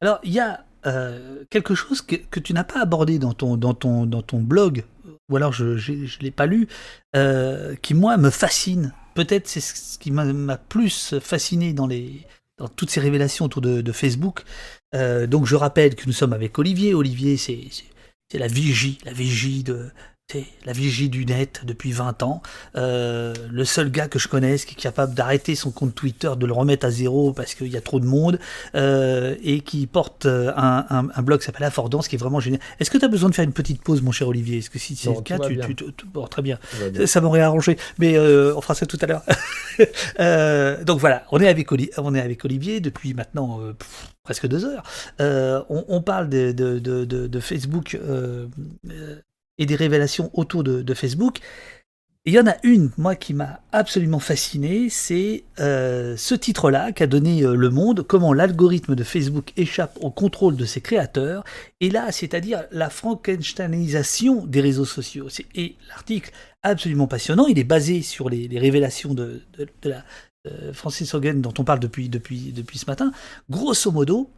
Alors, il y a euh, quelque chose que, que tu n'as pas abordé dans ton, dans dans ton blog ou alors je ne l'ai pas lu, euh, qui moi me fascine. peut-être c'est ce qui m'a plus fasciné dans les dans toutes ces révélations autour de, Facebook. donc je rappelle que nous sommes avec Olivier. Olivier, c'est la vigie, la vigie de, la vigie du net depuis 20 ans. Euh, le seul gars que je connaisse qui est capable d'arrêter son compte Twitter, de le remettre à zéro parce qu'il y a trop de monde, euh, et qui porte euh, un, blog qui s'appelle Affordance, qui est vraiment génial. Est-ce que tu as besoin de faire une petite pause, mon cher Olivier? Est-ce que si c'est le cas, tu, bon, très bien. Ça m'aurait arrangé, mais on fera ça tout à l'heure. donc voilà, on est avec, on est avec Olivier depuis maintenant presque deux heures. On, parle de, de, de Facebook et des révélations autour de, Facebook. il y en a une, moi, qui m'a absolument fasciné, c'est euh, ce titre-là qu'a donné euh, Le Monde, comment l'algorithme de Facebook échappe au contrôle de ses créateurs, et là, c'est-à-dire la frankensteinisation des réseaux sociaux. Et l'article, absolument passionnant, il est basé sur les, révélations de, la euh, Francis Hogan dont on parle depuis, depuis, depuis ce matin. Grosso modo,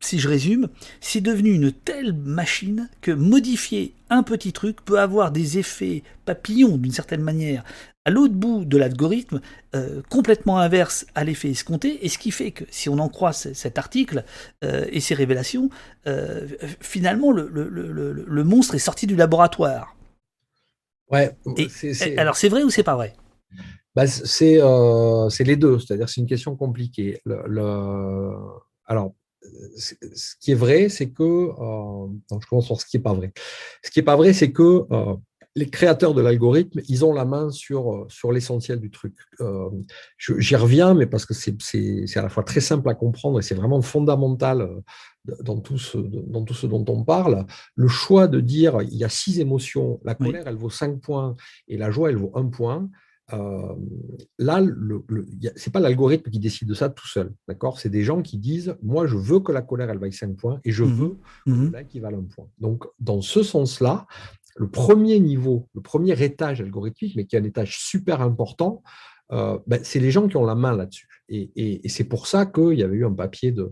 si je résume, c'est devenu une telle machine que modifier un petit truc peut avoir des effets papillons d'une certaine manière à l'autre bout de l'algorithme, euh, complètement inverse à l'effet escompté, et ce qui fait que, si on en croit cet article euh, et ces révélations, euh, finalement, le, monstre est sorti du laboratoire. Ouais, Alors, c'est vrai ou c'est pas vrai? Bah, c'est, les deux, c'est-à-dire c'est une question compliquée. Alors, ce qui est vrai, c'est que, euh, je commence par ce qui n'est pas vrai. Ce qui n'est pas vrai, c'est que euh, les créateurs de l'algorithme, ils ont la main sur, euh, sur l'essentiel du truc. J'y reviens, mais parce que c'est à la fois très simple à comprendre et c'est vraiment fondamental dans tout, ce, dans tout ce dont on parle. Le choix de dire il y a six émotions, la colère, elle vaut cinq points et la joie, elle vaut un point. Euh, là, ce n'est pas l'algorithme qui décide de ça tout seul. D'accord? C'est des gens qui disent Moi, je veux que la colère, elle vaille 5 points et je mmh veux que mmh le like, vaille un point. Donc, dans ce sens-là, le premier niveau, le premier étage algorithmique, mais qui est un étage super important, euh, ben, c'est les gens qui ont la main là-dessus. Et, c'est pour ça qu'il y avait eu un papier d'un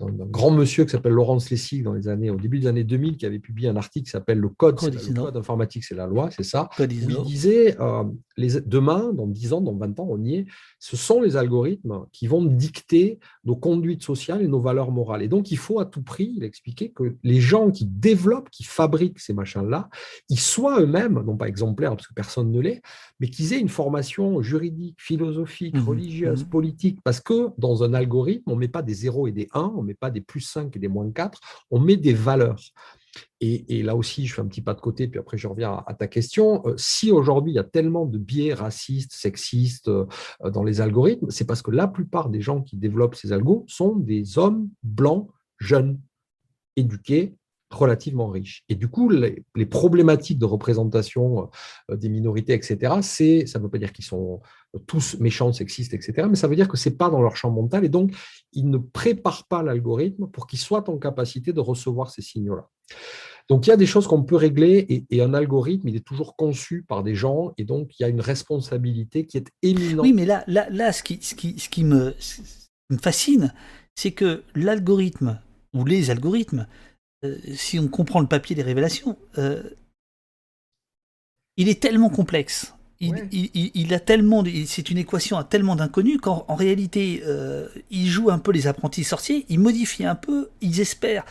grand monsieur qui s'appelle Laurence Lessig dans les années, au début des années 2000 qui avait publié un article qui s'appelle Le Code, le code informatique, c'est la loi, c'est ça. il disait euh, les, demain, dans 10 ans, dans 20 ans, on y est, ce sont les algorithmes qui vont dicter nos conduites sociales et nos valeurs morales. Et donc, il faut à tout prix, il expliquait que les gens qui développent, qui fabriquent ces machins-là, ils soient eux-mêmes, non pas exemplaires parce que personne ne l'est, mais qu'ils aient une formation juridique, philosophique, mmh religieuse, mmh politique parce que dans un algorithme, on ne met pas des 0 et des 1, on ne met pas des plus 5 et des moins 4, on met des valeurs. Et, là aussi, je fais un petit pas de côté, puis après je reviens à, ta question. Euh, si aujourd'hui il y a tellement de biais racistes, sexistes euh, dans les algorithmes, c'est parce que la plupart des gens qui développent ces algos sont des hommes blancs, jeunes, éduqués, relativement riches. Et du coup, les, problématiques de représentation euh, des minorités, etc., ça ne veut pas dire qu'ils sont tous méchants, sexistes, etc. Mais ça veut dire que ce n'est pas dans leur champ mental et donc ils ne préparent pas l'algorithme pour qu'il soit en capacité de recevoir ces signaux-là. Donc il y a des choses qu'on peut régler et, un algorithme, il est toujours conçu par des gens et donc il y a une responsabilité qui est éminente. Oui, mais là, là, là ce, qui, ce, qui, ce qui me, me fascine, c'est que l'algorithme ou les algorithmes, si on comprend le papier des révélations, euh, il est tellement complexe il, a tellement, c'est une équation à tellement d'inconnus qu'en réalité, euh, il joue un peu les apprentis sorciers, il modifie un peu, ils espèrent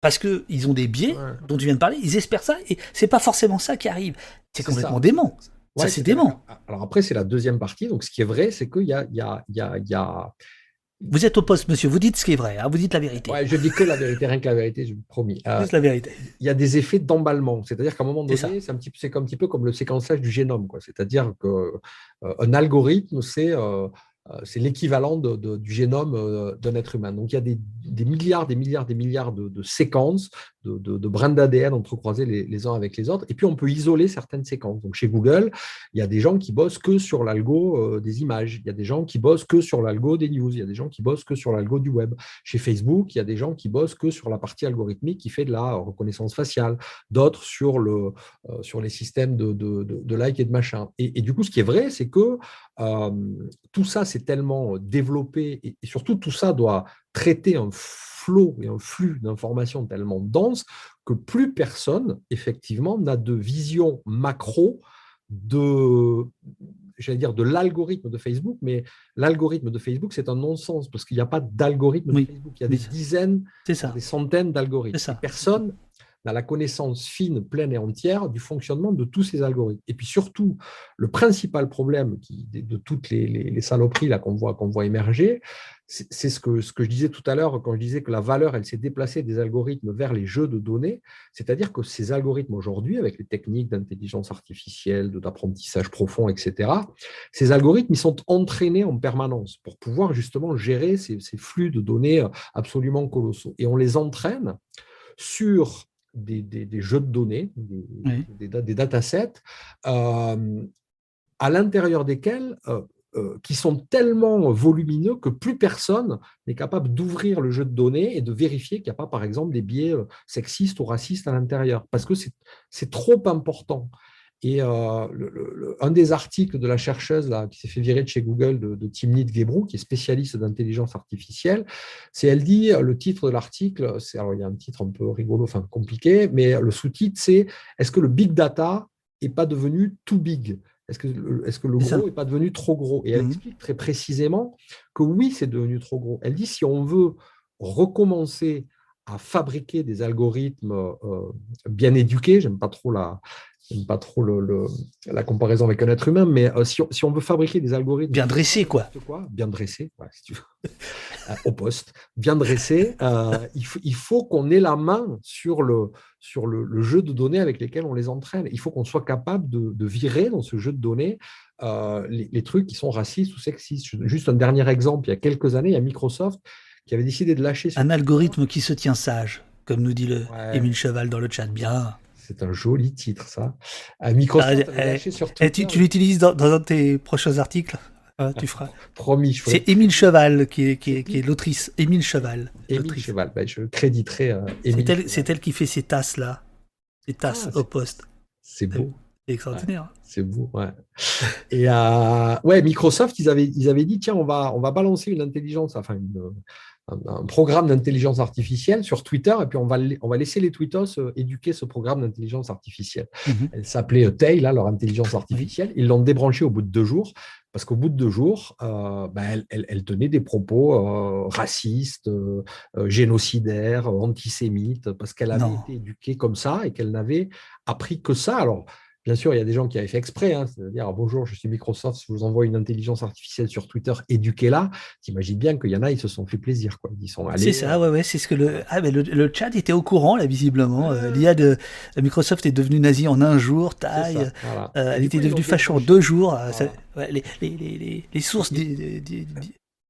parce que ils ont des biais dont tu viens de parler, ils espèrent ça et c'est pas forcément ça qui arrive. C'est complètement dément. ça c'est dément. Alors après c'est la deuxième partie. Donc ce qui est vrai, c'est qu'il y a, il y a, il y a, il y a vous êtes au poste, monsieur. Vous dites ce qui est vrai. Hein. vous dites la vérité. Ouais, je dis que la vérité, rien que la vérité, je vous promis. Euh, Juste la vérité. Il y a des effets d'emballement. C'est-à-dire qu'à un moment donné, c'est un, petit, un petit peu comme le séquençage du génome. C'est-à-dire qu'un euh, algorithme, c'est euh, euh, c'est l'équivalent du génome euh, d'un être humain. Donc il y a des, milliards, des milliards, des milliards de, séquences, de, brins d'ADN entrecroisés les, les, uns avec les autres. Et puis on peut isoler certaines séquences. Donc chez Google, il y a des gens qui bossent que sur l'algo euh, des images. Il y a des gens qui bossent que sur l'algo des news. Il y a des gens qui bossent que sur l'algo du web. Chez Facebook, il y a des gens qui bossent que sur la partie algorithmique qui fait de la reconnaissance faciale. D'autres sur, le, sur les systèmes de, de, like et de machin. Et, du coup, ce qui est vrai, c'est que tout ça, c'est tellement développé et, surtout tout ça doit traiter un flot et un flux d'informations tellement dense que plus personne, effectivement, n'a de vision macro de j'allais dire, de l'algorithme de Facebook, mais l'algorithme de Facebook, c'est un non-sens parce qu'il n'y a pas d'algorithme de Facebook. Il y a des dizaines, des centaines d'algorithmes. Personne la connaissance fine, pleine et entière du fonctionnement de tous ces algorithmes. Et puis surtout, le principal problème de, toutes les, saloperies qu'on voit, qu'on voit émerger, c'est ce que, ce que je disais tout à l'heure quand je disais que la valeur, elle s'est déplacée des algorithmes vers les jeux de données. C'est-à-dire que ces algorithmes aujourd'hui, avec les techniques d'intelligence artificielle, d'apprentissage profond, etc., ces algorithmes, ils sont entraînés en permanence pour pouvoir justement gérer ces, ces flux de données absolument colossaux. Et on les entraîne sur des, jeux de données, des, des, datasets, euh, à l'intérieur desquels, euh, euh, qui sont tellement volumineux que plus personne n'est capable d'ouvrir le jeu de données et de vérifier qu'il n'y a pas, par exemple, des biais sexistes ou racistes à l'intérieur, parce que c'est trop important. Et euh, un des articles de la chercheuse là, qui s'est fait virer de chez Google, de, de Timnit Gebru, qui est spécialiste d'intelligence artificielle, c'est elle dit, le titre de l'article, il y a un titre un peu rigolo, enfin compliqué, mais le sous-titre, c'est Est-ce que le big data n'est pas devenu too big? Est-ce que, est que, le gros n'est pas devenu trop gros? Et elle mmh explique très précisément que oui, c'est devenu trop gros. Elle dit si on veut recommencer à fabriquer des algorithmes euh, bien éduqués, j'aime pas trop la, pas trop le, la comparaison avec un être humain, mais euh, si, on, si, on, veut fabriquer des algorithmes. Bien dressés, quoi. Bien dressés, si tu veux, euh, au poste, bien dressés, euh, il, il, faut qu'on ait la main sur, le, sur le, jeu de données avec lesquels on les entraîne. Il faut qu'on soit capable de, de, virer dans ce jeu de données les, les, trucs qui sont racistes ou sexistes. Juste un dernier exemple, il y a quelques années, il y a Microsoft qui avait décidé de lâcher. Un algorithme qui se tient sage, comme nous dit le Émile Cheval dans le chat. Bien. C'est un joli titre, ça. À Microsoft, ah, eh, tu, l'utilises dans, un de tes prochains articles ah, tu feras. Promis. Je C'est Émile Cheval qui est, qui est, l'autrice. Émile Cheval. Émile Cheval. Ben, je créditerai euh, C'est elle, qui fait ces tasses-là. Ces tasses ah, au poste. C'est beau. C'est extraordinaire. c'est beau, ouais. Et euh, ouais, Microsoft, ils avaient, ils avaient dit tiens, on va, on va balancer une intelligence, enfin une, un, programme d'intelligence artificielle sur Twitter et puis on va, on va laisser les tweetos euh, éduquer ce programme d'intelligence artificielle. Mhm. Elle s'appelait euh, Tail, leur intelligence artificielle. Ils l'ont débranché au bout de deux jours parce qu'au bout de deux jours, euh, bah, elle, tenait des propos racistes, génocidaires, antisémites, parce qu'elle avait été éduquée comme ça et qu'elle n'avait appris que ça. Alors, Bien sûr, il y a des gens qui avaient fait exprès, hein, c'est-à-dire bonjour, je suis Microsoft, je vous envoie une intelligence artificielle sur Twitter, éduquez-la. T'imagines bien qu'il y en a, ils se sont fait plaisir, quoi. Ils sont C'est ça, euh, ouais, ouais, c'est ce que le, ah, mais le, chat était au courant là, visiblement. Euh, L'IA de Microsoft est devenue nazie en un jour, taille. Euh, elle était devenue facho en deux jours. les, les, les, les, sources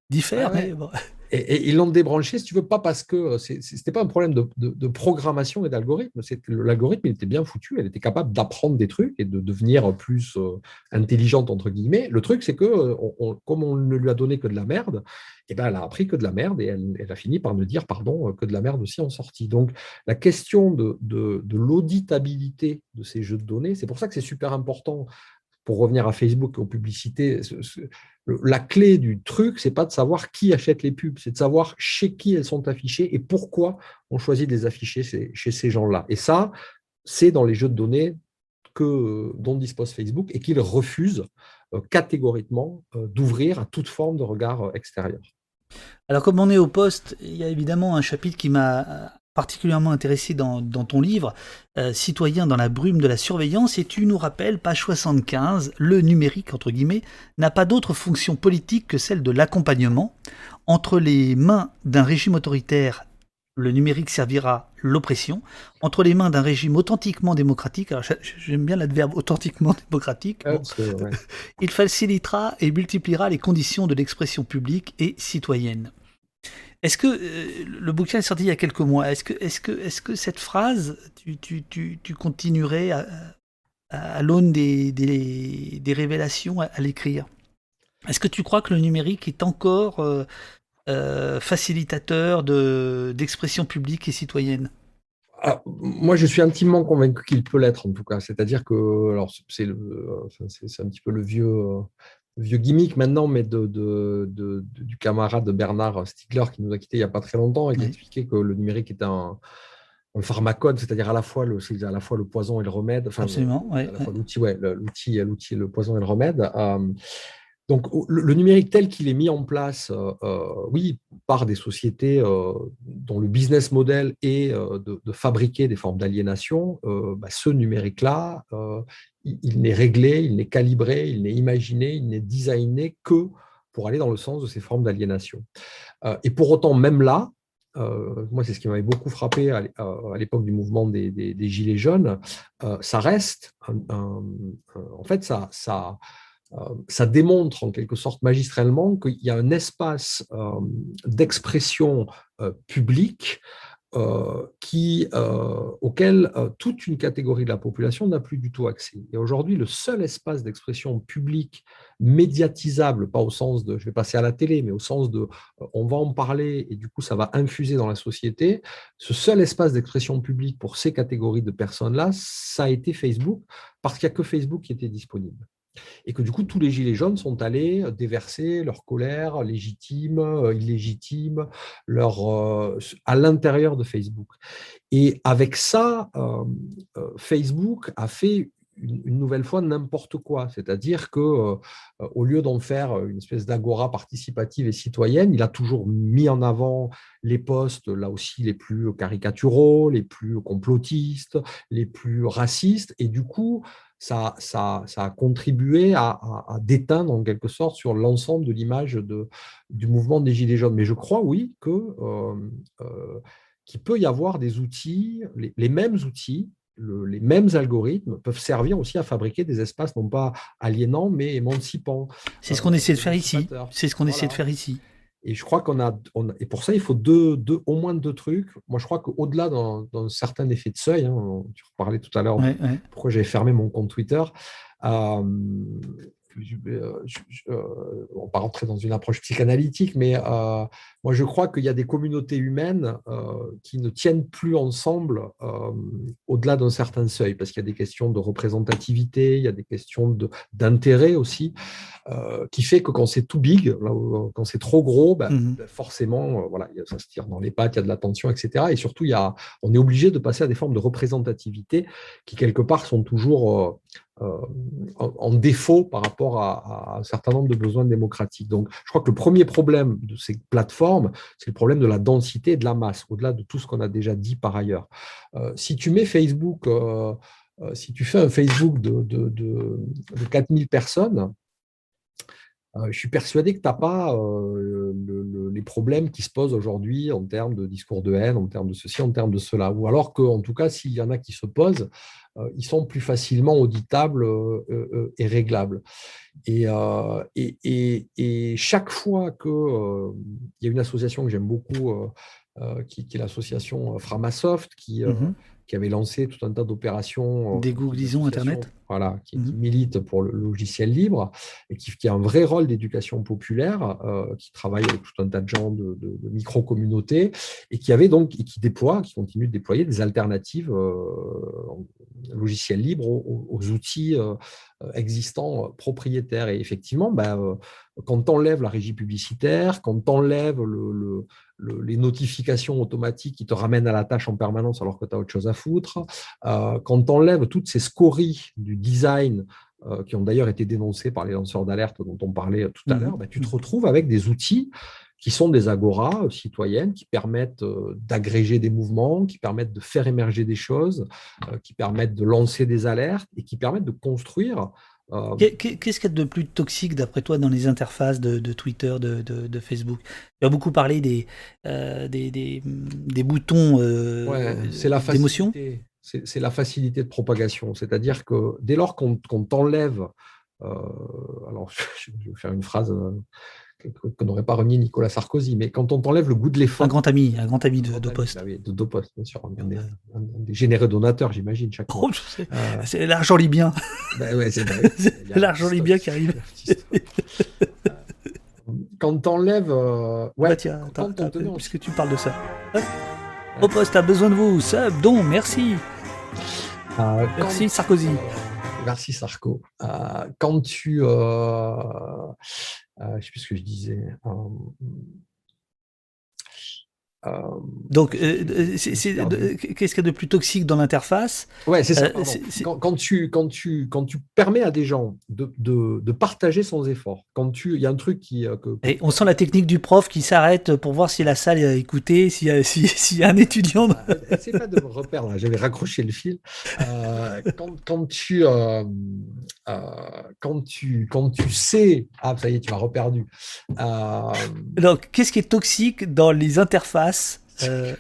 diffèrent, mais bon. Et, ils l'ont débranché, si tu veux, pas parce que euh, ce n'était pas un problème de, programmation et d'algorithme. L'algorithme, il était bien foutu, elle était capable d'apprendre des trucs et de devenir plus euh, intelligente, entre guillemets. Le truc, c'est que, euh, comme on ne lui a donné que de la merde, eh ben, elle a appris que de la merde et elle, a fini par ne dire, pardon, que de la merde aussi en sortie. Donc, la question de, de l'auditabilité de ces jeux de données, c'est pour ça que c'est super important pour revenir à Facebook aux publicités, la clé du truc, c'est pas de savoir qui achète les pubs, c'est de savoir chez qui elles sont affichées et pourquoi on choisit de les afficher chez, ces gens-là. Et ça, c'est dans les jeux de données que, dont dispose Facebook et qu'il refuse euh, catégoriquement euh, d'ouvrir à toute forme de regard euh, extérieur. Alors comme on est au poste, il y a évidemment un chapitre qui m'a particulièrement intéressé dans, ton livre, euh, Citoyen dans la brume de la surveillance, et tu nous rappelles, page 75, le numérique, entre guillemets, n'a pas d'autre fonction politique que celle de l'accompagnement. Entre les mains d'un régime autoritaire, le numérique servira l'oppression. Entre les mains d'un régime authentiquement démocratique, alors j'aime bien l'adverbe authentiquement démocratique, ah, il facilitera et multipliera les conditions de l'expression publique et citoyenne. Est-ce que euh, le bouquin est sorti il y a quelques mois Est-ce que, est que, est que cette phrase, tu, continuerais à, l'aune des, des, révélations à, l'écrire? Est-ce que tu crois que le numérique est encore euh, euh, facilitateur d'expression publique et citoyenne? Ah, moi, je suis intimement convaincu qu'il peut l'être, en tout cas. C'est-à-dire que, alors, c'est un petit peu le vieux, vieux gimmick maintenant, mais de, du camarade de Bernard Stiegler qui nous a quittés il n'y a pas très longtemps et qui expliquait que le numérique était un, un pharmacone, c'est-à-dire à la fois le, à la fois le poison et le remède. Enfin, Absolument, l'outil, ouais, l'outil, l'outil, le poison et le remède. Donc, le, numérique tel qu'il est mis en place, euh, euh, oui, par des sociétés euh, dont le business model est de, fabriquer des formes d'aliénation, bah, ce numérique-là, il, n'est réglé, il n'est calibré, il n'est imaginé, il n'est designé que pour aller dans le sens de ces formes d'aliénation. et pour autant, même là, moi, c'est ce qui m'avait beaucoup frappé à, l'époque du mouvement des, Gilets jaunes. ça reste, en fait, ça, ça, euh, démontre en quelque sorte magistralement qu'il y a un espace euh, d'expression euh, qui, auquel toute une catégorie de la population n'a plus du tout accès. Et aujourd'hui, le seul espace d'expression publique médiatisable, pas au sens de je vais passer à la télé, mais au sens de on va en parler et du coup ça va infuser dans la société, ce seul espace d'expression publique pour ces catégories de personnes-là, ça a été Facebook, parce qu'il n'y a que Facebook qui était disponible et que du coup, tous les gilets jaunes sont allés déverser leur colère légitime, euh, illégitime, leur, euh, à l'intérieur de Facebook. Et avec ça, euh, Facebook a fait une, nouvelle fois n'importe quoi. C'est-à-dire que au lieu d'en faire une espèce d'agora participative et citoyenne, il a toujours mis en avant les postes, là aussi, les plus caricaturaux, les plus complotistes, les plus racistes. Et du coup, ça, ça, a contribué à, déteindre en quelque sorte sur l'ensemble de l'image du mouvement des Gilets jaunes. Mais je crois, oui, que, euh, euh, qu'il peut y avoir des outils, les, mêmes outils, les mêmes algorithmes peuvent servir aussi à fabriquer des espaces non pas aliénants, mais émancipants. C'est ce qu'on essaie de faire ici. C'est ce qu'on essaie de faire ici. Et je crois qu'on a, et pour ça, il faut deux, deux, au moins deux trucs. Moi, je crois qu'au-delà d'un certain effet de seuil, hein, tu parlais tout à l'heure pourquoi j'avais fermé mon compte Twitter, euh, euh, euh, on va pas rentrer dans une approche psychanalytique, mais euh, moi je crois qu'il y a des communautés humaines qui ne tiennent plus ensemble au-delà d'un certain seuil, parce qu'il y a des questions de représentativité, il y a des questions d'intérêt aussi, qui fait que quand c'est tout big, quand c'est trop gros, ben, mmh ben, forcément, voilà, ça se tire dans les pattes, il y a de la tension, etc. Et surtout, il y a, on est obligé de passer à des formes de représentativité qui quelque part sont toujours euh, en, défaut par rapport à, un certain nombre de besoins démocratiques. Donc, je crois que le premier problème de ces plateformes, c'est le problème de la densité et de la masse, au-delà de tout ce qu'on a déjà dit par ailleurs. Euh, si tu mets Facebook, euh, si tu fais un Facebook de, de, de, de 4000 personnes, je suis persuadé que tu n'as pas les problèmes qui se posent aujourd'hui en termes de discours de haine, en termes de ceci, en termes de cela. Ou alors qu'en tout cas, s'il y en a qui se posent, ils sont plus facilement auditables et réglables. Et, et, chaque fois qu'il y a une association que j'aime beaucoup, qui, est l'association Framasoft, qui, mmh qui avait lancé tout un tas d'opérations. Euh, Des disons Internet? Voilà, qui, mmh milite pour le logiciel libre et qui, qui a un vrai rôle d'éducation populaire, euh, qui travaille avec tout un tas de gens de, micro-communautés et qui avait donc, et qui déploie, qui continue de déployer des alternatives euh, logiciels libres aux, outils existants propriétaires. Et effectivement, bah, quand on enlève la régie publicitaire, quand on enlève le les notifications automatiques qui te ramènent à la tâche en permanence alors que tu as autre chose à foutre. Euh, quand tu enlèves toutes ces scories du design euh, qui ont d'ailleurs été dénoncées par les lanceurs d'alerte dont on parlait tout à mmh l'heure, bah, tu te retrouves avec des outils qui sont des agoras euh, citoyennes, qui permettent d'agréger des mouvements, qui permettent de faire émerger des choses, qui permettent de lancer des alertes et qui permettent de construire euh, qu'est-ce qu'il y a de plus toxique d'après toi dans les interfaces de, Twitter, de, Facebook? Tu as beaucoup parlé des, euh, des, boutons euh, d'émotion. C'est la facilité de propagation. C'est-à-dire que dès lors qu'on t'enlève, alors je vais faire une phrase que n'aurait pas remis Nicolas Sarkozy. Mais quand on t'enlève le goût de l'effort. Un grand ami, un grand ami de Dopost. Ah oui, de bien sûr. Un, des, généreux donateurs, j'imagine, chaque oh, euh, C'est l'argent libyen. Ben ouais, c'est l'argent libyen qui arrive. quand t'enlèves. Euh... Ouais, bah tiens, attends, puisque tu parles de ça. Dopost a besoin de vous. Sub, don, merci. Euh, merci Sarkozy. Merci Sarko. Euh, quand tu, euh, je ne sais plus ce que je disais. Euh, Donc, euh, euh, qu'est-ce qu'il y a de plus toxique dans l'interface? Ouais, c'est ça. quand, tu, quand, tu, quand tu permets à des gens de, de, partager sans effort, quand tu, il y a un truc qui. Et on sent la technique du prof qui s'arrête pour voir si la salle a écouté, s'il y, a, si, y a un étudiant. C'est pas de me repère j'avais raccroché le fil. quand, quand, tu, quand, tu, quand tu sais. Ah, ça y est, tu m'as reperdu. Donc, qu'est-ce qui est toxique dans les interfaces? euh,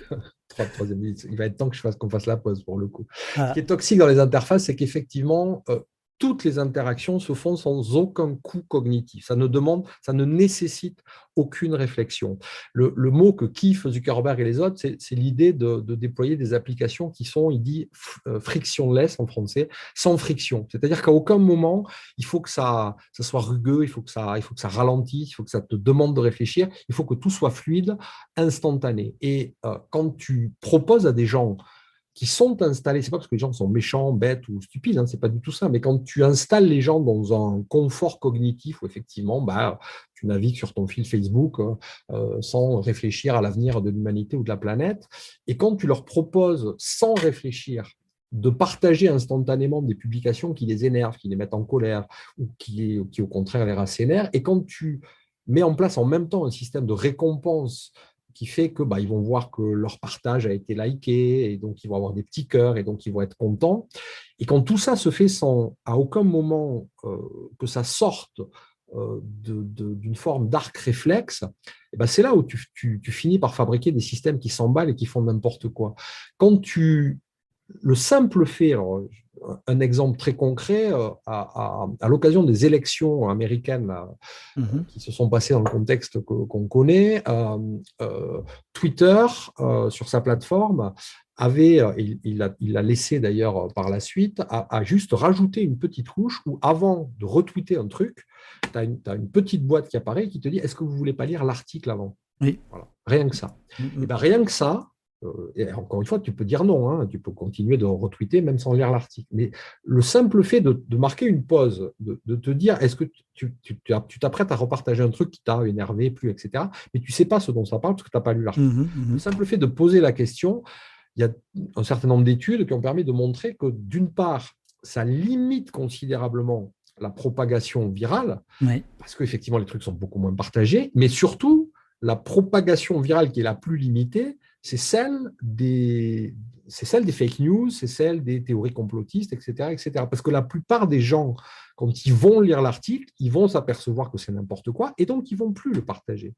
Il va être temps que je fasse qu'on fasse la pause pour le coup. Ah. Ce qui est toxique dans les interfaces, c'est qu'effectivement, euh, toutes les interactions se font sans aucun coût cognitif. Ça ne demande, ça ne nécessite aucune réflexion. Le, mot que kiffent Zuckerberg et les autres, c'est l'idée de, déployer des applications qui sont, il dit, euh, frictionless en français, sans friction. C'est-à-dire qu'à aucun moment, il faut que ça, soit rugueux, il faut, que ça, il ralentisse, il faut que ça te demande de réfléchir, il faut que tout soit fluide, instantané. Et euh, quand tu proposes à des gens qui sont installés, c'est pas parce que les gens sont méchants, bêtes ou stupides, hein, c'est pas du tout ça, mais quand tu installes les gens dans un confort cognitif où effectivement, bah, tu navigues sur ton fil Facebook euh, euh, sans réfléchir à l'avenir de l'humanité ou de la planète, et quand tu leur proposes sans réfléchir de partager instantanément des publications qui les énervent, qui les mettent en colère, ou qui, qui au contraire les rassénèrent, et quand tu mets en place en même temps un système de récompense qui fait que bah, ils vont voir que leur partage a été liké et donc ils vont avoir des petits cœurs et donc ils vont être contents. Et quand tout ça se fait sans à aucun moment euh, que ça sorte euh, d'une forme d'arc réflexe, et ben c'est là où tu, finis par fabriquer des systèmes qui s'emballent et qui font n'importe quoi. Quand tu le simple fait, un exemple très concret, euh, à, l'occasion des élections américaines euh, mhm. qui se sont passées dans le contexte qu'on connaît, euh, Twitter, sur sa plateforme, avait, il, l'a laissé d'ailleurs par la suite, a, juste rajouté une petite couche où avant de retweeter un truc, tu as, une petite boîte qui apparaît qui te dit est-ce que vous ne voulez pas lire l'article avant? Oui. Rien que ça. Mm, mm. Et ben, rien que ça, et encore une fois, tu peux dire non, hein, tu peux continuer de retweeter même sans lire l'article. Mais le simple fait de, marquer une pause, de, te dire est-ce que tu t'apprêtes à repartager un truc qui t'a énervé, plus, etc., mais tu ne sais pas ce dont ça parle parce que tu n'as pas lu l'article. Mmh mmh le simple fait de poser la question, il y a un certain nombre d'études qui ont permis de montrer que d'une part, ça limite considérablement la propagation virale, parce qu'effectivement, les trucs sont beaucoup moins partagés, mais surtout, la propagation virale qui est la plus limitée, c'est celle des, c'est celle des fake news, c'est celle des théories complotistes, etc., etc. Parce que la plupart des gens, quand ils vont lire l'article, ils vont s'apercevoir que c'est n'importe quoi, et donc ils vont plus le partager.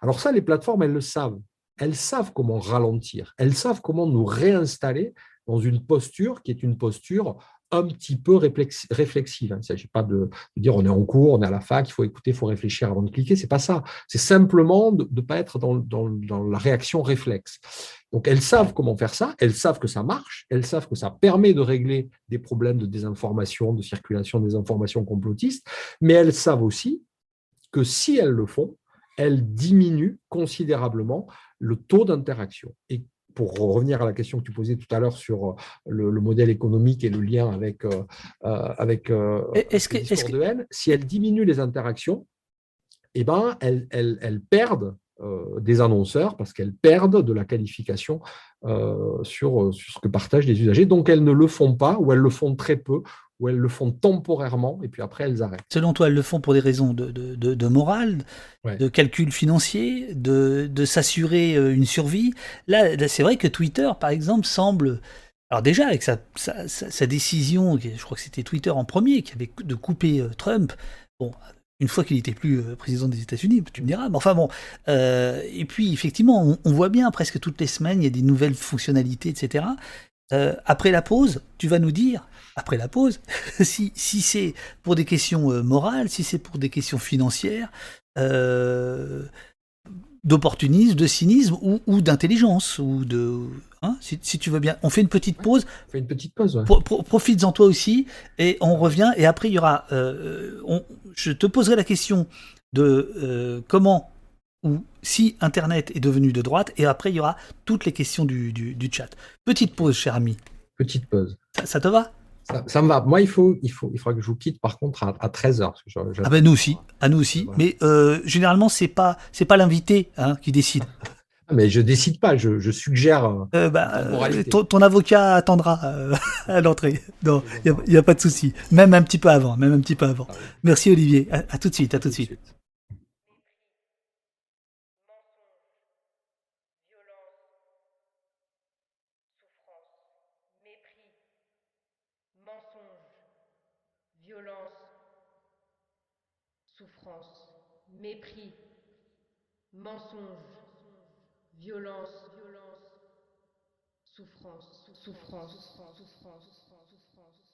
Alors ça, les plateformes, elles le savent. Elles savent comment ralentir. Elles savent comment nous réinstaller dans une posture qui est une posture un petit peu réflexive. Il ne s'agit pas de, dire on est en cours, on est à la fac, il faut écouter, il faut réfléchir avant de cliquer. C'est pas ça. C'est simplement de ne pas être dans, la réaction réflexe. Donc elles savent comment faire ça, elles savent que ça marche, elles savent que ça permet de régler des problèmes de désinformation, de circulation des informations complotistes, mais elles savent aussi que si elles le font, elles diminuent considérablement le taux d'interaction. Et pour revenir à la question que tu posais tout à l'heure sur euh, le, modèle économique et le lien avec, euh, euh, avec est-ce que, est de haine, si elles diminuent les interactions, eh ben, elles, elles, perdent des annonceurs parce qu'elles perdent de la qualification sur, sur, ce que partagent les usagers. Donc, elles ne le font pas ou elles le font très peu ou elles le font temporairement et puis après elles arrêtent. Selon toi, elles le font pour des raisons de, de, morale, de calcul financier, de, s'assurer euh, une survie? Là, c'est vrai que Twitter, par exemple, semble... Alors déjà, avec sa, sa, décision, je crois que c'était Twitter en premier, qui avait de couper euh, Trump, bon, une fois qu'il n'était plus euh, président des États-Unis, tu me diras. Mais enfin bon, et puis effectivement, on, voit bien presque toutes les semaines, il y a des nouvelles fonctionnalités, etc. Euh, après la pause, tu vas nous dire, après la pause, si, si c'est pour des questions euh, morales, si c'est pour des questions financières, euh, d'opportunisme, de cynisme ou, d'intelligence, ou de... Hein, si, tu veux bien. On fait une petite pause. On fait une petite pause. Profites-en toi aussi, et on revient, et après il y aura... je te poserai la question de comment ou si Internet est devenu de droite, et après il y aura toutes les questions du, du, chat. Petite pause, cher ami. Petite pause. Ça, te va? Ça, me va. Moi, il faut, il faut, il faudra que je vous quitte par contre à, 13h. ah ben nous aussi, à nous aussi. Mais euh, généralement, c'est pas, c'est pas l'invité hein, qui décide. Mais je décide pas, je, suggère. Euh, bah, ton, avocat attendra à l'entrée. Non, il n'y a, pas de souci. Même un petit peu avant, même un petit peu avant. Ah Merci Olivier. À, tout de suite, à tout de suite. mépris, mensonge, violence, violence, souffrance, souffrance, souffrance, souffrance, souffrance, souffrance.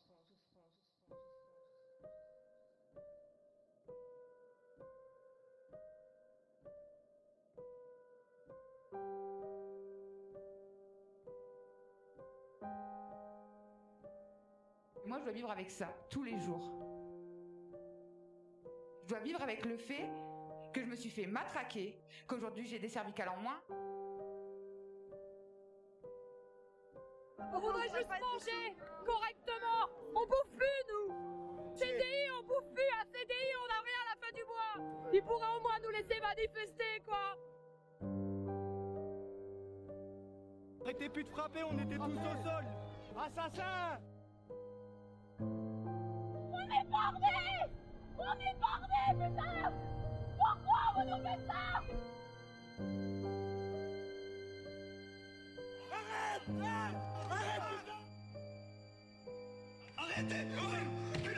Moi, je dois vivre avec ça tous les jours. Je dois vivre avec le fait que je me suis fait matraquer, qu'aujourd'hui j'ai des cervicales en moins. On voudrait juste manger correctement. On bouffe plus, nous. CDI, on bouffe plus. À CDI, on n'a rien à la fin du mois. Ils pourraient au moins nous laisser manifester, quoi. Arrêtez plus de frapper, on était tous au sol. Assassin On est bardés On est bardés, putain pourquoi vous nous faites ça? Arrête Arrête Arrêtez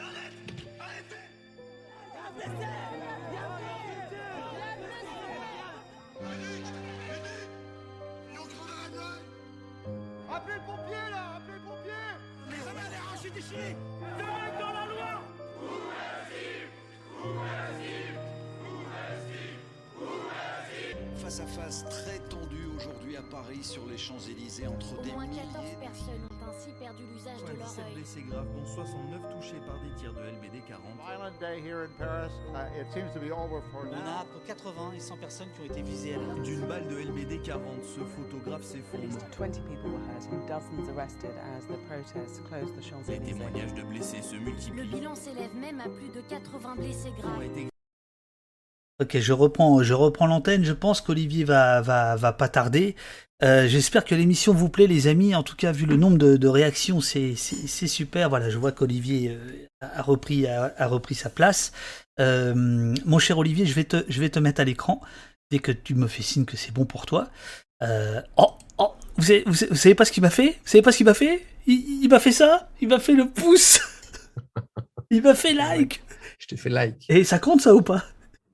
arrête Arrêtez Appelez le pompier là Appelez le pompier. Les arracher des chiens. Dans la loi. Face à face très tendu aujourd'hui à Paris sur les Champs-Élysées entre Au des moins milliers 14 personnes ont ainsi perdu l'usage de leur œil. blessés graves, dont 69 touchés par des tirs de LBD 40. Violent day here in Paris. It seems to be over for On a entre 80 et 100 personnes qui ont été visées D'une balle de LBD 40, ce photographe s'effondre. 20 people were hurt and dozens arrested as the protests closed the Les Champs-Élysées. témoignages de blessés se Le bilan s'élève même à plus de 80 blessés graves. Ok, je reprends, je reprends l'antenne. Je pense qu'Olivier va, va, va pas tarder. Euh, J'espère que l'émission vous plaît, les amis. En tout cas, vu le nombre de, de réactions, c'est super. Voilà, je vois qu'Olivier euh, a repris a, a repris sa place. Euh, mon cher Olivier, je vais te je vais te mettre à l'écran dès que tu me fais signe que c'est bon pour toi. Euh, oh oh, vous savez, vous savez, vous savez pas ce qu'il m'a fait? Vous savez pas ce qu'il m'a fait? Il, il m'a fait ça? Il m'a fait le pouce? il m'a fait like? Je t'ai fait like. Et ça compte ça ou pas?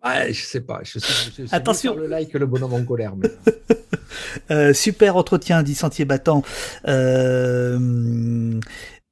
Ouais, je sais pas. Je je Attention. le like le bonhomme en colère. mais- Euh, super entretien, dit Sentier Battant. Euh,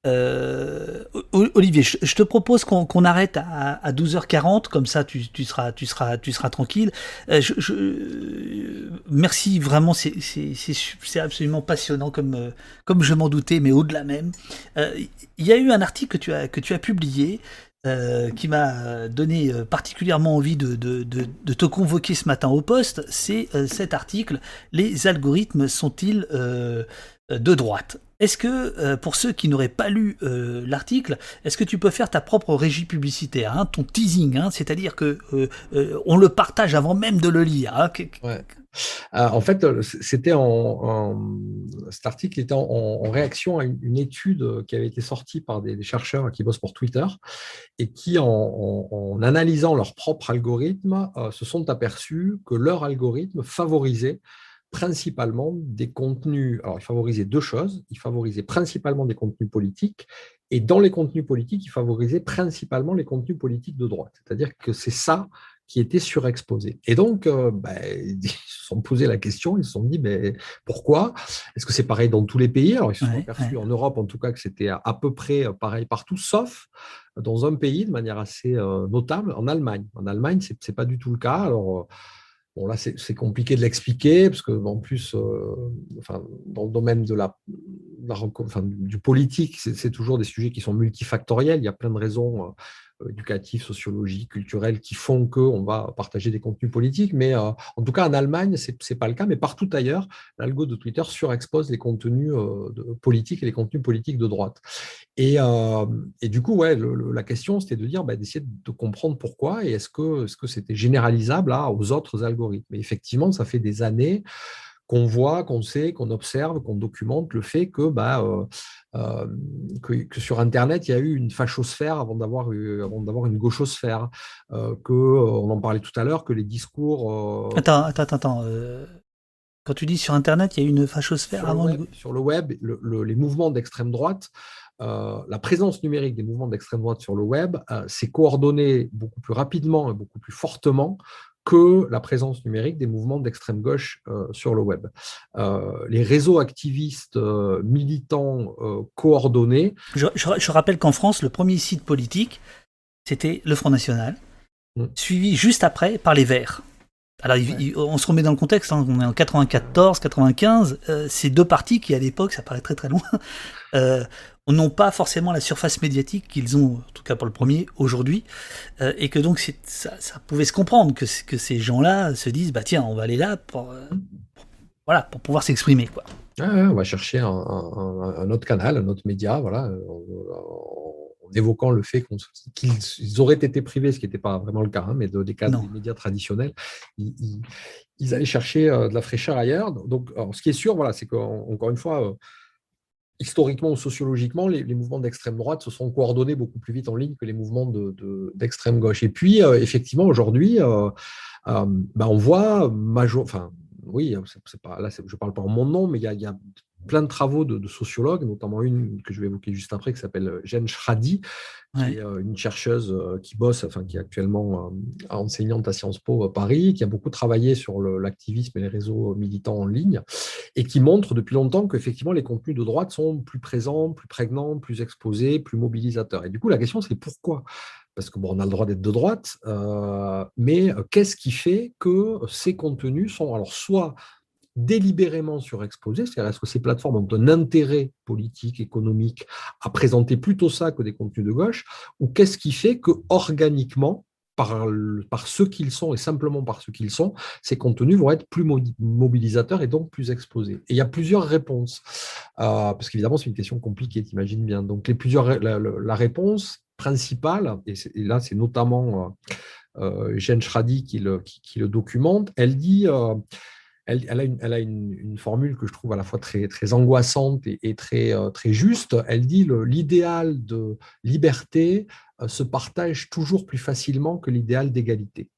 euh, Olivier, je, te propose qu'on arrête à, à 12h40, comme ça tu, tu seras, tu seras, tu seras tranquille. Je, je- merci vraiment, c'est absolument passionnant comme, comme je m'en doutais, mais au-delà même. Il y a eu un article que tu as, que tu as publié euh, qui m'a donné euh, particulièrement envie de, te convoquer ce matin au poste, c'est euh, cet article Les algorithmes sont-ils euh, de droite? Est-ce que, euh, pour ceux qui n'auraient pas lu euh, l'article, est-ce que tu peux faire ta propre régie publicitaire, hein, ton teasing, hein, c'est-à-dire que euh, euh, on le partage avant même de le lire hein. Euh, en fait, euh, c'était cet article était en, réaction à une, étude qui avait été sortie par des, chercheurs qui bossent pour Twitter et qui, en analysant leur propre algorithme, euh, se sont aperçus que leur algorithme favorisait principalement des contenus. Alors, il favorisait deux choses. Il favorisait principalement des contenus politiques et dans les contenus politiques, il favorisait principalement les contenus politiques de droite. C'est-à-dire que c'est ça qui était surexposé. Et donc, euh, ben, ils se sont posé la question, ils se sont dit, mais pourquoi? Est-ce que c'est pareil dans tous les pays? Alors, ils se sont Ouais, aperçus en Europe, en tout cas, que c'était à, peu près euh, pareil partout, sauf dans un pays de manière assez euh, notable, en Allemagne. En Allemagne, c'est c'est pas du tout le cas. Alors, euh, Bon, là, c'est compliqué de l'expliquer, parce que en plus, euh, enfin, dans le domaine de la, de la reco- enfin, du politique, c'est toujours des sujets qui sont multifactoriels. Il y a plein de raisons éducatives, sociologiques, culturelles qui font qu'on va partager des contenus politiques. Mais euh, en tout cas, en Allemagne, c'est c'est pas le cas. Mais partout ailleurs, l'algo de Twitter surexpose les contenus euh, politiques et les contenus politiques de droite. Et, euh, du coup, ouais, la question, c'était de dire, bah, d'essayer de comprendre pourquoi et est-ce que est-ce que c'était généralisable aux autres algorithmes. Et effectivement, ça fait des années qu'on voit, qu'on sait, qu'on observe, qu'on documente le fait que, bah, que, sur Internet, il y a eu une fachosphère avant d'avoir d'avoir une gauchosphère, que on en parlait tout à l'heure, que les discours. Attends, attends, attends. Quand tu dis sur Internet, il y a eu une fachosphère sur avant. Le web, Sur le web, les mouvements d'extrême droite euh, la présence numérique des mouvements d'extrême droite sur le web euh, s'est coordonnée beaucoup plus rapidement et beaucoup plus fortement que la présence numérique des mouvements d'extrême gauche euh, sur le web. les réseaux activistes militants coordonnés. Je, rappelle qu'en France, le premier site politique, c'était le Front National, mm. suivi juste après par les Verts. Alors, on se remet dans le contexte, hein, on est en 94, 95, ces deux partis qui, à l'époque, ça paraît très très loin, n'ont pas forcément la surface médiatique qu'ils ont, en tout cas pour le premier, aujourd'hui, euh, et que donc ça, ça, pouvait se comprendre que, que ces gens-là se disent, bah tiens, on va aller là pour, euh, voilà, pour pouvoir s'exprimer. quoi. on va chercher un, autre canal, un autre média, voilà, en, évoquant le fait qu'ils auraient été privés, ce qui n'était pas vraiment le cas, hein, mais de, des cas des médias traditionnels, ils, ils, allaient chercher euh, de la fraîcheur ailleurs. Donc, ce qui est sûr, voilà, c'est qu'encore une fois, historiquement ou sociologiquement, les, mouvements d'extrême droite se sont coordonnés beaucoup plus vite en ligne que les mouvements d'extrême gauche. Et puis, euh, effectivement, aujourd'hui, euh, euh, bah, on voit, major... enfin, oui, c'est pas, là, je parle pas en mon nom, mais il y a, plein de travaux de, sociologues, notamment une que je vais évoquer juste après, qui s'appelle Jen Shradi, qui est euh, une chercheuse euh, qui bosse, enfin qui est actuellement euh, enseignante à Sciences Po Paris, qui a beaucoup travaillé sur l'activisme et les réseaux militants en ligne, et qui montre depuis longtemps qu'effectivement les contenus de droite sont plus présents, plus prégnants, plus exposés, plus mobilisateurs. Et du coup, la question c'est pourquoi? Parce que bon, on a le droit d'être de droite, mais qu'est-ce qui fait que ces contenus sont alors soit délibérément surexposés, c'est-à-dire est-ce que ces plateformes ont un intérêt politique, économique à présenter plutôt ça que des contenus de gauche, ou qu'est-ce qui fait que organiquement, par, par ce qu'ils sont et simplement par ce qu'ils sont, ces contenus vont être plus mobilisateurs et donc plus exposés? Et il y a plusieurs réponses, euh, parce qu'évidemment c'est une question compliquée, t'imagines bien. Donc les plusieurs, la, réponse principale, et, là c'est notamment euh, euh Jen Schradi qui le, qui, le, documente, elle dit elle, a, une, formule que je trouve à la fois très, angoissante et, très, euh, très juste. Elle dit l'idéal de liberté se partage toujours plus facilement que l'idéal d'égalité.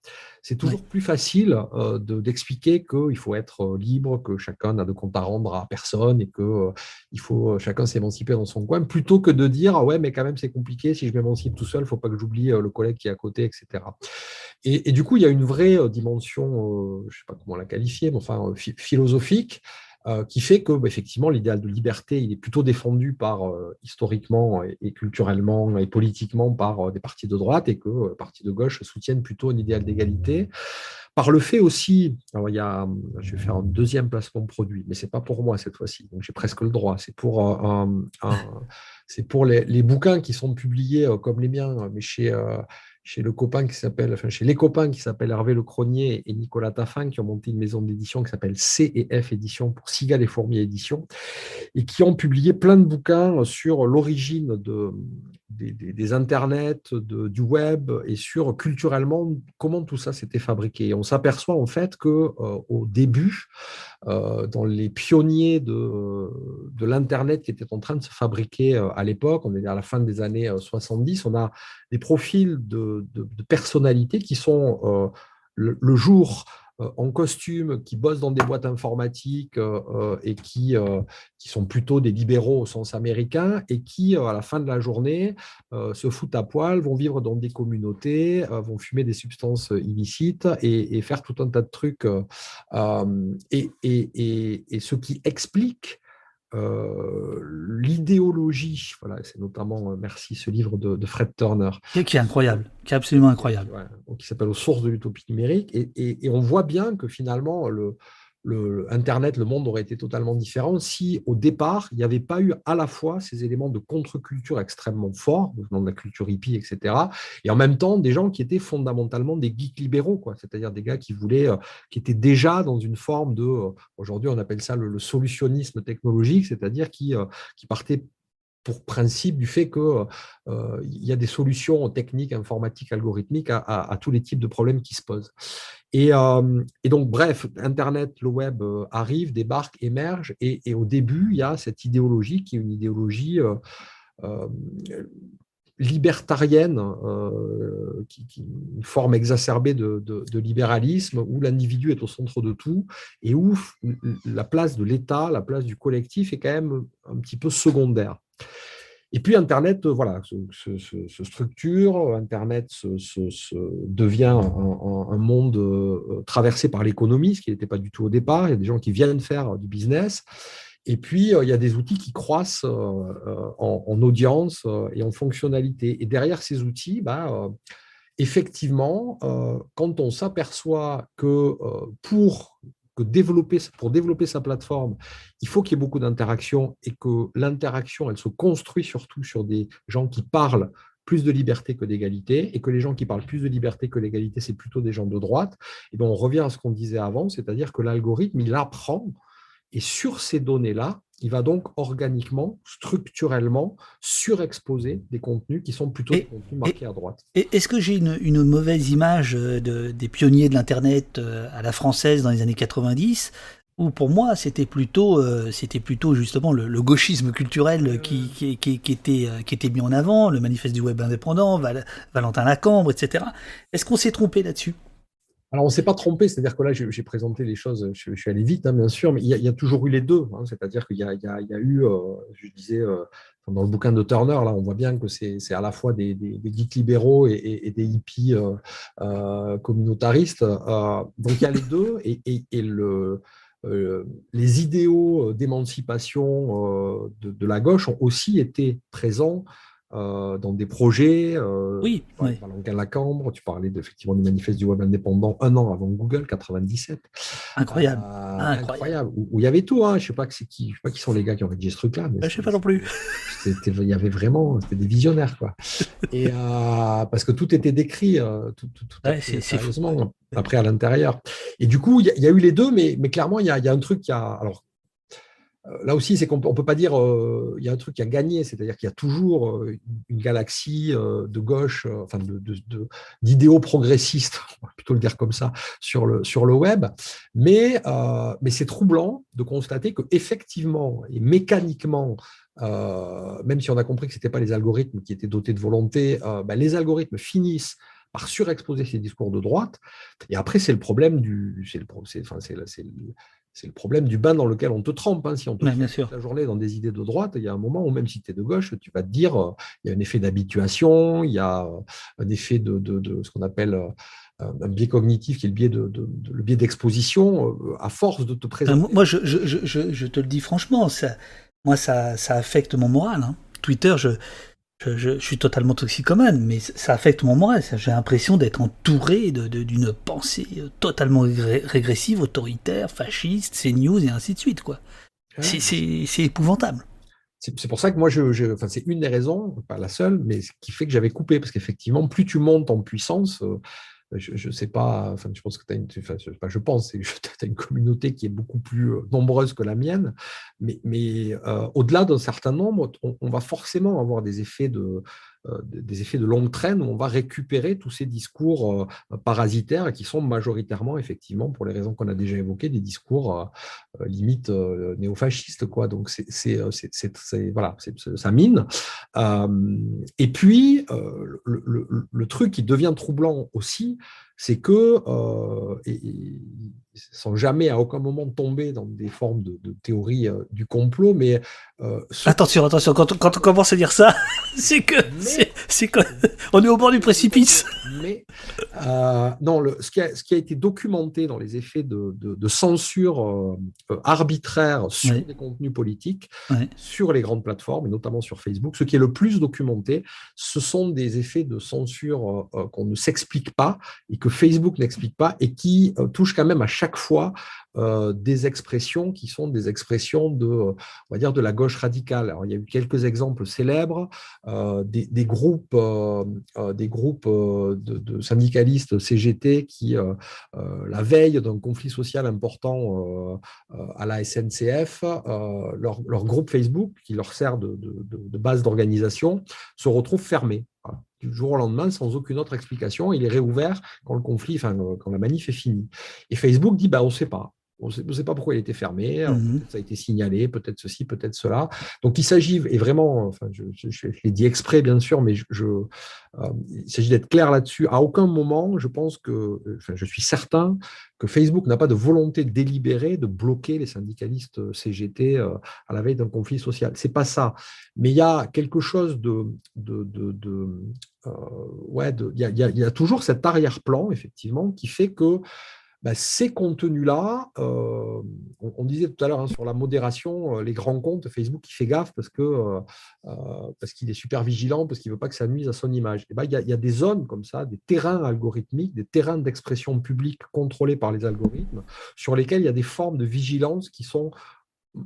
C'est toujours plus facile euh, d'expliquer qu'il faut être libre, que chacun n'a de compte à rendre à personne et que il faut chacun s'émanciper dans son coin, plutôt que de dire ah ouais mais quand même c'est compliqué si je m'émancipe tout seul, il ne faut pas que j'oublie le collègue qui est à côté, etc. Et, du coup, il y a une vraie euh, dimension, euh, je ne sais pas comment la qualifier, mais enfin euh, qui fait que, bah, effectivement, l'idéal de liberté, il est plutôt défendu par historiquement et, culturellement et politiquement par des partis de droite, et que les partis de gauche soutiennent plutôt un idéal d'égalité. Par le fait aussi, alors il y a, je vais faire un deuxième placement de produit, mais c'est pas pour moi cette fois-ci, donc j'ai presque le droit. C'est pour c'est pour les, les, bouquins qui sont publiés comme les miens, mais chez chez les copains qui s'appellent Hervé Le Cronier et Nicolas Taffin, qui ont monté une maison d'édition qui s'appelle C&F Édition pour Cigales et Fourmis Édition, et qui ont publié plein de bouquins sur l'origine de, des, internets, du web et sur culturellement comment tout ça s'était fabriqué. on s'aperçoit en fait que euh, au début, euh, dans les pionniers de, de l'internet qui étaient en train de se fabriquer euh, à l'époque, on est à la fin des années 70, on a des profils de, de personnalités qui sont le, jour en costume, qui bossent dans des boîtes informatiques euh, euh, et qui, qui sont plutôt des libéraux au sens américain et qui, à la fin de la journée, se foutent à poil, vont vivre dans des communautés, vont fumer des substances illicites et, faire tout un tas de trucs. et, et, et, ce qui explique euh, l'idéologie, voilà, c'est notamment, euh, merci, ce livre de, Fred Turner. Qui, est incroyable, qui est absolument incroyable. qui s'appelle Aux sources de l'utopie numérique. et, on voit bien que finalement, le, le, Internet, le monde aurait été totalement différent si, au départ, il n'y avait pas eu à la fois ces éléments de contre-culture extrêmement forts, venant de la culture hippie, etc., et en même temps des gens qui étaient fondamentalement des geeks libéraux, c'est-à-dire des gars qui voulaient, euh, qui étaient déjà dans une forme de, euh, aujourd'hui on appelle ça le, solutionnisme technologique, c'est-à-dire qui, euh, qui partaient pour principe du fait qu'il y a des solutions techniques, informatiques, algorithmiques à, tous les types de problèmes qui se posent. Et, donc, bref, Internet, le web arrive, débarque, émerge, et, au début, il y a cette idéologie qui est une idéologie libertarienne, euh, qui, une forme exacerbée de, libéralisme, où l'individu est au centre de tout et où la place de l'État, la place du collectif est quand même un petit peu secondaire. Et puis Internet, voilà, se, structure, Internet se, devient un, monde euh, traversé par l'économie, ce qui n'était pas du tout au départ. Il y a des gens qui viennent faire du business. Et puis, euh, il y a des outils qui croissent euh, euh, en, audience et en fonctionnalité. Et derrière ces outils, bah, effectivement, quand on s'aperçoit que pour développer, pour développer sa plateforme, il faut qu'il y ait beaucoup d'interaction et que l'interaction, elle se construit surtout sur des gens qui parlent plus de liberté que d'égalité, et que les gens qui parlent plus de liberté que l'égalité, c'est plutôt des gens de droite. Et donc on revient à ce qu'on disait avant, c'est-à-dire que l'algorithme, il apprend et sur ces données-là, il va donc organiquement, structurellement, surexposer des contenus qui sont plutôt des contenus marqués à droite. Est-ce que j'ai une, mauvaise image euh, des pionniers de l'Internet euh, à la française dans les années 90 ou pour moi, c'était plutôt, euh, c'était plutôt justement le, gauchisme culturel qui, qui, qui, était, qui était mis en avant, le manifeste du web indépendant, Valentin Lacambre, etc. Est-ce qu'on s'est trompé là-dessus? Alors, on ne s'est pas trompé, c'est-à-dire que là, j'ai présenté les choses, je, suis allé vite, hein, bien sûr, mais il y, a, toujours eu les deux. Hein, c'est-à-dire qu'il y, a eu, euh, je disais, euh, dans le bouquin de Turner, là, on voit bien que c'est à la fois des, des, geeks libéraux et, des hippies euh, communautaristes. donc, il y a les deux, et, le, les idéaux d'émancipation de, la gauche ont aussi été présents dans des projets. Euh, oui, oui. À la Cambre, tu parlais effectivement du manifeste du web indépendant un an avant Google, 97. Incroyable. Euh, incroyable. Où, il y avait tout. Hein. Je ne sais pas qui, je sais pas qui sont les gars qui ont rédigé ce truc-là. Je ne sais pas non plus. Il y avait vraiment, c'était des visionnaires, quoi. Et parce que tout était décrit, tout, tout, tout sérieusement. Après à l'intérieur. Et du coup, il y, a eu les deux, mais, mais clairement, il y a, y a, un truc qui a. Alors, euh, là aussi, c'est qu'on ne peut pas dire euh, il y a un truc qui a gagné, c'est-à-dire qu'il y a toujours euh, une galaxie de gauche, enfin d'idéaux progressistes, on va plutôt le dire comme ça, sur le, sur le web. Mais, mais c'est troublant de constater qu'effectivement et mécaniquement, même si on a compris que ce n'étaient pas les algorithmes qui étaient dotés de volonté, ben, les algorithmes finissent par surexposer ces discours de droite. Et après, c'est le problème du. C'est le, enfin, c'est, c'est le problème du bain dans lequel on te trempe. Hein. Si on te toute la journée dans des idées de droite, il y a un moment où même si tu es de gauche, tu vas te dire, euh, il y a un effet d'habituation, il y a euh, un effet de, ce qu'on appelle euh, un biais cognitif qui est le biais de, le biais d'exposition à force de te présenter. Moi, je, je, te le dis franchement, ça, moi, ça, ça affecte mon moral. Hein. Twitter, je, je, suis totalement toxicomane, mais ça affecte mon moral. J'ai l'impression d'être entouré d'une pensée totalement régressive, autoritaire, fasciste, c'est news et ainsi de suite. quoi. C'est épouvantable. C'est pour ça que moi, je, enfin, c'est une des raisons, pas la seule, mais qui fait que j'avais coupé, parce qu'effectivement, plus tu montes en puissance, euh, je ne sais pas, je pense que tu as une, communauté qui est beaucoup plus euh, nombreuse que la mienne, mais, euh, au-delà d'un certain nombre, on, va forcément avoir des effets de, des effets de longue traîne où on va récupérer tous ces discours euh, parasitaires qui sont majoritairement, effectivement, pour les raisons qu'on a déjà évoquées, des discours euh, limite néofascistes. Quoi. Donc, c'est, voilà, ça mine. et puis, le, truc qui devient troublant aussi, c'est que, sans jamais à aucun moment tomber dans des formes de, théorie du complot, mais... Attention, attention, quand, quand, on commence à dire ça, c'est que c'est on est au bord du précipice. Mais euh, non, le, ce, qui a, ce, qui a, été documenté dans les effets de, de, censure euh, euh, arbitraire sur les contenus politiques, sur les grandes plateformes, et notamment sur Facebook, ce qui est le plus documenté, ce sont des effets de censure qu'on ne s'explique pas et que Facebook n'explique pas et qui touche quand même à chaque fois des expressions qui sont des expressions de, on va dire, de la gauche radicale. Alors, il y a eu quelques exemples célèbres, des, groupes, des groupes de, syndicalistes CGT qui, la veille d'un conflit social important à la SNCF, leur, groupe Facebook, qui leur sert de, base d'organisation, se retrouve fermé du jour au lendemain sans aucune autre explication. Il est réouvert quand le conflit, enfin, quand la manif est finie. Et Facebook dit bah, on ne sait pas. On ne sait pas pourquoi il était fermé, mmh ça a été signalé, peut-être ceci, peut-être cela. Donc il s'agit, et vraiment, enfin, je, je, l'ai dit exprès bien sûr, mais je, euh, il s'agit d'être clair là-dessus. À aucun moment, je pense que, enfin, je suis certain que Facebook n'a pas de volonté délibérée de bloquer les syndicalistes CGT euh, à la veille d'un conflit social. C'est pas ça. Mais il y a quelque chose de, de, de, euh, ouais, il y, a toujours cet arrière-plan effectivement qui fait que bah, ces contenus-là, euh, on, disait tout à l'heure hein, sur la modération, euh, les grands comptes, Facebook qui fait gaffe parce euh, qu'il est super vigilant, parce qu'il ne veut pas que ça nuise à son image. Et ben, il, il y, a des zones comme ça, des terrains algorithmiques, des terrains d'expression publique contrôlés par les algorithmes, sur lesquels il y a des formes de vigilance qui sont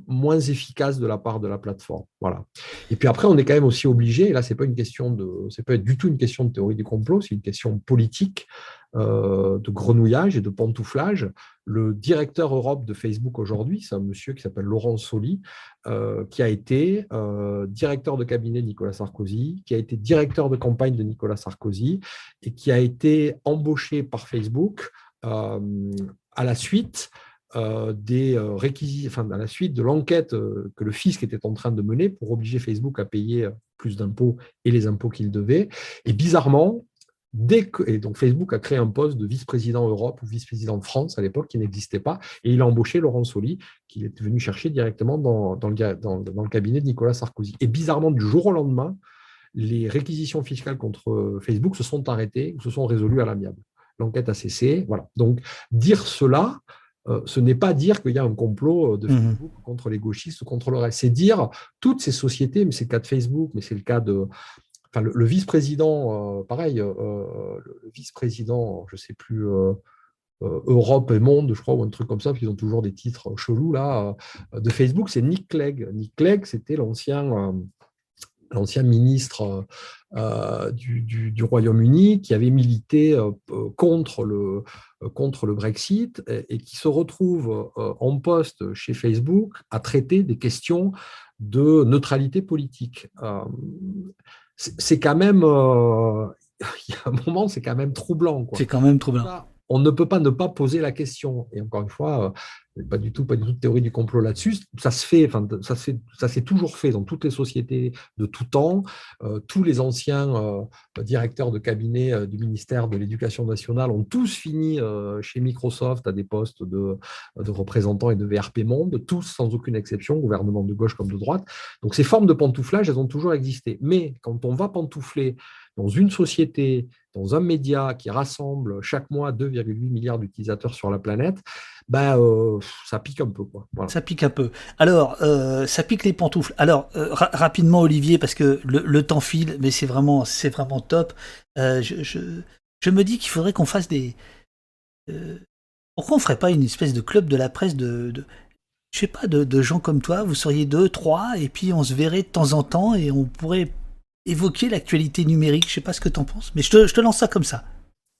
moins efficaces de la part de la plateforme. Voilà. Et puis après, on est quand même aussi obligé, et là, c'est pas une question de, c'est pas du tout une question de théorie du complot, c'est une question politique euh, de grenouillage et de pantouflage. Le directeur Europe de Facebook aujourd'hui, c'est un monsieur qui s'appelle Laurent Soli, euh, qui a été euh, directeur de cabinet de Nicolas Sarkozy, qui a été directeur de campagne de Nicolas Sarkozy et qui a été embauché par Facebook à la suite des réquisitions, enfin, à la suite de l'enquête que le fisc était en train de mener pour obliger Facebook à payer plus d'impôts et les impôts qu'il devait. Et bizarrement, Dès que, et donc Facebook a créé un poste de vice-président Europe ou vice-président de France à l'époque qui n'existait pas, et il a embauché Laurent Soli, qu'il est venu chercher directement dans, dans, le, cabinet de Nicolas Sarkozy. Et bizarrement, du jour au lendemain, les réquisitions fiscales contre Facebook se sont arrêtées ou se sont résolues à l'amiable. L'enquête a cessé. Voilà. Donc, dire cela, euh, ce n'est pas dire qu'il y a un complot de mmh Facebook contre les gauchistes ou contre le reste. C'est dire toutes ces sociétés, mais c'est le cas de Facebook, mais c'est le cas de, le, vice-président, euh, pareil, euh, euh, le vice-président, je ne sais plus, Europe et Monde, je crois, ou un truc comme ça, parce qu'ils ont toujours des titres chelous là, de Facebook, c'est Nick Clegg. Nick Clegg, c'était l'ancien l'ancien ministre du, Royaume-Uni qui avait milité contre, le, contre le Brexit et, qui se retrouve en poste chez Facebook à traiter des questions de neutralité politique c'est quand même, euh, il y a un moment, c'est quand même troublant. C'est quand même troublant. On ne peut pas ne pas poser la question. Et encore une fois, euh, pas du tout, pas du tout de théorie du complot là-dessus. Ça se fait, enfin, ça se ça s'est toujours fait dans toutes les sociétés de tout temps. Euh, tous les anciens directeurs de cabinet du ministère de l'Éducation nationale ont tous fini chez Microsoft à des postes de, de, représentants et de VRP Monde, tous sans aucune exception, gouvernement de gauche comme de droite. Donc ces formes de pantouflage, elles ont toujours existé. Mais quand on va pantoufler dans une société, dans un média qui rassemble chaque mois 2,8 milliards d'utilisateurs sur la planète, bah, euh, ça pique un peu. Quoi. Ça pique un peu. Alors, euh, ça pique les pantoufles. Alors, euh, rapidement, Olivier, parce que le, temps file, mais c'est vraiment, vraiment top. Je, je, me dis qu'il faudrait qu'on fasse des. pourquoi on ferait pas une espèce de club de la presse de, de je sais pas, de, gens comme toi, vous seriez deux, trois, et puis on se verrait de temps en temps et on pourrait évoquer l'actualité numérique. Je sais pas ce que tu en penses, mais je te, lance ça comme ça.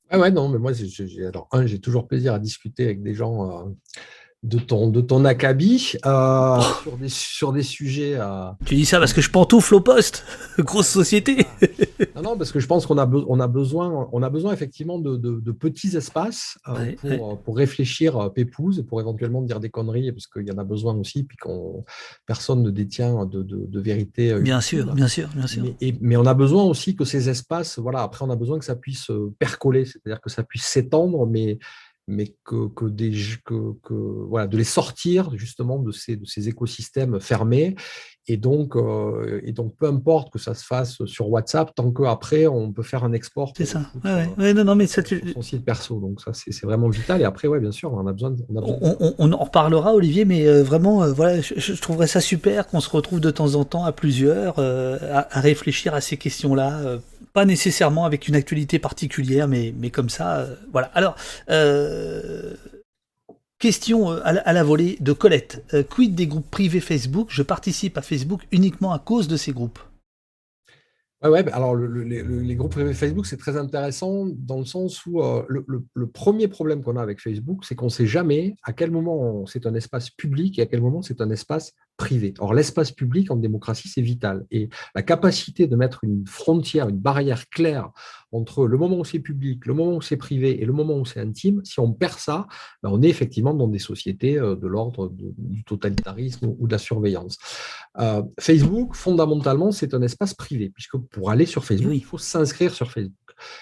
Ah ouais, non, mais moi, j'ai toujours plaisir à discuter avec des gens euh, de ton, de ton acabit euh, oh. sur, des, sur des sujets. Euh, tu dis ça parce que je pantoufle au poste, grosse société. non, non, parce que je pense qu'on a, on a, besoin, on a besoin effectivement de, de, petits espaces euh, pour, pour, réfléchir pépouze et pour éventuellement dire des conneries, parce qu'il y en a besoin aussi, puis qu'on personne ne détient de, de vérité. Bien sûr, bien sûr, bien sûr. Mais, mais, on a besoin aussi que ces espaces, voilà, après on a besoin que ça puisse percoler, c'est-à-dire que ça puisse s'étendre, mais mais que, que, des, que, que, voilà, de les sortir justement de ces, de ces écosystèmes fermés. Et donc, euh, et donc, peu importe que ça se fasse sur WhatsApp, tant qu'après, on peut faire un export. C'est ça. Ouais, ouais. non, non, mais ça, tu... son site perso. Donc, ça, c'est vraiment vital. Et après, ouais, bien sûr, on a besoin. On, a besoin on, on, en reparlera, Olivier, mais euh, vraiment, euh, voilà, je, trouverais ça super qu'on se retrouve de temps en temps à plusieurs à, à, réfléchir à ces questions-là pas nécessairement avec une actualité particulière, mais, mais comme ça, voilà. Alors, question à la, volée de Colette. quid des groupes privés Facebook? Je participe à Facebook uniquement à cause de ces groupes. Ouais, alors les, groupes privés Facebook, c'est très intéressant dans le sens où euh, le, premier problème qu'on a avec Facebook, c'est qu'on ne sait jamais à quel moment c'est un espace public et à quel moment c'est un espace privé. Or, l'espace public en démocratie, c'est vital. Et la capacité de mettre une frontière, une barrière claire entre le moment où c'est public, le moment où c'est privé et le moment où c'est intime, si on perd ça, ben, on est effectivement dans des sociétés euh, de l'ordre du totalitarisme ou de la surveillance. Euh, Facebook, fondamentalement, c'est un espace privé, puisque pour aller sur Facebook, il faut s'inscrire sur Facebook.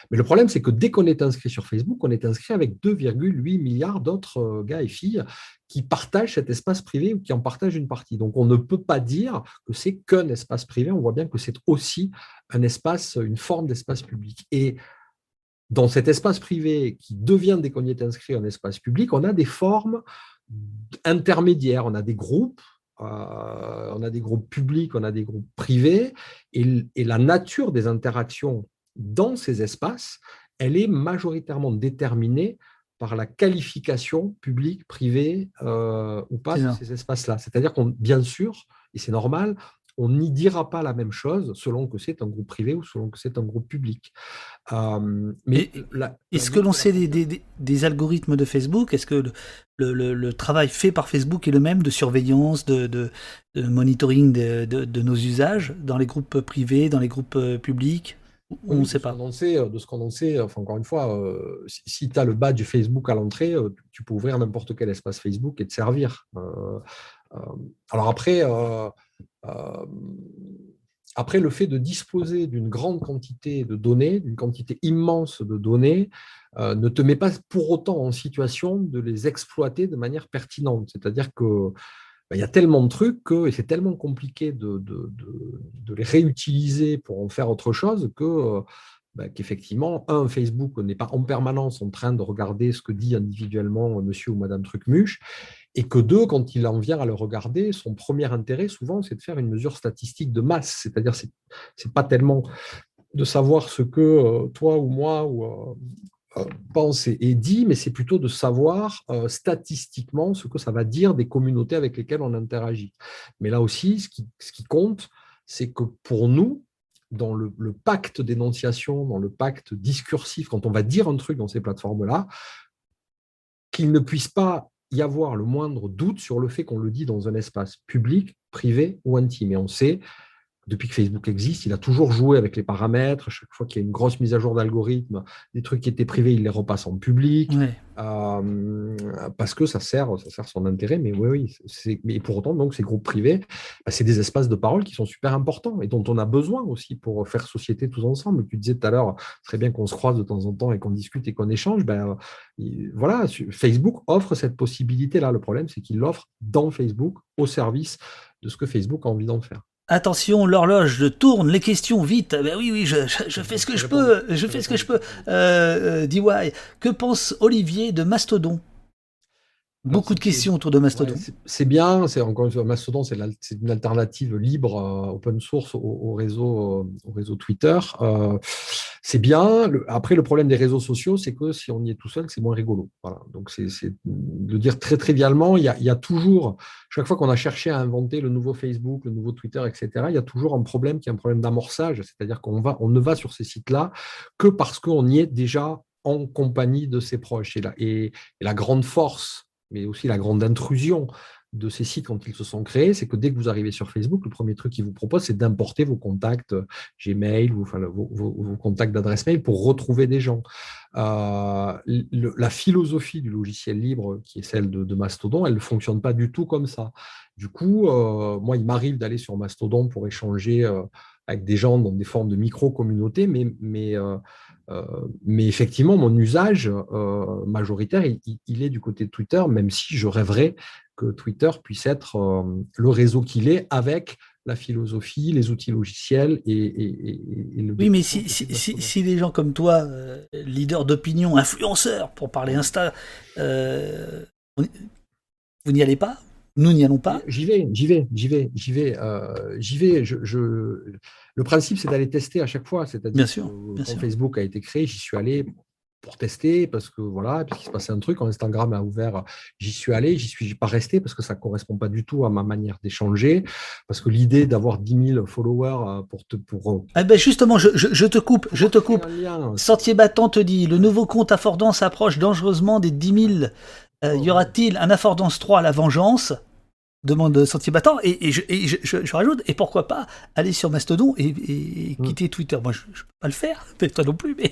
Mais le problème, c'est que dès qu'on est inscrit sur Facebook, on est inscrit avec 2,8 milliards d'autres euh, gars et filles qui partagent cet espace privé ou qui en partagent une partie. Donc on ne peut pas dire que c'est qu'un espace privé, on voit bien que c'est aussi un espace, une forme d'espace public. Et dans cet espace privé qui devient, dès qu'on y est inscrit, un espace public, on a des formes intermédiaires, on a des groupes, euh, on a des groupes publics, on a des groupes privés, et, et la nature des interactions dans ces espaces, elle est majoritairement déterminée par la qualification publique, privée euh, ou pas de ces espaces-là. C'est-à-dire qu'on, bien sûr, et c'est normal, on n'y dira pas la même chose selon que c'est un groupe privé ou selon que c'est un groupe public. Euh, mais est-ce que l'on sait des, algorithmes de Facebook? Est-ce que le, travail fait par Facebook est le même de surveillance, de, monitoring de, nos usages dans les groupes privés, dans les groupes euh, publics? On ne sait pas. Euh, de ce qu'on en sait, enfin, encore une fois, euh, si, tu as le bas du Facebook à l'entrée, euh, tu peux ouvrir n'importe quel espace Facebook et te servir. alors après, après, le fait de disposer d'une grande quantité de données, d'une quantité immense de données, ne te met pas pour autant en situation de les exploiter de manière pertinente. C'est-à-dire que il y a tellement de trucs que, et c'est tellement compliqué de, les réutiliser pour en faire autre chose que euh, bah, qu'effectivement, un, Facebook n'est pas en permanence en train de regarder ce que dit individuellement monsieur ou madame Trucmuche, et que deux, quand il en vient à le regarder, son premier intérêt, souvent, c'est de faire une mesure statistique de masse, c'est-à-dire c'est n'est pas tellement de savoir ce que euh, toi ou moi ou, euh, euh, pense et, dit, mais c'est plutôt de savoir euh, statistiquement ce que ça va dire des communautés avec lesquelles on interagit. Mais là aussi, ce qui, compte, c'est que pour nous, dans le, pacte d'énonciation, dans le pacte discursif, quand on va dire un truc dans ces plateformes-là, qu'il ne puisse pas y avoir le moindre doute sur le fait qu'on le dit dans un espace public, privé ou intime. Et on sait depuis que Facebook existe, il a toujours joué avec les paramètres. Chaque fois qu'il y a une grosse mise à jour d'algorithme, des trucs qui étaient privés, il les repasse en public. Euh, parce que ça sert, ça sert son intérêt. Mais oui, oui. Mais pour autant, donc, ces groupes privés, bah, c'est des espaces de parole qui sont super importants et dont on a besoin aussi pour faire société tous ensemble. Tu disais tout à l'heure, très bien qu'on se croise de temps en temps et qu'on discute et qu'on échange. Ben, voilà, Facebook offre cette possibilité-là. Le problème, c'est qu'il l'offre dans Facebook au service de ce que Facebook a envie d'en faire. Attention, l'horloge tourne, les questions vite. Ben oui, oui, je, fais ce que je peux, je fais ce que je peux. Euh, DY, que pense Olivier de Mastodon? Beaucoup de questions autour de Mastodon. c'est bien, c'est encore une fois, Mastodon, c'est une alternative libre, euh, open source au, réseau, euh, au réseau Twitter. C'est bien. après, le problème des réseaux sociaux, c'est que si on y est tout seul, c'est moins rigolo. Voilà. Donc, c'est de dire très trivialement, il y, a, y a toujours, chaque fois qu'on a cherché à inventer le nouveau Facebook, le nouveau Twitter, etc., il y a toujours un problème qui est un problème d'amorçage, c'est-à-dire qu'on va, on ne va sur ces sites-là que parce qu'on y est déjà en compagnie de ses proches. Et et la grande force mais aussi la grande intrusion de ces sites quand ils se sont créés, c'est que dès que vous arrivez sur Facebook, le premier truc qu'ils vous proposent, c'est d'importer vos contacts euh, Gmail, enfin, vos, contacts d'adresse mail pour retrouver des gens. Euh, la philosophie du logiciel libre, qui est celle de, Mastodon, elle ne fonctionne pas du tout comme ça. Du coup, euh, moi, il m'arrive d'aller sur Mastodon pour échanger avec des gens dans des formes de micro-communautés, mais, effectivement, mon usage majoritaire, il, est du côté de Twitter, même si je rêverais que Twitter puisse être euh, le réseau qu'il est avec la philosophie, les outils logiciels et, le... Oui, mais si, si, si, les gens comme toi, leaders d'opinion, influenceurs, pour parler Insta, vous n'y allez pas? Nous n'y allons pas? J'y vais, j'y vais, j'y vais, j'y vais, euh, j'y vais. Je, je... Le principe, c'est d'aller tester à chaque fois. C'est-à-dire bien sûr, que quand Facebook a été créé, j'y suis allé pour tester parce que voilà, puis qu'il se passait un truc. Instagram a ouvert, j'y suis allé, j'y suis pas resté parce que ça correspond pas du tout à ma manière d'échanger. Parce que l'idée d'avoir 10 000 followers euh, pour te pour. Ah ben justement, je, je, je, te coupe, je te coupe. Sentier battant te dit le nouveau compte Affordance approche dangereusement des 10 000 euh, y aura-t-il un Affordance 3 à la vengeance? Demande Sentier Battant, et, je, je, rajoute, et pourquoi pas aller sur Mastodon et, mm. quitter Twitter. Moi, je ne peux pas le faire, toi non plus, mais,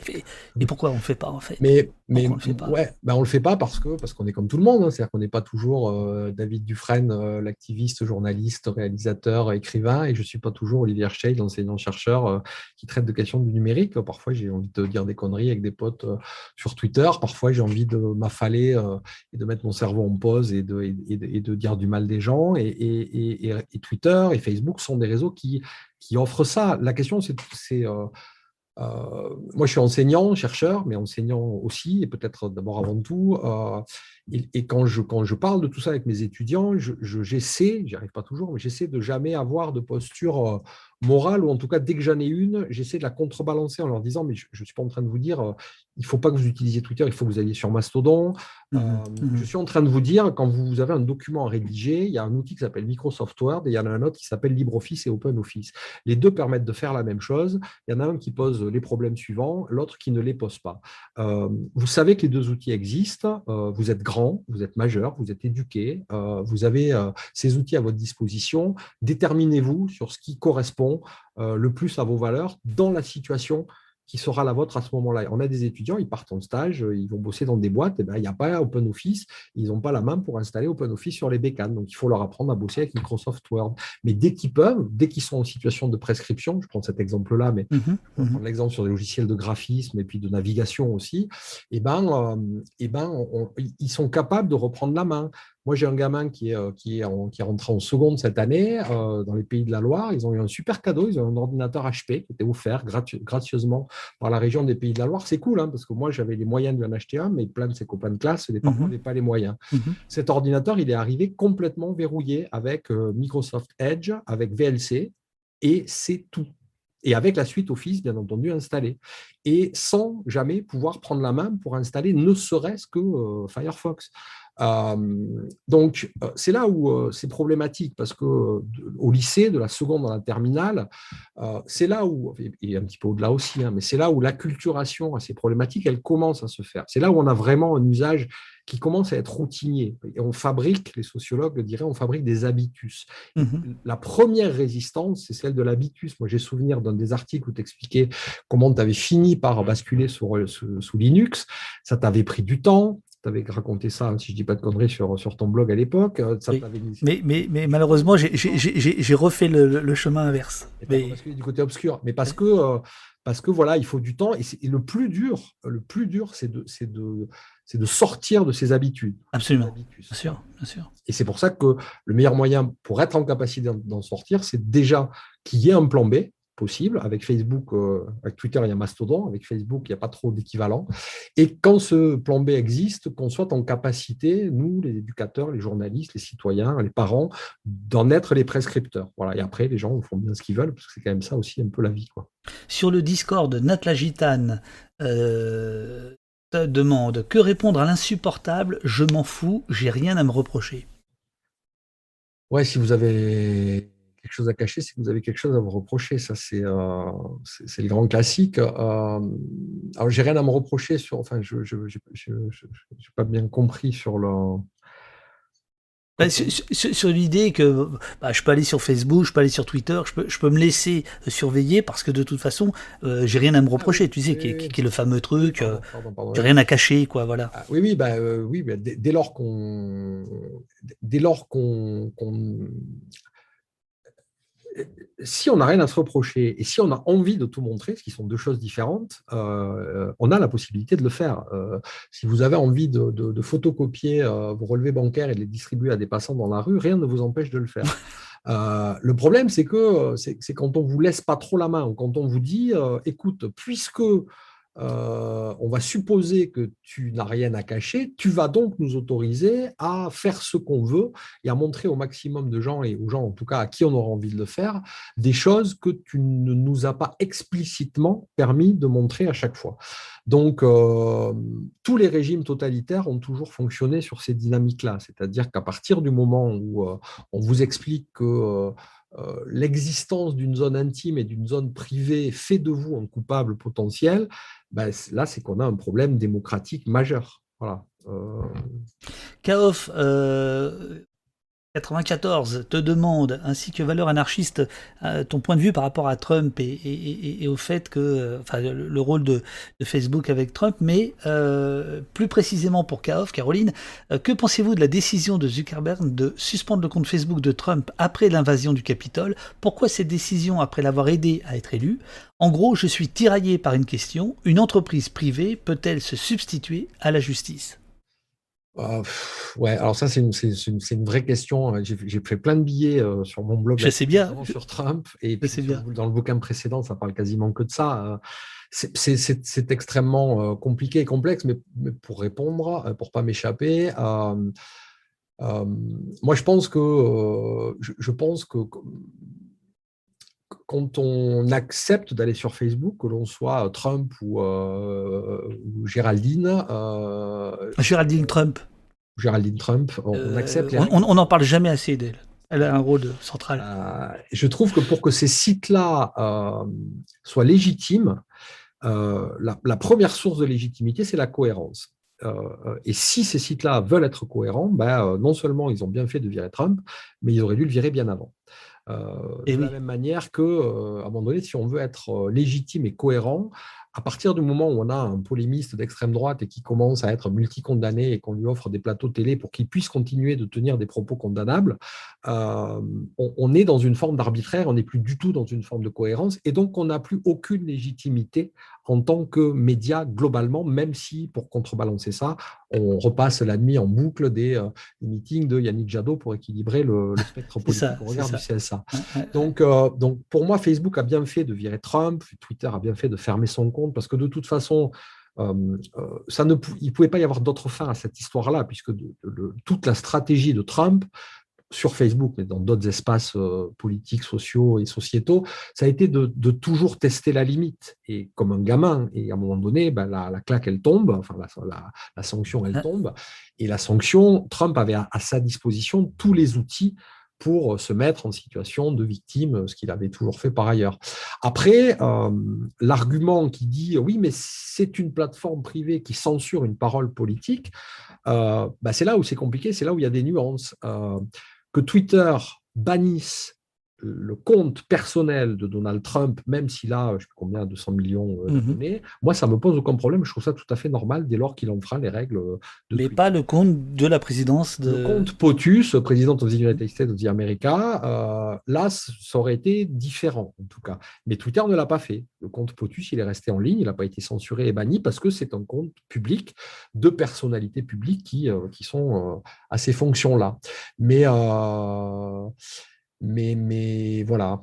et pourquoi on ne le fait pas en fait? Mais, mais on le fait pas? ouais, ben on le fait pas parce que parce qu'on est comme tout le monde, hein. c'est-à-dire qu'on n'est pas toujours euh, David Dufresne, euh, l'activiste, journaliste, réalisateur, écrivain, et je suis pas toujours Olivier Herschel, l'enseignant-chercheur euh, qui traite de questions du numérique. Parfois, j'ai envie de dire des conneries avec des potes sur Twitter, parfois j'ai envie de m'affaler et de mettre mon cerveau en pause et de, et de dire du mal des gens et, Twitter et Facebook sont des réseaux qui, qui offrent ça. La question, c'est euh, euh, moi, je suis enseignant, chercheur, mais enseignant aussi, et peut-être d'abord avant tout. Euh, et, quand, je, quand je parle de tout ça avec mes étudiants, j'essaie, je, j'y arrive pas toujours, mais j'essaie de jamais avoir de posture morale, ou en tout cas, dès que j'en ai une, j'essaie de la contrebalancer en leur disant, mais je ne suis pas en train de vous dire, euh, il ne faut pas que vous utilisiez Twitter, il faut que vous alliez sur Mastodon. Mmh, euh, mmh. Je suis en train de vous dire, quand vous avez un document à rédiger, il y a un outil qui s'appelle Microsoft Word et il y en a un autre qui s'appelle LibreOffice et OpenOffice. Les deux permettent de faire la même chose. Il y en a un qui pose les problèmes suivants, l'autre qui ne les pose pas. Euh, vous savez que les deux outils existent, vous êtes grand, vous êtes majeur, vous êtes éduqué, vous avez ces outils à votre disposition. Déterminez-vous sur ce qui correspond euh, le plus à vos valeurs dans la situation qui sera la vôtre à ce moment-là. On a des étudiants, ils partent en stage, euh, ils vont bosser dans des boîtes, et ben, il n'y a pas OpenOffice, ils n'ont pas la main pour installer OpenOffice sur les bécanes. Donc, il faut leur apprendre à bosser avec Microsoft Word. Mais dès qu'ils peuvent, dès qu'ils sont en situation de prescription, je prends cet exemple-là, mais mhm, je mhm. l'exemple sur des logiciels de graphisme et puis de navigation aussi, et eh ben, euh, et ben, ils sont capables de reprendre la main. Moi, j'ai un gamin qui est, euh, qui, est qui est rentré en seconde cette année euh, dans les pays de la Loire. Ils ont eu un super cadeau. Ils ont un ordinateur HP qui était offert gracieusement par la région des pays de la Loire. C'est cool, hein, parce que moi, j'avais les moyens de lui en acheter un, mais plein de ses copains de classe, les parents mhm. n'avaient pas les moyens. Mhm. Cet ordinateur, il est arrivé complètement verrouillé avec euh, Microsoft Edge, avec VLC, et c'est tout et avec la suite Office, bien entendu, installée, et sans jamais pouvoir prendre la main pour installer ne serait-ce que Firefox. Euh, donc, euh, c'est là où euh, c'est problématique parce que au lycée, de la seconde à la terminale, c'est là où, et un petit peu au-delà aussi, hein, mais c'est là où l'acculturation à ces problématiques, elle commence à se faire. C'est là où on a vraiment un usage qui commence à être routinier. Et on fabrique, les sociologues diraient, on fabrique des habitus. Mmh la première résistance, c'est celle de l'habitus. Moi, j'ai souvenir d'un des articles où tu expliquais comment tu avais fini par basculer sur, sous Linux. Ça t'avait pris du temps, tu avais raconté ça, si je dis pas de conneries, sur, sur ton blog à l'époque. Euh, mais, mais, mais, malheureusement, j'ai refait le, chemin inverse. Mais... du côté obscur. Mais parce que, euh, parce que voilà, il faut du temps. Et, le plus dur, le plus dur, c'est de, de, de sortir de ses habitudes. Absolument. Bien sûr, bien sûr. Et c'est pour ça que le meilleur moyen pour être en capacité d'en sortir, c'est déjà qu'il y ait un plan B possible. Avec Facebook, euh, avec Twitter, il y a Mastodon. Avec Facebook, il n'y a pas trop d'équivalent. Et quand ce plan B existe, qu'on soit en capacité, nous, les éducateurs, les journalistes, les citoyens, les parents, d'en être les prescripteurs. Voilà. Et après, les gens font bien ce qu'ils veulent, parce que c'est quand même ça aussi un peu la vie. Quoi. Sur le Discord, Natla Gitane euh, demande Que répondre à l'insupportable Je m'en fous, j'ai rien à me reprocher. Ouais, si vous avez quelque chose à cacher, c'est que vous avez quelque chose à vous reprocher. Ça, c'est euh, le grand classique. Euh, alors, j'ai rien à me reprocher sur. Enfin, je n'ai pas bien compris sur le. Bah, sur, l'idée que bah, je peux aller sur Facebook, je peux aller sur Twitter, je peux, je peux me laisser surveiller parce que de toute façon, euh, j'ai rien à me reprocher, tu sais, qui est, qui, est, le fameux truc, euh, j'ai rien à cacher, quoi, voilà. Ah, oui, oui, bah, euh, oui dès, dès, lors qu'on, dès lors qu'on, si on n'a rien à se reprocher et si on a envie de tout montrer, ce qui sont deux choses différentes, euh, on a la possibilité de le faire. Euh, si vous avez envie de, photocopier euh, vos relevés bancaires et de les distribuer à des passants dans la rue, rien ne vous empêche de le faire. le problème, c'est que c'est quand on vous laisse pas trop la main, quand on vous dit, écoute, puisque euh, on va supposer que tu n'as rien à cacher, tu vas donc nous autoriser à faire ce qu'on veut et à montrer au maximum de gens, et aux gens en tout cas à qui on aura envie de le faire, des choses que tu ne nous as pas explicitement permis de montrer à chaque fois. Donc, euh, tous les régimes totalitaires ont toujours fonctionné sur ces dynamiques-là, c'est-à-dire qu'à partir du moment où euh, on vous explique que... Euh, l'existence d'une zone intime et d'une zone privée fait de vous un coupable potentiel, ben, là, c'est qu'on a un problème démocratique majeur. Voilà. Euh... Kaof, euh, 94 te demande, ainsi que Valeur Anarchiste, euh, ton point de vue par rapport à Trump et, au fait que, euh, enfin, le, rôle de, Facebook avec Trump, mais euh, plus précisément pour Kaof, Caroline, que pensez-vous de la décision de Zuckerberg de suspendre le compte Facebook de Trump après l'invasion du Capitole? Pourquoi cette décision après l'avoir aidé à être élu? En gros, je suis tiraillé par une question, une entreprise privée peut-elle se substituer à la justice? Ah, ouais, alors ça, c'est une, une, une, vraie question. J'ai fait plein de billets euh, sur mon blog je sais bien. sur Trump. Et bien. dans le bouquin précédent, ça parle quasiment que de ça. Euh. C'est extrêmement euh, compliqué et complexe, mais, pour répondre, pour pas m'échapper, moi, je pense que, je, pense que quand on accepte d'aller sur Facebook, que l'on soit Trump ou, ou Géraldine. Géraldine Trump. Géraldine Trump, on, euh, accepte. On n'en parle jamais assez d'elle. Elle a un rôle central. Euh, je trouve que pour que ces sites-là euh, soient légitimes, la, première source de légitimité, c'est la cohérence. et si ces sites-là veulent être cohérents, ben, non seulement ils ont bien fait de virer Trump, mais ils auraient dû le virer bien avant. De la même manière que, à un moment donné, si on veut être légitime et cohérent, à partir du moment où on a un polémiste d'extrême droite et qui commence à être multicondamné et qu'on lui offre des plateaux télé pour qu'il puisse continuer de tenir des propos condamnables, euh, on, est dans une forme d'arbitraire, on n'est plus du tout dans une forme de cohérence, et donc on n'a plus aucune légitimité en tant que média globalement, même si, pour contrebalancer ça, on repasse la nuit en boucle des, euh, meetings de Yannick Jadot pour équilibrer le, spectre politique au regard du CSA. Donc, euh, donc, pour moi, Facebook a bien fait de virer Trump, Twitter a bien fait de fermer son compte, parce que de toute façon, euh, ça ne, il ne pouvait pas y avoir d'autre fin à cette histoire-là, puisque toute la stratégie de Trump, sur Facebook, mais dans d'autres espaces euh, politiques, sociaux et sociétaux, ça a été de, toujours tester la limite. Et comme un gamin, et à un moment donné, ben, la, claque, elle tombe, enfin la, sanction, elle tombe. Et la sanction, Trump avait à, sa disposition tous les outils pour euh, se mettre en situation de victime, ce qu'il avait toujours fait par ailleurs. Après, euh, l'argument qui dit oui, mais c'est une plateforme privée qui censure une parole politique, ben, c'est là où c'est compliqué, c'est là où il y a des nuances que Twitter bannisse le compte personnel de Donald Trump, même s'il a, je ne sais combien, 200 millions euh, mhm. d'abonnés, moi, ça ne me pose aucun problème. Je trouve ça tout à fait normal dès lors qu'il enfreint les règles de Mais pas le compte de la présidence de... Le compte POTUS, président of the United States of the America, euh, là, ça aurait été différent, en tout cas. Mais Twitter ne l'a pas fait. Le compte POTUS, il est resté en ligne, il n'a pas été censuré et banni parce que c'est un compte public de personnalités publiques qui, euh, qui sont à ces fonctions-là. Mais... Mais, mais voilà.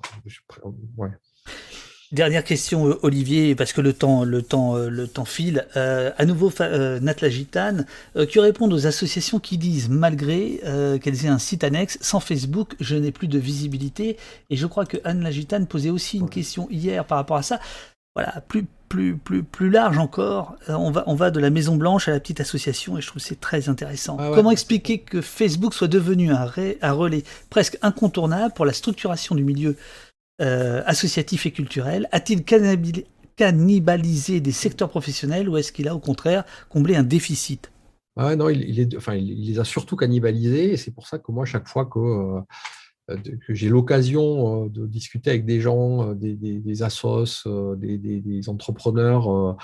Dernière question, euh, Olivier, parce que le temps, le temps, euh, le temps file. Euh, à nouveau, Natla Gitane, qui répond aux associations qui disent, malgré qu'elles aient un site annexe, sans Facebook, je n'ai plus de visibilité. Et je crois que Anne Lagitane posait aussi une question hier par rapport à ça. Voilà, plus, plus, plus, plus large encore, on va, on va de la Maison Blanche à la petite association et je trouve c'est très intéressant. Ah Comment expliquer que Facebook soit devenu un, un, relais presque incontournable pour la structuration du milieu euh, associatif et culturel? A-t-il cannibalisé des secteurs professionnels ou est-ce qu'il a au contraire comblé un déficit? Ah non, il, est, enfin, il, les a surtout cannibalisés et c'est pour ça que moi, chaque fois que euh, euh, que j'ai l'occasion euh, de discuter avec des gens, euh, des, des, assos, des, entrepreneurs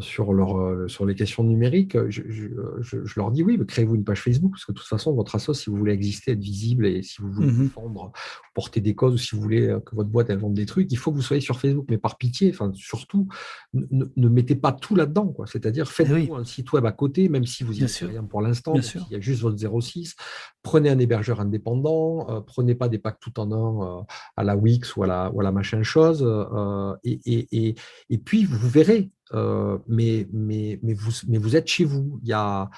sur, leur, sur les questions numériques, je, je, je, leur dis oui, créez-vous une page Facebook, parce que de toute façon, votre assos, si vous voulez exister, être visible et si vous voulez mmh défendre, porter des causes, ou si vous voulez que votre boîte elle vende des trucs, il faut que vous soyez sur Facebook. Mais par pitié, enfin, surtout, ne, ne mettez pas tout là-dedans. C'est-à-dire, faites-vous un site web à côté, même si vous y êtes rien pour l'instant, il y a juste votre 06. Prenez un hébergeur indépendant, prenez pas des packs tout en un euh, à la Wix ou à la, ou à la machin chose. Euh, et, et, et, puis, vous verrez, mais, mais, mais, vous, mais vous êtes chez vous. Il y a,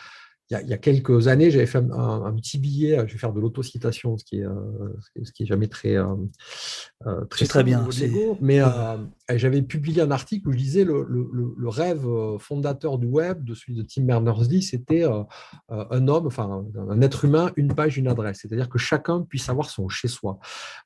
il y, a, quelques années, j'avais fait un, petit billet, je vais faire de l'autocitation, ce qui est, ce qui est jamais très, très, très bien. mais j'avais publié un article où je disais le, le, rêve fondateur du web, de celui de Tim Berners-Lee, c'était un homme, enfin un être humain, une page, une adresse. C'est-à-dire que chacun puisse avoir son chez-soi.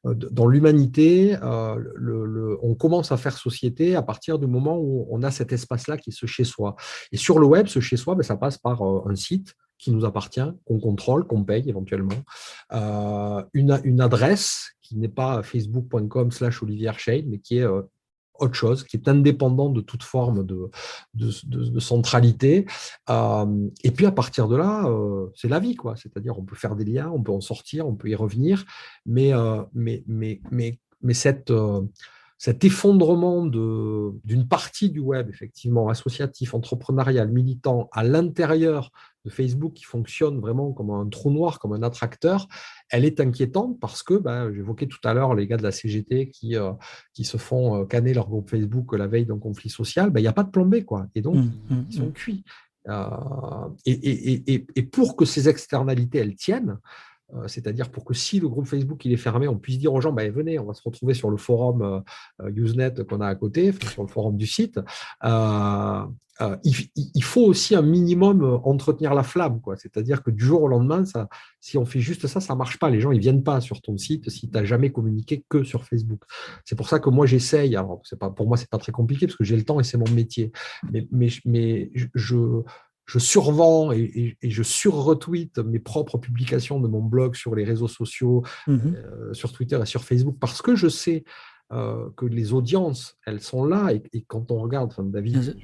Dans l'humanité, on commence à faire société à partir du moment où on a cet espace-là qui est ce chez-soi. Et sur le web, ce chez-soi, ben, ça passe par un site qui nous appartient, qu'on contrôle, qu'on paye éventuellement, euh, une, une, adresse qui n'est pas facebook.com slash Olivier mais qui est euh, autre chose, qui est indépendant de toute forme de, centralité. Euh, et puis à partir de là, c'est la vie, quoi. C'est-à-dire on peut faire des liens, on peut en sortir, on peut y revenir, mais, mais, mais, mais, mais cette cet effondrement d'une partie du web, effectivement, associatif, entrepreneurial, militant, à l'intérieur de Facebook qui fonctionne vraiment comme un trou noir, comme un attracteur, elle est inquiétante parce que, ben, j'évoquais tout à l'heure les gars de la CGT qui, euh, qui se font euh, canner leur groupe Facebook la veille d'un conflit social, ben, il n'y a pas de plan B, quoi. Et donc, mmh, mmh, ils, sont mmh. cuits. Euh, et, et, et, et, pour que ces externalités, elles tiennent, c'est-à-dire pour que si le groupe Facebook il est fermé, on puisse dire aux gens bah, venez, on va se retrouver sur le forum euh, euh, Usenet qu'on a à côté, sur le forum du site. il, faut aussi un minimum entretenir la flamme, C'est-à-dire que du jour au lendemain, si on fait juste ça, ça ne marche pas. Les gens ils viennent pas sur ton site si tu n'as jamais communiqué que sur Facebook. C'est pour ça que moi j'essaye. Pour moi c'est pas très compliqué parce que j'ai le temps et c'est mon métier. Mais, mais je je survends et, je sur-retweet mes propres publications de mon blog sur les réseaux sociaux, mmh euh, sur Twitter et sur Facebook, parce que je sais euh, que les audiences, elles sont là. Et, quand on regarde, enfin, David,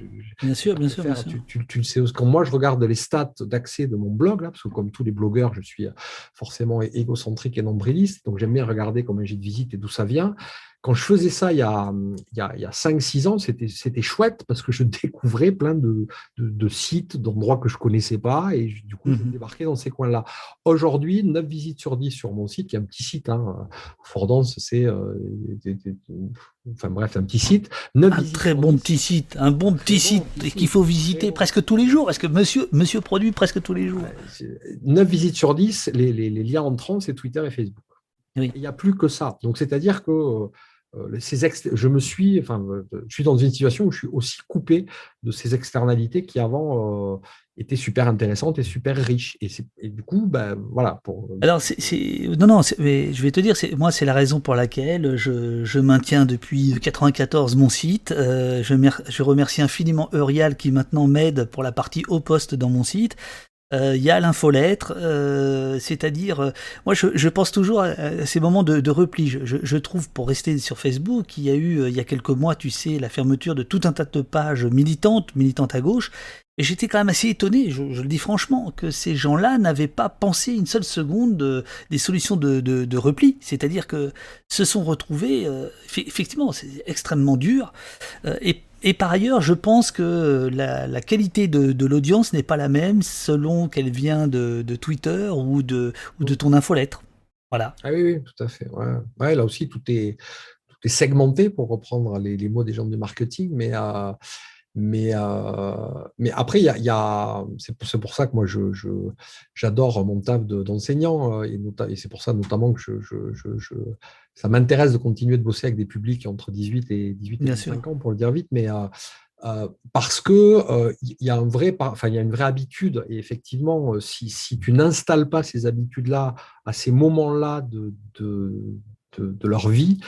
bien, sûr, bien sûr, Tu, tu, le sais, quand moi je regarde les stats d'accès de mon blog, là, parce que comme tous les blogueurs, je suis forcément égocentrique et nombriliste, donc j'aime bien regarder combien j'ai de visites et d'où ça vient. Quand je faisais ça il y a, il y a, il y a 5-6 ans, c'était, c'était chouette parce que je découvrais plein de, de, sites, d'endroits que je connaissais pas et du coup, je mmh débarquais dans ces coins-là. Aujourd'hui, 9 visites sur 10 sur mon site, qui est un petit site. Hein. Fordance, c'est. Euh, enfin bref, un petit site. 9 un très bon petit site, un bon petit site qu'il faut visiter presque tous les jours. Est-ce que monsieur, monsieur produit presque tous les jours? 9 visites sur 10, les, les, les liens entrants, c'est Twitter et Facebook. Il n'y a plus que ça. Donc, c'est-à-dire que euh, ces je me suis, enfin, euh, je suis dans une situation où je suis aussi coupé de ces externalités qui avant euh, étaient super intéressantes et super riches. Et, du coup, ben, voilà. Pour... Alors, c'est, non, non, je vais te dire, moi, c'est la raison pour laquelle je, je maintiens depuis 94 mon site. je, je remercie infiniment Eurial qui maintenant m'aide pour la partie au poste dans mon site. Euh, il y a l'infolettre, euh, c'est-à-dire, euh, moi je, pense toujours à, ces moments de, repli. Je, trouve, pour rester sur Facebook, il y a eu il y a quelques mois, tu sais, la fermeture de tout un tas de pages militantes, militantes à gauche, et j'étais quand même assez étonné, je, le dis franchement, que ces gens-là n'avaient pas pensé une seule seconde des solutions de, repli. C'est-à-dire que se sont retrouvés, effectivement, c'est extrêmement dur, et par ailleurs, je pense que la, qualité de, l'audience n'est pas la même selon qu'elle vient de, Twitter ou de, ton infolettre. Voilà. Ah oui, oui, tout à fait. Ouais. là aussi, tout est, tout est segmenté pour reprendre les, mots des gens du marketing, mais euh, mais, euh, mais après, y a, c'est pour ça que moi, je, j'adore mon taf d'enseignant, euh, et, et c'est pour ça notamment que je, je, ça m'intéresse de continuer de bosser avec des publics entre 18 et 18 et 25 ans, pour le dire vite, mais euh, parce que il y a un vrai, enfin, il y a une vraie habitude, et effectivement, si, si tu n'installes pas ces habitudes-là à ces moments-là de, de de, leur vie,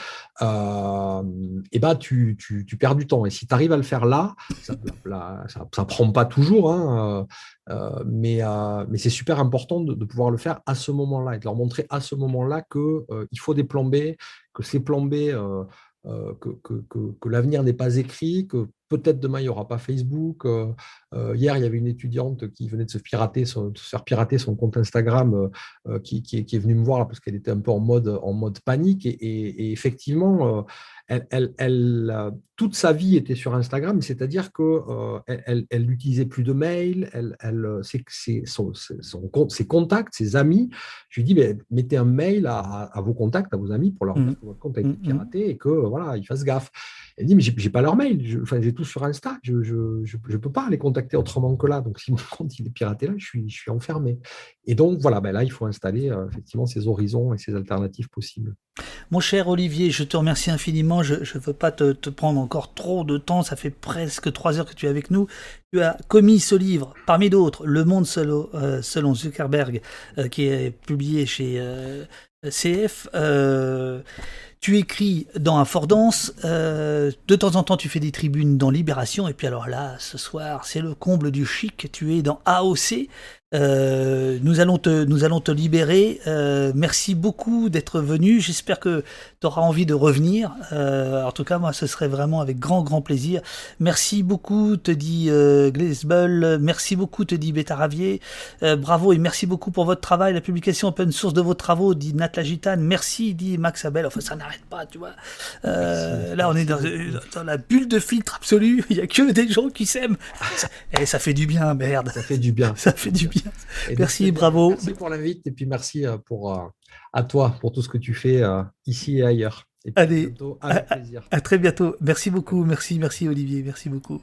euh, et ben tu, perds du temps. Et si tu arrives à le faire là, ça ne prend pas toujours, hein, euh, mais, euh, mais c'est super important de, pouvoir le faire à ce moment-là et de leur montrer à ce moment-là qu'il il faut des plans B, que ces plans B que, que, que, l'avenir n'est pas écrit, que peut-être demain il n'y aura pas Facebook. Euh, euh, hier, il y avait une étudiante qui venait de se, pirater se faire pirater son compte Instagram qui, qui, est, qui, est venue me voir parce qu'elle était un peu en mode, en mode panique. Et, et, effectivement, elle, elle, toute sa vie était sur Instagram, c'est-à-dire que elle, elle, n'utilisait plus de elle, elle, ses, son, son, ses contacts, ses amis. Je lui dis, mais mettez un mail à, à, vos contacts, à vos amis pour leur dire mmh. que votre compte a été mmh, mmh. piraté et que voilà, ils fassent gaffe. Elle dit, mais j'ai pas leur mail, enfin, j'ai tout sur Insta, je ne peux pas les contacter autrement que là. Donc, si mon compte il est piraté là, je suis, je suis enfermé. Et donc, voilà, ben là, il faut installer euh, effectivement ces horizons et ces alternatives possibles. Mon cher Olivier, je te remercie infiniment. Je ne veux pas te, prendre encore trop de temps. Ça fait presque trois heures que tu es avec nous. Tu as commis ce livre, parmi d'autres, Le Monde selon, euh, Zuckerberg, euh, qui est publié chez CF. Tu écris dans dense, euh, de temps en temps tu fais des tribunes dans Libération, et puis alors là, ce soir, c'est le comble du chic, tu es dans AOC, euh, nous, allons te, nous allons te libérer. Euh, merci beaucoup d'être venu. J'espère que tu auras envie de revenir. Euh, en tout cas, moi, ce serait vraiment avec grand, grand plaisir. Merci beaucoup, te dit euh, Glazeball. Merci beaucoup, te dit Betaravier. Euh, bravo et merci beaucoup pour votre travail. La publication open source de vos travaux, dit Nat. Merci, dit Max Abel. Enfin, ça n'arrête pas, tu vois. là, on est dans, dans, la bulle de filtre absolue. Il n'y a que des gens qui s'aiment. Et ça fait du bien, merde. Ça fait du bien. Ça fait du bien merci, bravo. Merci pour l'invite et puis merci euh, pour, euh, à toi pour tout ce que tu fais euh, ici et ailleurs. Et Allez, à, à très bientôt. Merci beaucoup, merci, merci Olivier, merci beaucoup.